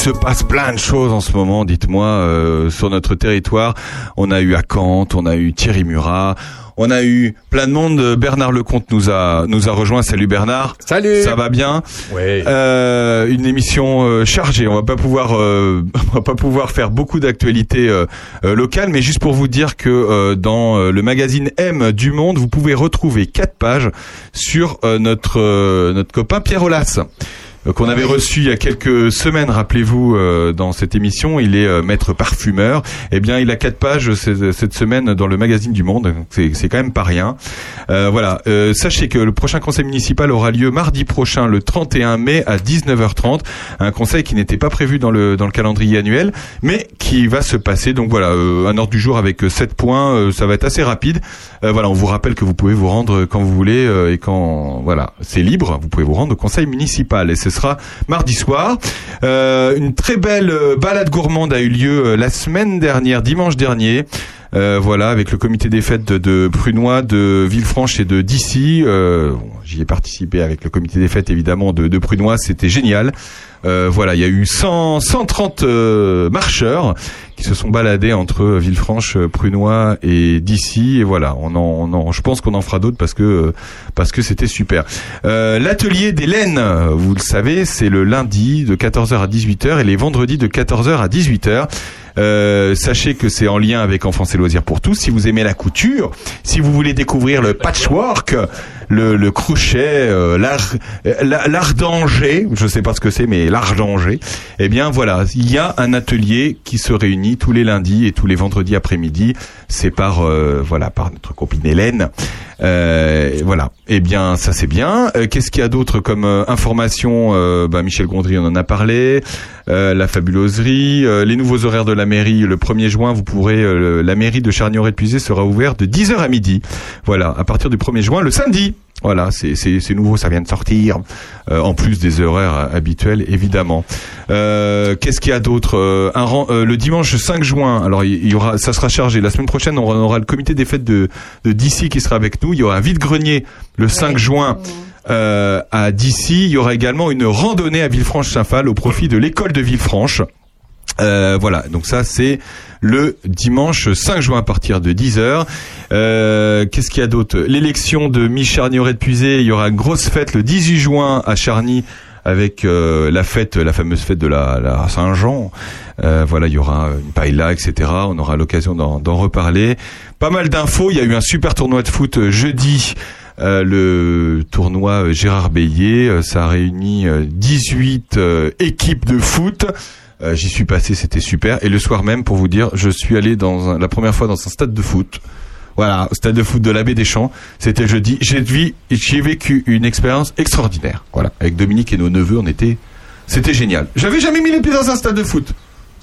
se passe plein de choses en ce moment, dites-moi, euh, sur notre territoire. On a eu à Kant, on a eu Thierry Murat, on a eu plein de monde. Bernard Lecomte nous a nous a rejoint. Salut Bernard. Salut. Ça va bien Oui. Euh, une émission euh, chargée. On va pas pouvoir euh, on va pas pouvoir faire beaucoup d'actualités euh, euh, locales, mais juste pour vous dire que euh, dans le magazine M du Monde, vous pouvez retrouver quatre pages sur euh, notre euh, notre copain Pierre Olas. Euh, qu'on avait reçu il y a quelques semaines, rappelez-vous, euh, dans cette émission, il est euh, maître parfumeur. Eh bien, il a quatre pages cette, cette semaine dans le magazine du Monde. C'est quand même pas rien. Euh, voilà. Euh, sachez que le prochain conseil municipal aura lieu mardi prochain, le 31 mai à 19h30. Un conseil qui n'était pas prévu dans le dans le calendrier annuel, mais qui va se passer. Donc voilà, euh, un ordre du jour avec euh, sept points. euh, ça va être assez rapide. Euh, voilà, on vous rappelle que vous pouvez vous rendre quand vous voulez euh, et quand voilà, c'est libre. Vous pouvez vous rendre au conseil municipal ce sera mardi soir. Euh, une très belle euh, balade gourmande a eu lieu euh, la semaine dernière, dimanche dernier. Voilà, avec le comité des fêtes de, de Prunois, de Villefranche et de bon, J'y ai participé avec le comité des fêtes évidemment de, de Prunois, c'était génial. Voilà, il y a eu 100, 130 euh, marcheurs qui se sont baladés entre Villefranche, euh, Prunois et d'ici. Et voilà, on en, on en- je pense qu'on en fera d'autres parce que euh, parce que c'était super. Euh, L'atelier d'Hélène, vous le savez, c'est le lundi de 14h à 18h et les vendredis de 14h à 18h. Euh, sachez que c'est en lien avec Enfance et Loisirs pour tous. Si vous aimez la couture, si vous voulez découvrir le patchwork, le, crochet, euh, l'art la- l'art d'Angers, je sais pas ce que c'est, mais l'art d'Angers, eh bien voilà, il y a un atelier qui se réunit tous les lundis et tous les vendredis après-midi. C'est par euh, voilà par notre copine Hélène. Euh, voilà. Eh bien, ça c'est bien. Euh, Qu'est-ce qu'il y a d'autre comme information? Bah, Michel Gondry, on en a parlé. La fabuloserie, les nouveaux horaires de la mairie. Le 1er juin, vous pourrez. la mairie de Charnier-Épuisé sera ouverte de 10h à midi. Voilà. À partir du 1er juin, le samedi. Voilà, c'est nouveau, ça vient de sortir. Euh, en plus des horaires habituels, évidemment. Euh, Qu'est-ce qu'il y a d'autre Euh, euh, Le dimanche 5 juin. Alors il y aura, ça sera chargé. La semaine prochaine, on aura, le comité des fêtes de de d'ici qui sera avec nous. Il y aura un vide grenier le 5 juin. Euh, à d'ici, il y aura également une randonnée à Villefranche-Saint-Phal au profit de l'école de Villefranche. Euh, voilà, donc ça c'est le dimanche 5 juin à partir de 10h. Euh, Qu'est-ce qu'il y a d'autre? L'élection de Micharnier de Puisé, il y aura une grosse fête le 18 juin à Charny avec euh, la fête, la fameuse fête de la, Saint-Jean. Euh, voilà, il y aura une paella, etc. On aura l'occasion d'en reparler. Pas mal d'infos. Il y a eu un super tournoi de foot jeudi. Le tournoi Gérard Bélier, ça a réuni euh, 18 euh, équipes de foot. Euh, J'y suis passé, c'était super. Et le soir même, pour vous dire, je suis allé dans la première fois dans un stade de foot. Voilà, au stade de foot de l'abbé Deschamps. C'était jeudi. J'ai vécu une expérience extraordinaire. Voilà, avec Dominique et nos neveux, on était, c'était génial. J'avais jamais mis les pieds dans un stade de foot.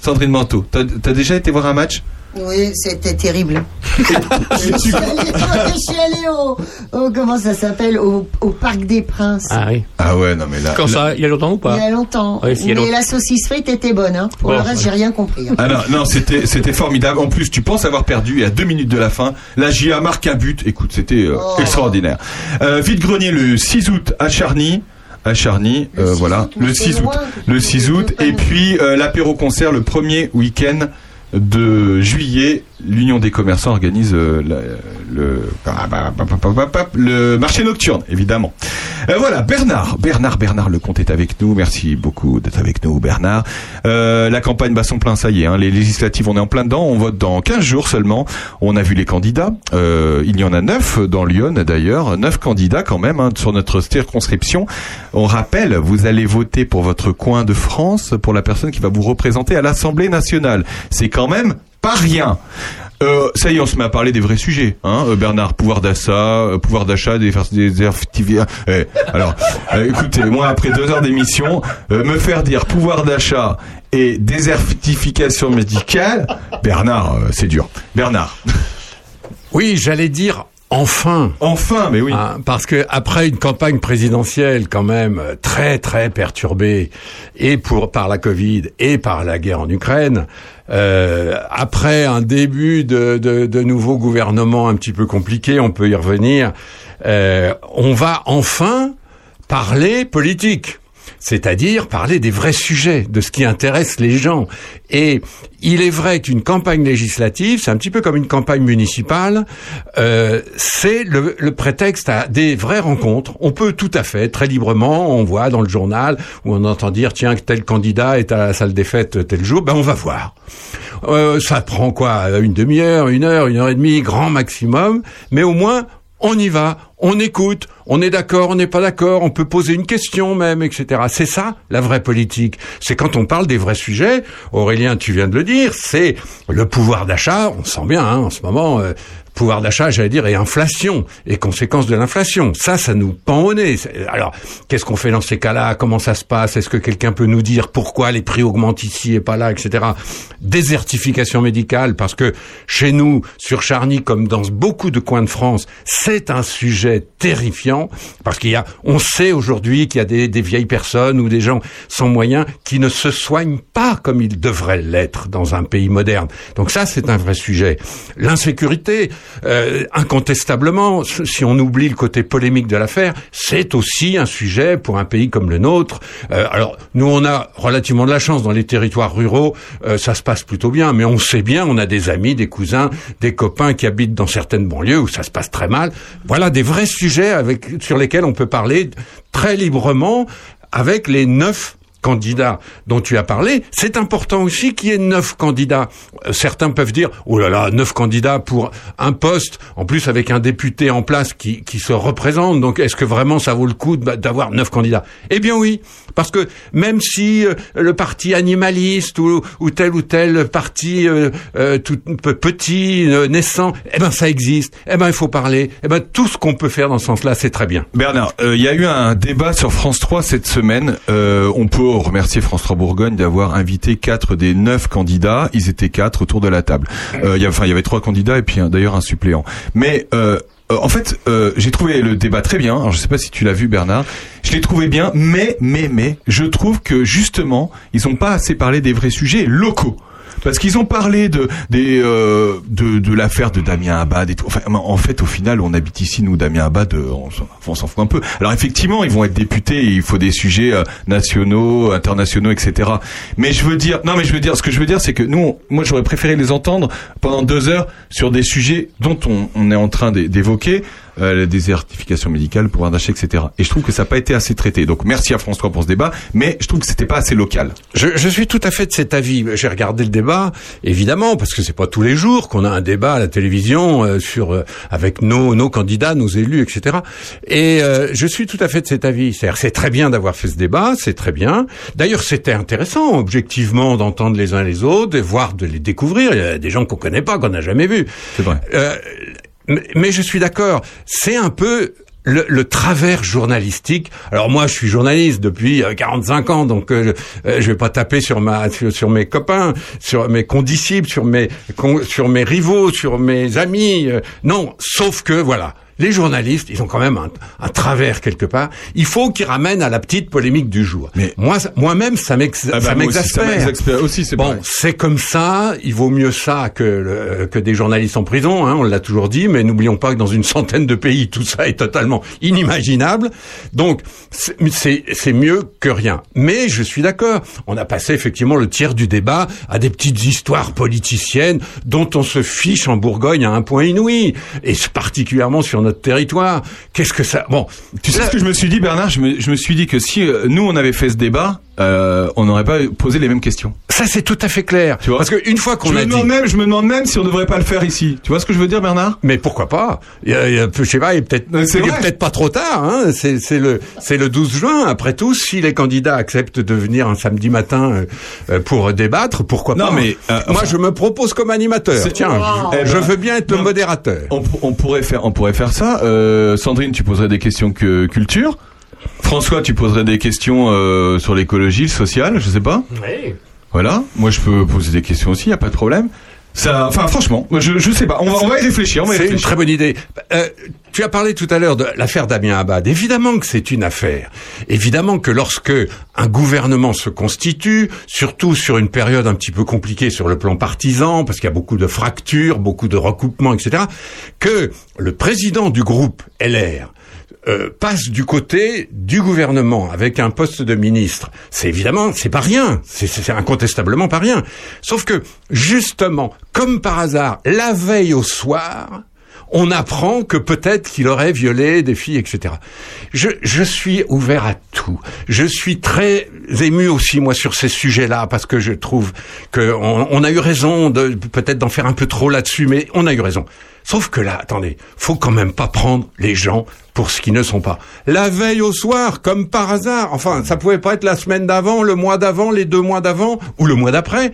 Sandrine Manteau, t'as as déjà été voir un match? Oui, c'était terrible. je suis allée, je suis allée au, au- comment ça s'appelle, au, au Parc des Princes. Ah oui. Ah ouais, non mais là. Quand ça, il y a longtemps ou pas Il y a longtemps. Ouais, s'il y a Mais la saucisse frite était bonne. Hein. Pour Bon, le reste, j'ai rien compris. hein. Ah non, non, c'était c'était formidable. En plus, tu penses avoir perdu et à deux minutes de la fin, la GIA marque un but. Écoute, c'était euh, Oh. extraordinaire. Euh, Vide grenier le 6 août à Charny. À Charny, euh, voilà, le 6 août, le 6 août, et puis euh, l'apéro concert le premier week-end de juillet. L'Union des commerçants organise euh, le ah, bah, bah, bah, le marché nocturne, évidemment. Euh, voilà, Bernard, Bernard, Bernard Lecomte est avec nous. Merci beaucoup d'être avec nous, Bernard. Euh, la campagne bat son plein, ça y est. Hein, les législatives, on est en plein dedans. On vote dans 15 jours seulement. On a vu les candidats. Euh, il y en a neuf dans Lyon, d'ailleurs. Neuf candidats quand même hein, sur notre circonscription. On rappelle, vous allez voter pour votre coin de France, pour la personne qui va vous représenter à l'Assemblée nationale. C'est quand même pas rien. Euh, ça y est, on se met à parler des vrais sujets, hein, euh, Bernard. Pouvoir d'achat, euh, pouvoir d'achat, des désertifications. Eh, alors, écoutez, moi après deux heures d'émission, me faire dire pouvoir d'achat et désertification médicale, Bernard, c'est dur. Bernard. Oui, j'allais dire enfin. Enfin, mais oui. parce que après une campagne présidentielle quand même euh, très très perturbée et pour par la Covid et par la guerre en Ukraine, euh, après un début de, de, de nouveau gouvernement un petit peu compliqué, on peut y revenir. euh, on va enfin parler politique. C'est-à-dire parler des vrais sujets, de ce qui intéresse les gens. Et il est vrai qu'une campagne législative, c'est un petit peu comme une campagne municipale, euh, c'est le, prétexte à des vraies rencontres. On peut tout à fait, très librement, on voit dans le journal, où on entend dire, tiens, tel candidat est à la salle des fêtes tel jour, ben on va voir. Euh, ça prend quoi? Une demi-heure, une heure, une heure et demie, grand maximum, mais au moins, on y va, on écoute, on est d'accord, on n'est pas d'accord, on peut poser une question même, etc. C'est ça, la vraie politique. C'est quand on parle des vrais sujets, Aurélien, tu viens de le dire, c'est le pouvoir d'achat, on sent bien hein, en ce moment, euh, pouvoir d'achat, j'allais dire, et inflation, et conséquences de l'inflation. Ça, ça nous pend au nez. Alors, qu'est-ce qu'on fait dans ces cas-là? Comment ça se passe? Est-ce que quelqu'un peut nous dire pourquoi les prix augmentent ici et pas là, etc. Désertification médicale, parce que chez nous, sur Charny, comme dans beaucoup de coins de France, c'est un sujet terrifiant, parce qu'il y a, on sait aujourd'hui qu'il y a des vieilles personnes ou des gens sans moyens qui ne se soignent pas comme ils devraient l'être dans un pays moderne. Donc ça, c'est un vrai sujet. L'insécurité, euh, incontestablement, si on oublie le côté polémique de l'affaire, c'est aussi un sujet pour un pays comme le nôtre. Euh, alors, nous, on a relativement de la chance dans les territoires ruraux, euh, ça se passe plutôt bien, mais on sait bien, on a des amis, des cousins, des copains qui habitent dans certaines banlieues où ça se passe très mal. Voilà des vrais sujets avec sur lesquels on peut parler très librement avec les neuf candidats dont tu as parlé, c'est important aussi qu'il y ait neuf candidats. Euh, Certains peuvent dire, oh là là, neuf candidats pour un poste, en plus avec un député en place qui, qui se représente, donc est-ce que vraiment ça vaut le coup d'avoir neuf candidats? Eh bien oui, parce que même si euh, le parti animaliste ou, ou tel ou tel parti euh, tout pe- petit, naissant, eh ben ça existe, eh ben il faut parler, eh ben tout ce qu'on peut faire dans ce sens-là, c'est très bien. Bernard, il y a eu un débat sur France 3 cette semaine. On peut remercier France 3 Bourgogne d'avoir invité quatre des neuf candidats. Ils étaient quatre autour de la table. Euh, y a- enfin, il y avait trois candidats et puis un- d'ailleurs un suppléant. Mais euh, euh, en fait, euh, j'ai trouvé le débat très bien. Alors, je sais pas si tu l'as vu, Bernard. Je l'ai trouvé bien, mais mais mais je trouve que justement, ils ont pas assez parlé des vrais sujets locaux. Parce qu'ils ont parlé de des euh, de, de l'affaire de Damien Abad et tout. Enfin, en fait, au final, on habite ici, nous, Damien Abad, euh, on, s'en- fout un peu. Alors effectivement, ils vont être députés, il faut des sujets euh, nationaux, internationaux, etc. Mais je veux dire, non, mais je veux dire, ce que je veux dire, c'est que nous, moi, j'aurais préféré les entendre pendant deux heures sur des sujets dont on, est en train d'é- d'évoquer. Euh, la désertification médicale, le pouvoir d'achat, etc. Et je trouve que ça n'a pas été assez traité. Donc merci à François pour ce débat, mais je trouve que c'était pas assez local. Je, je suis tout à fait de cet avis. J'ai regardé le débat, évidemment, parce que c'est pas tous les jours qu'on a un débat à la télévision euh, sur euh, avec nos nos candidats, nos élus, etc. Et euh, je suis tout à fait de cet avis. C'est-à-dire, c'est très bien d'avoir fait ce débat, c'est très bien. D'ailleurs, c'était intéressant, objectivement, d'entendre les uns les autres, de voir, de les découvrir. Il y a des gens qu'on connaît pas, qu'on n'a jamais vus. C'est vrai. Euh, mais, mais je suis d'accord. C'est un peu le, le travers journalistique. Alors moi, je suis journaliste depuis euh, 45 ans, donc euh, je, euh, je vais pas taper sur ma sur, mes copains, sur mes condisciples, sur mes sur mes rivaux, sur mes amis. euh, non, sauf que voilà. Les journalistes, ils ont quand même un, un travers quelque part. Il faut qu'ils ramènent à la petite polémique du jour. Mais moi, moi-même, ça Ah bah, aussi, ça m'exaspère. m'exaspère aussi, c'est bon, c'est comme ça. Il vaut mieux ça que le- que des journalistes en prison. Hein, on l'a toujours dit, mais n'oublions pas que dans une centaine de pays, tout ça est totalement inimaginable. Donc, c'est- mieux que rien. Mais je suis d'accord. On a passé effectivement le tiers du débat à des petites histoires politiciennes dont on se fiche en Bourgogne à un point inouï, et particulièrement sur notre territoire. Qu'est-ce que ça Bon, Tu sais ce que je me suis dit, Bernard? je me, je me suis dit que si euh, nous on avait fait ce débat, euh, on n'aurait pas posé les mêmes questions. Ça c'est tout à fait clair. Tu vois Parce qu'une fois qu'on je a me dit, demande même, je me demande même si on devrait pas le faire ici. Tu vois ce que je veux dire, Bernard? Mais pourquoi pas? Il y a, il y a- Je sais pas, il est peut-être c'est il est vrai. peut-être pas trop tard. Hein c'est c'est le c'est le 12 juin. Après tout, si les candidats acceptent de venir un samedi matin euh, euh, pour débattre, pourquoi Non, pas? mais, euh, moi enfin- je me propose comme animateur. Tiens, Wow. je, Eh je ben, veux bien être le modérateur. On, pour- on pourrait faire, on pourrait faire ça. Euh, Sandrine, tu poserais des questions que culture. François, tu poserais des questions euh, sur l'écologie, le social, je sais pas. Oui. Voilà. Moi, je peux poser des questions aussi, y a pas de problème. Ça, enfin, franchement, je, je sais pas. On va, on va y réfléchir. On va y C'est une réfléchir. très bonne idée. Euh, tu as parlé tout à l'heure de l'affaire Damien Abad. Évidemment que c'est une affaire. Évidemment que lorsque un gouvernement se constitue, surtout sur une période un petit peu compliquée sur le plan partisan, parce qu'il y a beaucoup de fractures, beaucoup de recoupements, etc., que le président du groupe LR euh, passe du côté du gouvernement avec un poste de ministre, c'est évidemment, c'est pas rien, c'est- incontestablement pas rien. Sauf que, justement, comme par hasard, la veille au soir, on apprend que peut-être qu'il aurait violé des filles, etc. Je, je suis ouvert à tout. Je suis très ému aussi, moi, sur ces sujets-là, parce que je trouve qu'on on a eu raison de peut-être d'en faire un peu trop là-dessus, mais on a eu raison. Sauf que là, attendez, faut quand même pas prendre les gens pour ce qu'ils ne sont pas. La veille au soir, comme par hasard, enfin, ça pouvait pas être la semaine d'avant, le mois d'avant, les deux mois d'avant, ou le mois d'après.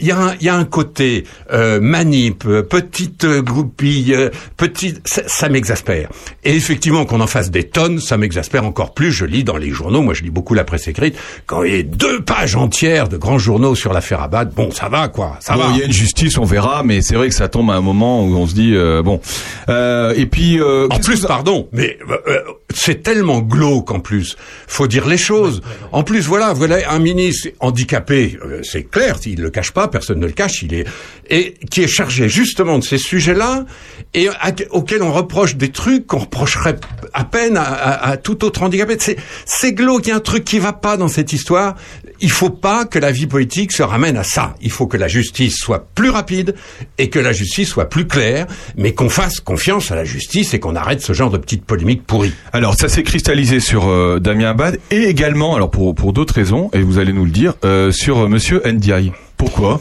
Il y, a un, il y a un côté euh, manip, petite groupille, euh, petite, ça, ça m'exaspère. Et effectivement, qu'on en fasse des tonnes, ça m'exaspère encore plus. Je lis dans les journaux, moi je lis beaucoup la presse écrite, quand il y a deux pages entières de grands journaux sur l'affaire Abad, bon, ça va quoi, ça Bon, va. il y a une justice, on verra, mais c'est vrai que ça tombe à un moment où on se dit euh, bon. Euh, et puis euh, En plus, pardon, mais euh, c'est tellement glauque en plus. Faut dire les choses. En plus, voilà, voilà un ministre handicapé, euh, c'est clair, il le cache pas, personne ne le cache, il est et qui est chargé justement de ces sujets-là et à- auquel on reproche des trucs qu'on reprocherait à peine à, à- à tout autre handicapé. C'est c'est glauque, il y a un truc qui va pas dans cette histoire. Il faut pas que la vie politique se ramène à ça. Il faut que la justice soit plus rapide et que la justice soit plus claire, mais qu'on fasse confiance à la justice et qu'on arrête ce genre de petites polémiques pourries. Alors ça s'est cristallisé sur euh, Damien Abad et également, alors pour, pour d'autres raisons, et vous allez nous le dire, euh, sur euh, Monsieur Ndiaye. Pourquoi?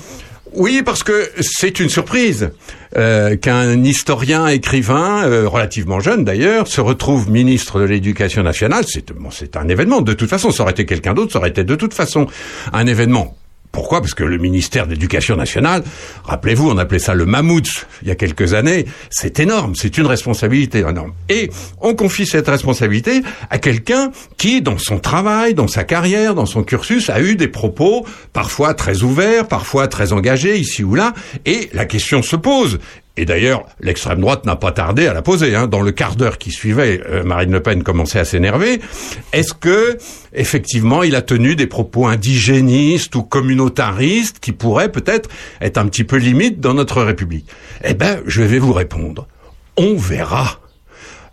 Oui, parce que c'est une surprise euh, qu'un historien écrivain, euh, relativement jeune d'ailleurs, se retrouve ministre de l'Éducation nationale. C'est bon, c'est un événement. De toute façon, ça aurait été quelqu'un d'autre, ça aurait été de toute façon un événement. Pourquoi? Parce que le ministère de l'Éducation nationale, rappelez-vous, on appelait ça le mammouth il y a quelques années, c'est énorme, c'est une responsabilité énorme. Et on confie cette responsabilité à quelqu'un qui, dans son travail, dans sa carrière, dans son cursus, a eu des propos parfois très ouverts, parfois très engagés, ici ou là, et la question se pose. Et d'ailleurs, l'extrême droite n'a pas tardé à la poser. Hein. Dans le quart d'heure qui suivait, euh, Marine Le Pen commençait à s'énerver. Est-ce que, effectivement, il a tenu des propos indigénistes ou communautaristes qui pourraient peut-être être un petit peu limites dans notre République? Eh ben, je vais vous répondre. On verra.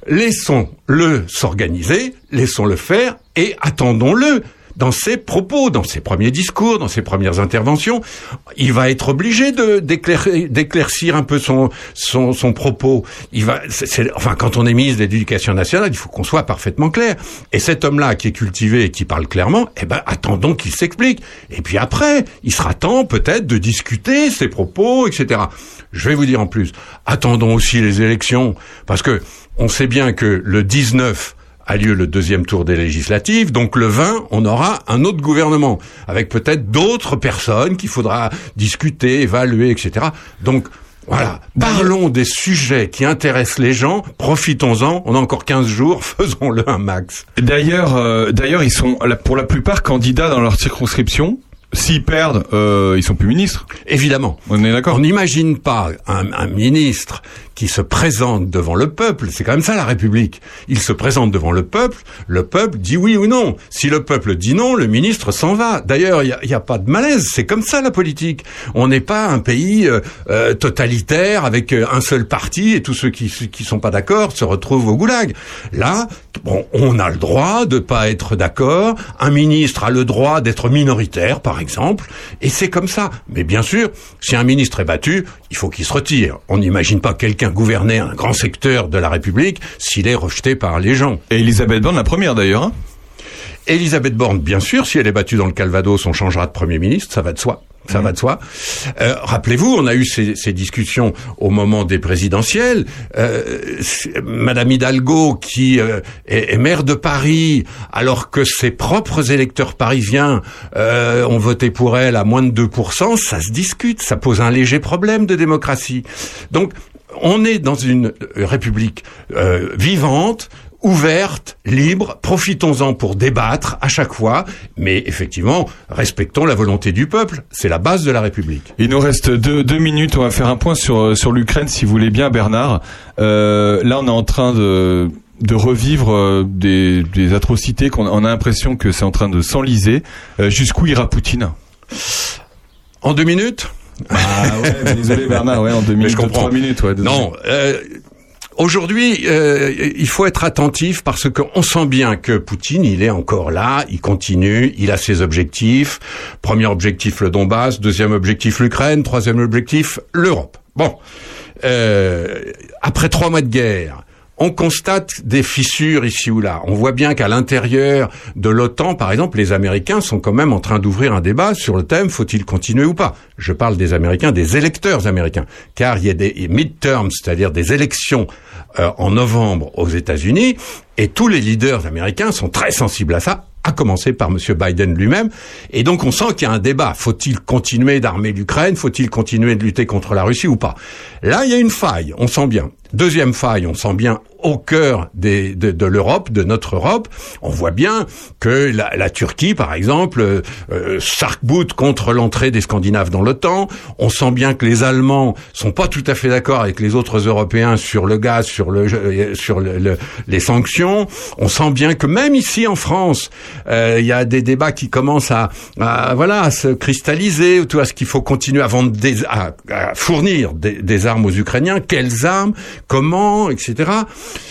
Laissons-le s'organiser, laissons-le faire et attendons-le dans ses propos, dans ses premiers discours, dans ses premières interventions. Il va être obligé de d'éclair- d'éclaircir un peu son son, son propos. Il va, c'est- enfin, quand on est ministre de l'Éducation nationale, il faut qu'on soit parfaitement clair. Et cet homme-là qui est cultivé et qui parle clairement, eh ben, attendons qu'il s'explique. Et puis après, il sera temps peut-être de discuter ses propos, etc. Je vais vous dire en plus, attendons aussi les élections, parce que on sait bien que le 19 a lieu le deuxième tour des législatives, donc le 20, on aura un autre gouvernement, avec peut-être d'autres personnes qu'il faudra discuter, évaluer, etc. Donc, voilà, parlons des sujets qui intéressent les gens, profitons-en, on a encore 15 jours, faisons-le un max. D'ailleurs, euh, d'ailleurs, ils sont pour la plupart candidats dans leur circonscription. S'ils perdent, euh, ils sont plus ministres. Évidemment. On est d'accord. On n'imagine pas un, un ministre qui se présente devant le peuple. C'est quand même ça la République. Il se présente devant le peuple. Le peuple dit oui ou non. Si le peuple dit non, le ministre s'en va. D'ailleurs, il n'y a, pas de malaise. C'est comme ça la politique. On n'est pas un pays euh, euh, totalitaire avec euh, un seul parti et tous ceux qui qui sont pas d'accord se retrouvent au goulag. Là, bon, on a le droit de pas être d'accord. Un ministre a le droit d'être minoritaire, par exemple, et c'est comme ça. Mais bien sûr, si un ministre est battu, il faut qu'il se retire. On n'imagine pas quelqu'un gouverner un grand secteur de la République s'il est rejeté par les gens. Et Elisabeth Borne, la première d'ailleurs. hein. Elisabeth Borne, bien sûr, si elle est battue dans le Calvados, on changera de Premier ministre, ça va de soi. Ça va de soi. Euh, Rappelez-vous, on a eu ces, ces discussions au moment des présidentielles. Euh, Madame Hidalgo, qui euh, est, est maire de Paris, alors que ses propres électeurs parisiens euh, ont voté pour elle à moins de 2%, ça se discute, ça pose un léger problème de démocratie. Donc, on est dans une euh, république euh, vivante, ouverte, libre, profitons-en pour débattre à chaque fois, mais effectivement, respectons la volonté du peuple, c'est la base de la République. Il nous reste deux, deux minutes. On va faire un point sur euh, sur l'Ukraine, si vous voulez bien, Bernard. Euh, là, on est en train de de revivre des, des atrocités qu'on on a l'impression que c'est en train de s'enliser. Euh, Jusqu'où ira Poutine? En deux minutes? Ah ouais, désolé Bernard, ouais, en deux Mais minutes, je comprends. trois minutes, ouais. Non, euh, aujourd'hui, euh, il faut être attentif parce qu'on sent bien que Poutine, il est encore là, il continue, il a ses objectifs. Premier objectif, le Donbass. Deuxième objectif, l'Ukraine. Troisième objectif, l'Europe. Bon, euh, après trois mois de guerre, on constate des fissures ici ou là. On voit bien qu'à l'intérieur de l'OTAN, par exemple, les Américains sont quand même en train d'ouvrir un débat sur le thème faut-il continuer ou pas? Je parle des Américains, des électeurs américains, car il y a des midterms, c'est-à-dire des élections euh, en novembre aux États-Unis, et tous les leaders américains sont très sensibles à ça à commencer par M. Biden lui-même. Et donc on sent qu'il y a un débat. Faut-il continuer d'armer l'Ukraine? Faut-il continuer de lutter contre la Russie ou pas? Là, il y a une faille, on sent bien. Deuxième faille, on sent bien au cœur de, de l'Europe, de notre Europe, on voit bien que la, Turquie, par exemple, euh, euh, s'arc-boute contre l'entrée des Scandinaves dans l'OTAN. On sent bien que les Allemands sont pas tout à fait d'accord avec les autres Européens sur le gaz, sur le, euh, sur le- le- les sanctions. On sent bien que même ici en France, euh, il y a des débats qui commencent à, à, voilà à se cristalliser. Tout à ce qu'il faut continuer à vendre des, à, fournir des armes aux Ukrainiens. Quelles armes Comment Etc.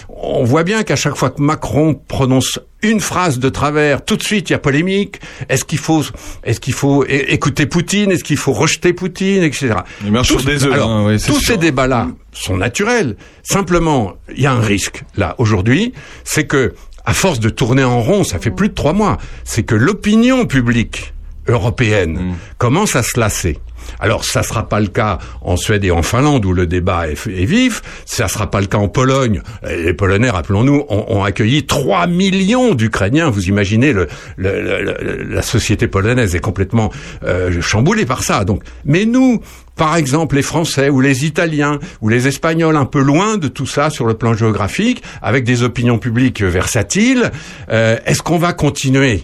On voit bien qu'à chaque fois que Macron prononce une phrase de travers, tout de suite il y a polémique. Est-ce qu'il faut, est-ce qu'il faut écouter Poutine? Est-ce qu'il faut rejeter Poutine, etc. Il marche sur des œufs, alors, hein, oui, tous sûr. ces débats-là sont naturels. Simplement, il y a un risque là aujourd'hui, c'est que à force de tourner en rond, ça fait plus de trois mois, c'est que l'opinion publique européenne Mm. commence à se lasser? Alors, ça sera pas le cas en Suède et en Finlande où le débat est, est vif. Ça sera pas le cas en Pologne. Les Polonais, rappelons-nous, ont, ont accueilli 3 millions d'Ukrainiens. Vous imaginez, le- le- la société polonaise est complètement euh, chamboulée par ça. Donc, mais nous, par exemple, les Français ou les Italiens ou les Espagnols, un peu loin de tout ça sur le plan géographique, avec des opinions publiques versatiles, euh, est-ce qu'on va continuer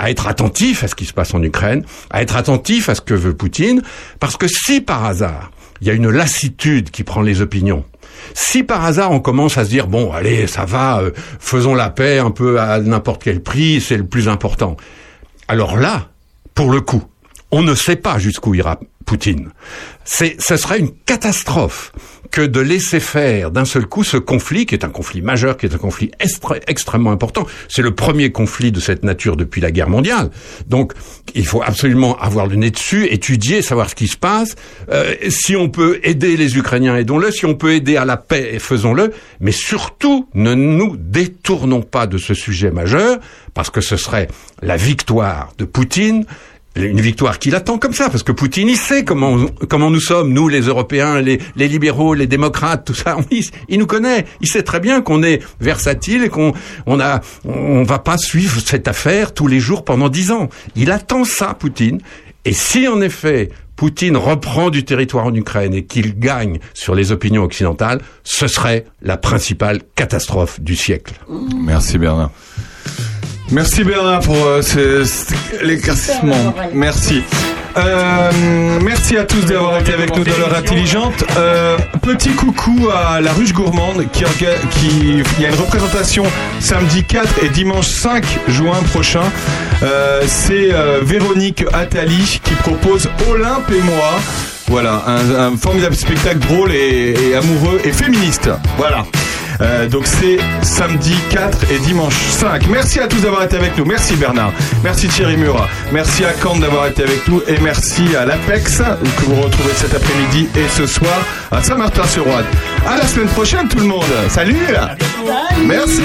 à être attentif à ce qui se passe en Ukraine, à être attentif à ce que veut Poutine, parce que si par hasard, il y a une lassitude qui prend les opinions, si par hasard on commence à se dire bon allez ça va, euh, faisons la paix un peu à n'importe quel prix, c'est le plus important. Alors là, pour le coup, on ne sait pas jusqu'où ira Poutine. C'est, ce serait une catastrophe que de laisser faire d'un seul coup ce conflit, qui est un conflit majeur, qui est un conflit extrêmement important. C'est le premier conflit de cette nature depuis la guerre mondiale. Donc, il faut absolument avoir le nez dessus, étudier, savoir ce qui se passe. Euh, si on peut aider les Ukrainiens, aidons-le. Si on peut aider à la paix, faisons-le. Mais surtout, ne nous détournons pas de ce sujet majeur, parce que ce serait la victoire de Poutine une victoire qu'il attend comme ça, parce que Poutine, il sait comment comment nous sommes, nous les Européens, les, libéraux, les démocrates, tout ça. Il, il nous connaît, il sait très bien qu'on est versatile et qu'on on a on va pas suivre cette affaire tous les jours pendant dix ans. Il attend ça, Poutine. Et si en effet Poutine reprend du territoire en Ukraine et qu'il gagne sur les opinions occidentales, ce serait la principale catastrophe du siècle. Merci Bernard. Merci Bernard pour euh, ce- ce- l'éclaircissement. Merci. Euh, merci à tous d'avoir été avec nous dans l'heure intelligente. Euh, petit coucou à la ruche gourmande qui, qui il y a une représentation samedi 4 et dimanche 5 juin prochain. Euh, C'est Véronique Attali qui propose Olympe et moi. Voilà, un, un formidable spectacle drôle et, et amoureux et féministe. Voilà. Euh, donc c'est samedi 4 et dimanche 5. Merci à tous d'avoir été avec nous. Merci Bernard. Merci Thierry Murat. Merci à Kant d'avoir été avec nous. Et merci à l'Apex que vous retrouvez cet après-midi et ce soir à Saint-Martin-sur-Ouane. À la semaine prochaine tout le monde. Salut Merci